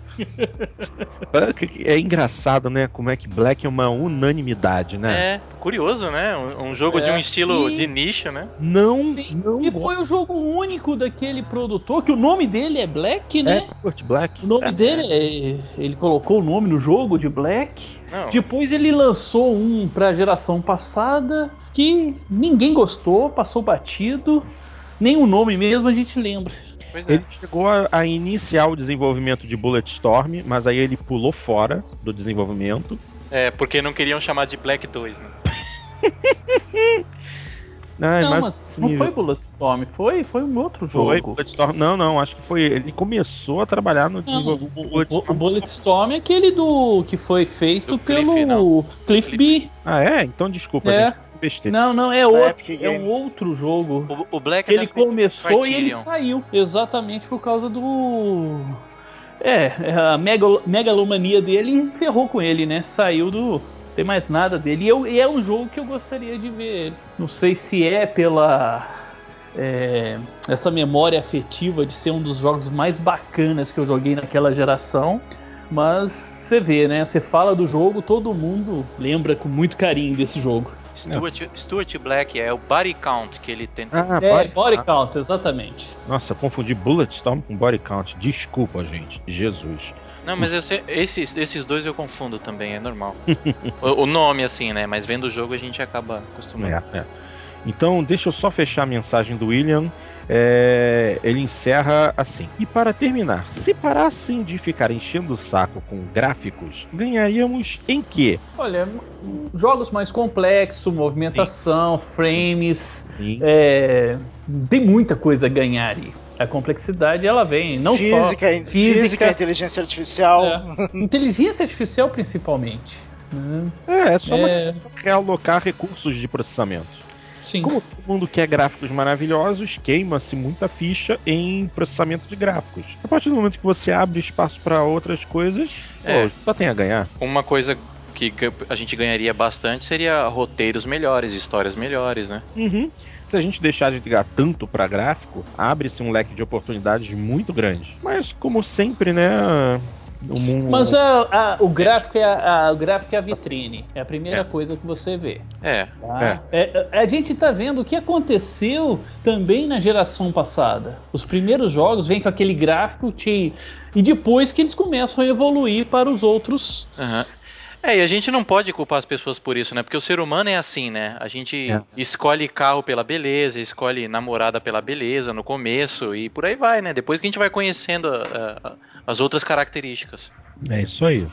É engraçado, né? Como é que Black é uma unanimidade, né? É, curioso, né? Um, um jogo de um É. estilo E- de nicho, né? Não, Sim, não e foi o jogo único daquele produtor, que o nome dele é Black, né? é Kurt Black. O nome É. dele é. Ele colocou o nome no jogo de Black. Não, Depois ele lançou um pra geração passada que ninguém gostou, passou batido. Nem o nome mesmo a gente lembra. pois é. Ele chegou a, a iniciar o desenvolvimento de Bulletstorm, mas aí ele pulou fora do desenvolvimento. É, porque não queriam chamar de Black 2, né? Ah, não, mas mas não foi Bulletstorm, foi, foi um outro jogo. Foi Bulletstorm. Não, não, acho que foi. Ele começou a trabalhar no Não, o, Bulletstorm. o Bulletstorm é aquele do que foi feito Cliff, pelo não. Cliff, Cliff. B. Ah, é? Então desculpa, É. gente. Besteira. Não, não, é outro, é um outro jogo. O, o Black é ele começou e ele saiu. Exatamente por causa do. É, a megalo- megalomania dele ferrou com ele, né? Saiu do. Não tem mais nada dele. E, eu- e é um jogo que eu gostaria de ver ele. Não sei se é pela. é, essa memória afetiva de ser um dos jogos mais bacanas que eu joguei naquela geração. Mas você vê, né? Você fala do jogo, todo mundo lembra com muito carinho desse jogo. Stuart, Stuart Black é o Body Count que ele tenta. Ah, é, body, Body ah, Count, exatamente. Nossa, confundi Bulletstorm com Body Count. Desculpa, gente. Jesus. Não, mas eu sei- esses, esses dois eu confundo também, é normal. o, o nome, assim, né? Mas vendo o jogo a gente acaba acostumando. É, é. Então, deixa eu só fechar a mensagem do William. É, ele encerra assim. E para terminar, se parassem de ficar enchendo o saco com gráficos, ganharíamos em quê? Olha, jogos mais complexos, movimentação, frames, Em- é, tem muita coisa a ganhar aí. A complexidade ela vem, não física, só física, física, inteligência artificial. É. inteligência artificial principalmente. né? É, é só É, realocar recursos de processamento. sim. Como todo mundo quer gráficos maravilhosos, queima-se muita ficha em processamento de gráficos. A partir do momento que você abre espaço para outras coisas, É. pô, só tem a ganhar. Uma coisa que a gente ganharia bastante seria roteiros melhores, histórias melhores, né? Uhum. Se a gente deixar de ligar tanto para gráfico, abre-se um leque de oportunidades muito grande. Mas, como sempre, né? O mundo... Mas a- a- o gráfico é a, o gráfico é a vitrine. É a primeira É. coisa que você vê. É. tá? É, a gente tá vendo o que aconteceu também na geração passada. Os primeiros jogos vêm com aquele gráfico te... e depois que eles começam a evoluir para os outros. aham. É, e a gente não pode culpar as pessoas por isso, né? Porque o ser humano é assim, né? A gente É. escolhe carro pela beleza, escolhe namorada pela beleza no começo e por aí vai, né? Depois que a gente vai conhecendo a- a- as outras características. É isso aí.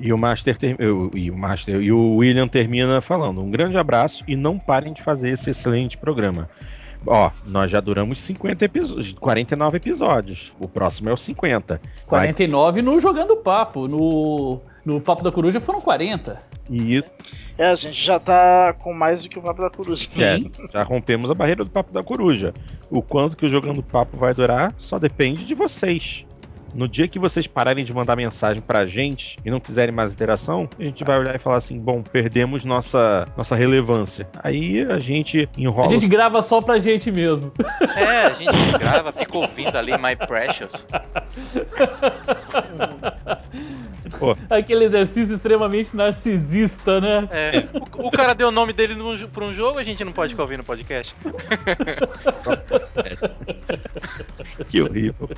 E o Master ter- eu- e o Master e o William termina falando: um grande abraço e não parem de fazer esse excelente programa. Ó, nós já duramos 50 episódios, 49 episódios. O próximo é o 50. Vai- 49 no Jogando Papo. No, no Papo da Coruja foram 40. E isso, É, a gente já tá com mais do que o Papo da Coruja. é, já rompemos a barreira do Papo da Coruja. O quanto que o Jogando Papo vai durar só depende de vocês. No dia que vocês pararem de mandar mensagem pra gente e não quiserem mais interação, a gente vai olhar e falar assim: bom, perdemos nossa, nossa relevância. Aí a gente A enrola. gente grava só pra gente mesmo. É, a gente grava, fica ouvindo ali My Precious. Pô, Aquele exercício extremamente narcisista, né? É, o, o cara deu o nome dele num pra um jogo, a gente não pode ficar ouvindo podcast. que horrível.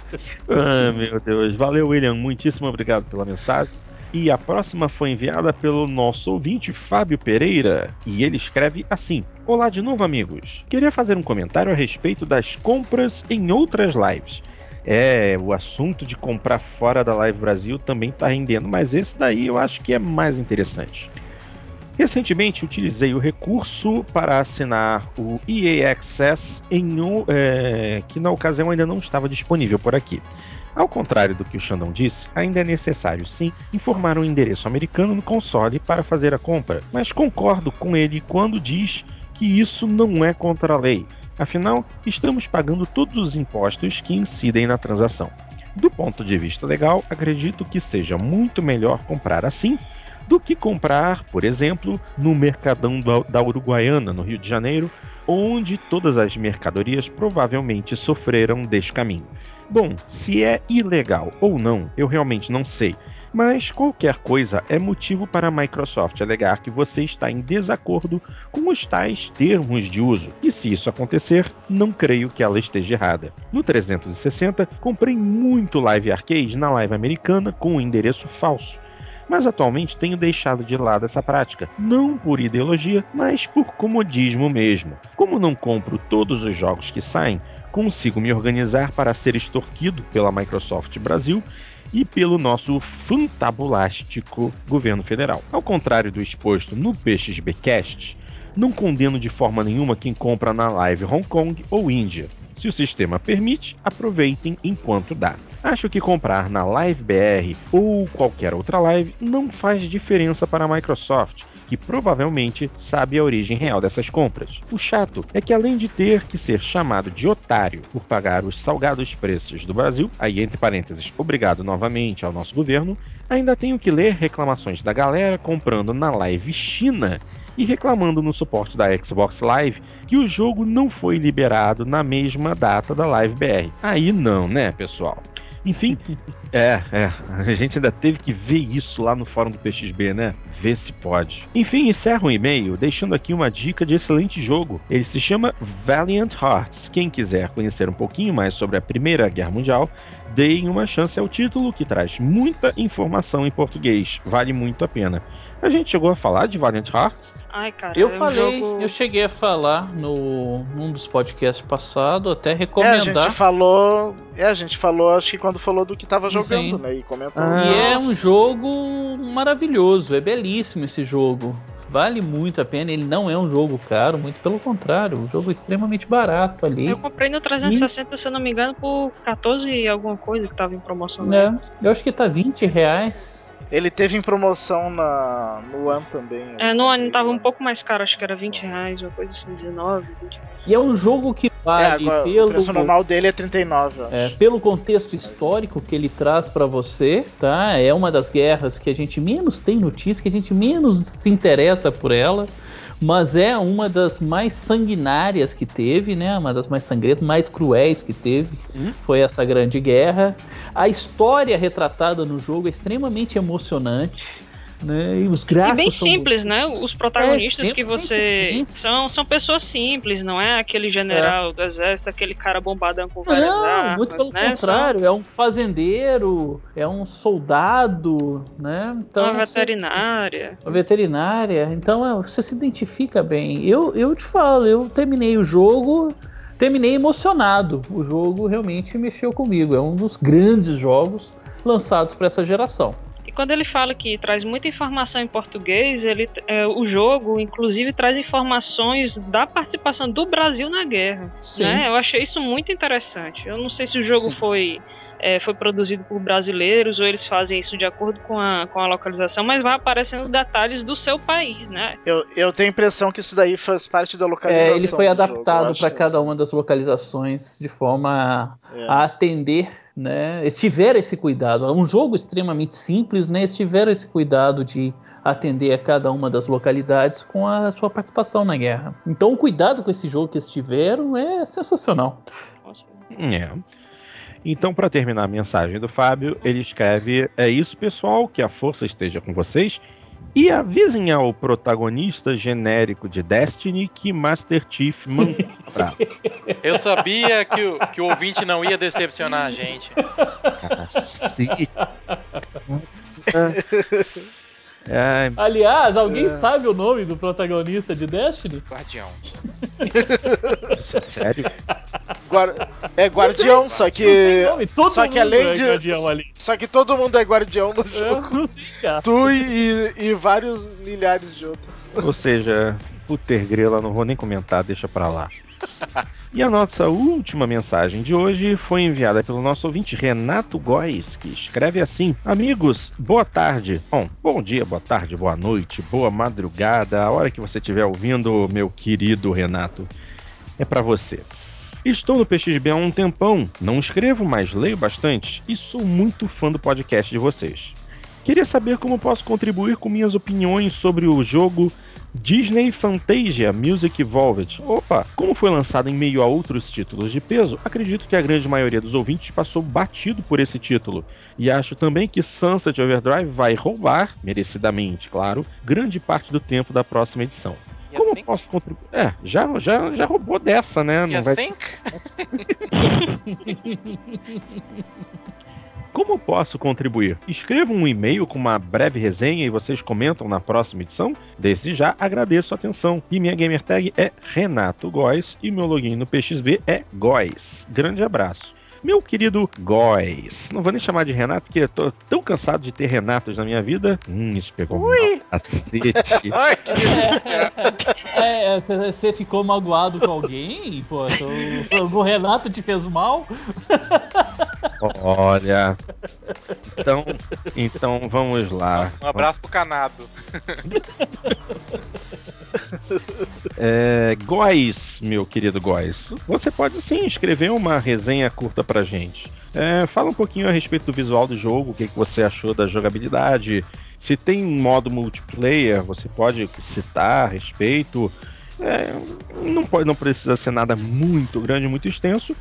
Ah, meu Deus. Valeu, William. Muitíssimo obrigado pela mensagem. E a próxima foi enviada pelo nosso ouvinte Fábio Pereira. E ele escreve assim: Olá de novo, amigos. Queria fazer um comentário a respeito das compras em outras lives. É, o assunto de comprar fora da Live Brasil também tá rendendo, mas esse daí eu acho que é mais interessante. Recentemente utilizei o recurso para assinar o EA Access um, é, que na ocasião ainda não estava disponível por aqui. Ao contrário do que o Xandão disse, ainda é necessário sim informar um endereço americano no console para fazer a compra, mas concordo com ele quando diz que isso não é contra a lei. Afinal, estamos pagando todos os impostos que incidem na transação. Do ponto de vista legal, acredito que seja muito melhor comprar assim do que comprar, por exemplo, no Mercadão da Uruguaiana, no Rio de Janeiro, onde todas as mercadorias provavelmente sofreram deste caminho. Bom, se é ilegal ou não, eu realmente não sei. Mas qualquer coisa é motivo para a Microsoft alegar que você está em desacordo com os tais termos de uso. E se isso acontecer, não creio que ela esteja errada. No 360, comprei muito Live Arcade na Live americana com um endereço falso mas atualmente tenho deixado de lado essa prática, não por ideologia, mas por comodismo mesmo. Como não compro todos os jogos que saem, consigo me organizar para ser extorquido pela Microsoft Brasil e pelo nosso fantabulástico governo federal. Ao contrário do exposto no PXBcast, não condeno de forma nenhuma quem compra na Live Hong Kong ou Índia. Se o sistema permite, aproveitem enquanto dá. Acho que comprar na Live BR ou qualquer outra live não faz diferença para a Microsoft, que provavelmente sabe a origem real dessas compras. O chato é que além de ter que ser chamado de otário por pagar os salgados preços do Brasil, aí entre parênteses, obrigado novamente ao nosso governo, ainda tenho que ler reclamações da galera comprando na Live China e reclamando no suporte da Xbox Live que o jogo não foi liberado na mesma data da Live BR. Aí não, né, pessoal? Enfim, é, é, a gente ainda teve que ver isso lá no fórum do PXB, né? Ver se pode. Enfim, encerro o e-mail deixando aqui uma dica de excelente jogo. Ele se chama Valiant Hearts. Quem quiser conhecer um pouquinho mais sobre a Primeira Guerra Mundial, deem uma chance ao título que traz muita informação em português. Vale muito a pena. A gente chegou a falar de Valiant Hearts? Ai, cara, Eu é um falei, jogo- eu cheguei a falar no num dos podcasts passados, até É, a recomendar. gente falou. É, a gente falou, acho que quando falou do que tava Sim. jogando, né? E comentou. Ah. E é um jogo maravilhoso, é belíssimo esse jogo. Vale muito a pena, ele não é um jogo caro, muito pelo contrário, um jogo extremamente barato ali. Eu comprei no 360, se eu não me engano, por 14 e alguma coisa que tava em promoção. né? né? Eu acho que tá 20 reais. Ele teve em promoção na, no One também. É, no ano tava um One. pouco mais caro, acho que era 20 reais, uma coisa assim, 19, 20 reais. E é um jogo que É, vale agora, pelo o preço normal dele é 39, eu acho. É, pelo contexto histórico que ele traz pra você, tá? É uma das guerras que a gente menos tem notícia, que a gente menos se interessa por ela, mas é uma das mais sanguinárias que teve, né? Uma das mais sangrentas, mais cruéis que teve. Hum. Foi essa grande guerra. A história retratada no jogo é extremamente emocionante. Né? E os E gráficos bem são simples, né? Os protagonistas É, que você. simples. São, são pessoas simples, não é aquele general do exército, aquele cara bombadão com várias Não, armas. muito pelo né? contrário, é um fazendeiro, é um soldado, né? São Então, uma você- veterinária. uma veterinária, então é, você se identifica bem. Eu, eu te falo, eu terminei o jogo, terminei emocionado. O jogo realmente mexeu comigo. É um dos grandes jogos lançados para essa geração. E quando ele fala que traz muita informação em português, ele, é, o jogo, inclusive, traz informações da participação do Brasil na guerra. né? Eu achei isso muito interessante. Eu não sei se o jogo Sim. foi, é, foi produzido por brasileiros ou eles fazem isso de acordo com a, com a localização, mas vai aparecendo detalhes do seu país, né? Eu, eu tenho a impressão que isso daí faz parte da localização. É, ele foi do adaptado para cada uma das localizações de forma É. a atender, né? Eles tiveram esse cuidado. É um jogo extremamente simples, né? Eles tiveram esse cuidado de atender a cada uma das localidades com a sua participação na guerra. Então, o cuidado com esse jogo que eles tiveram é sensacional. É. Então, para terminar a mensagem do Fábio, ele escreve: É isso, pessoal, que a força esteja com vocês. E avisem ao protagonista genérico de Destiny que Master Chief pra Eu sabia que o, que o ouvinte não ia decepcionar a gente. cacete. É, Aliás, alguém É. sabe o nome do protagonista de Destiny? Guardião. isso é sério? Guar- É guardião, só que. só que mundo além é de- guardião ali. Só que todo mundo é guardião no É, jogo. cara. Tu e, e vários milhares de outros. Ou seja, puter grela, não vou nem comentar, deixa pra lá. E a nossa última mensagem de hoje foi enviada pelo nosso ouvinte Renato Góes, que escreve assim: Amigos, boa tarde. Bom, bom dia, boa tarde, boa noite, boa madrugada, a hora que você estiver ouvindo, meu querido Renato, é pra você. Estou no PXB há um tempão, não escrevo, mas leio bastante e sou muito fã do podcast de vocês. Queria saber como posso contribuir com minhas opiniões sobre o jogo Disney Fantasia Music Evolved. Opa, como foi lançado em meio a outros títulos de peso, acredito que a grande maioria dos ouvintes passou batido por esse título. E acho também que Sunset Overdrive vai roubar, merecidamente, claro, grande parte do tempo da próxima edição. You Como think? posso contribuir? É, já, já, já roubou dessa, né? You vai think? Como posso contribuir? Escreva um e-mail com uma breve resenha e vocês comentam na próxima edição. Desde já agradeço a atenção. E minha gamer tag é Renato Góes e meu login no PXB é Góes. Grande abraço. Meu querido Góes, não vou nem chamar de Renato, porque eu tô tão cansado de ter Renatos na minha vida. Hum, isso pegou mal. Cacete. Ai, que É, você ficou magoado com alguém? Pô, o Renato te fez mal? Olha. Então, então vamos lá. Um abraço pro Canado. É, Góis, meu querido Góis, você pode sim escrever uma resenha curta pra gente. É, fala um pouquinho a respeito do visual do jogo, o que, que você achou da jogabilidade. Se tem modo multiplayer, você pode citar a respeito. É, não, pode, não precisa ser nada muito grande, muito extenso,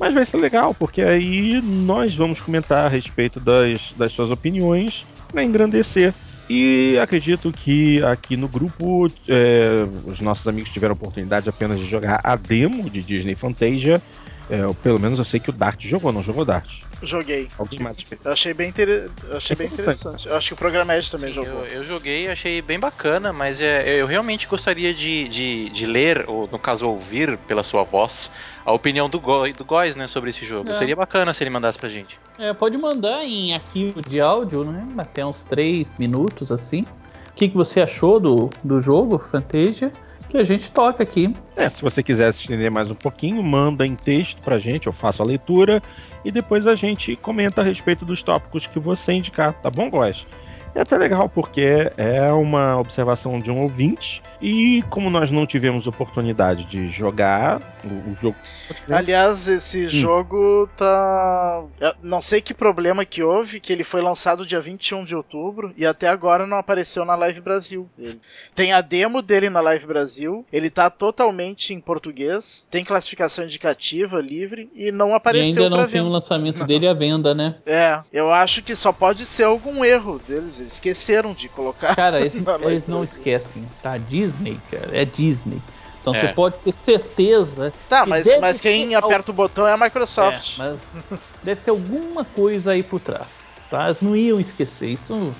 mas vai ser legal, porque aí nós vamos comentar a respeito das, das suas opiniões para engrandecer. E acredito que aqui no grupo é, os nossos amigos tiveram a oportunidade apenas de jogar a demo de Disney Fantasia. É, pelo menos eu sei que o Dart jogou, não jogou Dart? Joguei. Alguém mais? Eu achei bem, inter... eu achei bem Interessante. interessante. Eu acho que o Programed também Sim, jogou. eu, eu joguei, achei bem bacana, mas é, eu realmente gostaria de, de, de ler, ou no caso ouvir pela sua voz, a opinião do, Go, do Góis né, sobre esse jogo. É. Seria bacana se ele mandasse pra gente. É, pode mandar em arquivo de áudio, né? Até uns 3 minutos assim. O que, que você achou do, do jogo, Fantasia? Que a gente toca aqui. É, se você quiser se estender mais um pouquinho, manda em texto pra gente, eu faço a leitura e depois a gente comenta a respeito dos tópicos que você indicar, tá bom, Góis? É até legal porque é uma observação de um ouvinte e como nós não tivemos oportunidade de jogar o, o jogo. Aliás, esse Hum. jogo tá. eu Não sei que problema que houve, que ele foi lançado dia 21 de outubro e até agora não apareceu na Live Brasil. Ele- Tem a demo dele na Live Brasil, ele tá totalmente em português, tem classificação indicativa livre e não E apareceu ainda pra não tem um venda. lançamento Não. dele à venda, né? É, eu acho que só pode ser algum erro deles, eles esqueceram de colocar. Cara, Live eles não esquecem, tá? Disney, cara, é Disney. Então É. você pode ter certeza. Tá, que mas, mas quem ter aperta o botão é a É, Microsoft. mas deve ter alguma coisa aí por trás, tá? Eles não iam esquecer. Isso,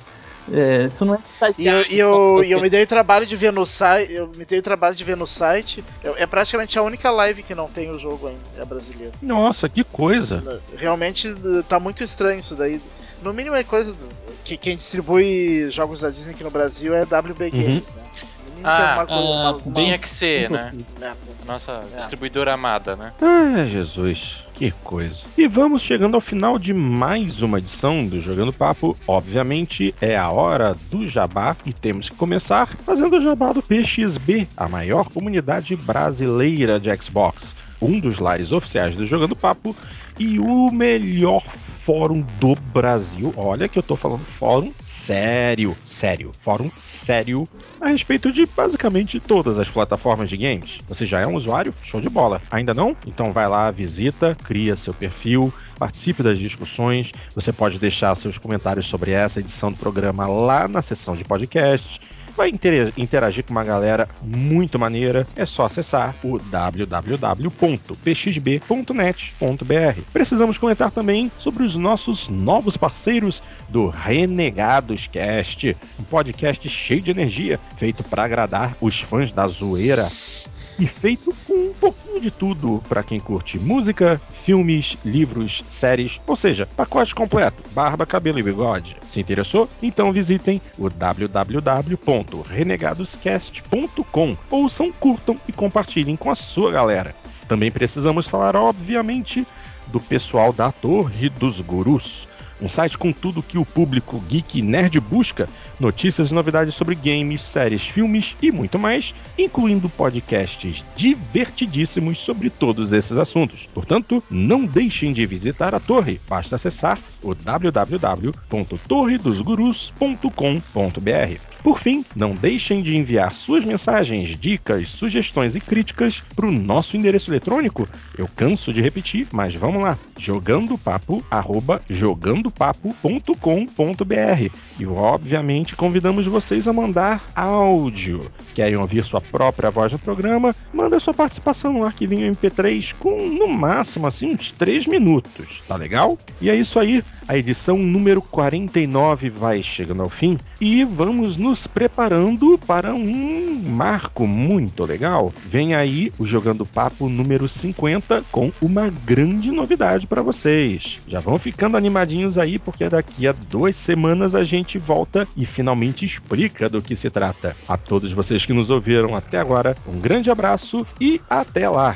é, isso não é E eu, e eu, e eu me dei trabalho de ver no site. Eu me dei trabalho de ver no site. Eu- é praticamente a única live que não tem o jogo ainda, é brasileira. Nossa, que coisa! Realmente tá muito estranho isso daí. No mínimo é coisa do, que quem distribui jogos da Disney aqui no Brasil é WB Games, né? No mínimo Ah, ah, uma- uma- Tinha que ser, né? Né, A nossa É. distribuidora amada, né? Ah, Jesus, que coisa. E vamos chegando ao final de mais uma edição do Jogando Papo. Obviamente é a hora do jabá e temos que começar fazendo o jabá do PXB, a maior comunidade brasileira de Xbox. Um dos lares oficiais do Jogando Papo e o melhor fórum do Brasil. Olha que eu tô falando fórum sério, sério, fórum sério a respeito de basicamente todas as plataformas de games. Você já é um usuário? Show de bola. Ainda não? Então vai lá, visita, cria seu perfil, participe das discussões. Você pode deixar seus comentários sobre essa edição do programa lá na seção de podcasts. Vai interagir com uma galera muito maneira, é só acessar o www.pxb.net.br. Precisamos comentar também sobre os nossos novos parceiros do Renegados Cast, um podcast cheio de energia, feito para agradar os fãs da zoeira e feito com um de tudo para quem curte música, filmes, livros, séries, ou seja, pacote completo, barba, cabelo e bigode. Se interessou? Então visitem o www.renegadoscast.com. Ouçam, curtam e compartilhem com a sua galera. Também precisamos falar, obviamente, do pessoal da Torre dos Gurus um site com tudo que o público geek nerd busca, notícias e novidades sobre games, séries, filmes e muito mais, incluindo podcasts divertidíssimos sobre todos esses assuntos. Portanto, não deixem de visitar a torre, basta acessar o www.torredosgurus.com.br. Por fim, não deixem de enviar suas mensagens, dicas, sugestões e críticas para o nosso endereço eletrônico. Eu canso de repetir, mas vamos lá: jogandopapo@jogandopapo.com.br. E obviamente convidamos vocês a mandar áudio. Querem ouvir sua própria voz no programa? Manda sua participação no arquivinho MP3 com no máximo assim uns 3 minutos, tá legal? E é isso aí. A edição número 49 vai chegando ao fim e vamos nos preparando para um marco muito legal. Vem aí o Jogando Papo número 50 com uma grande novidade para vocês. Já vão ficando animadinhos aí porque daqui a duas semanas a gente volta e finalmente explica do que se trata. A todos vocês que nos ouviram até agora, um grande abraço e até lá!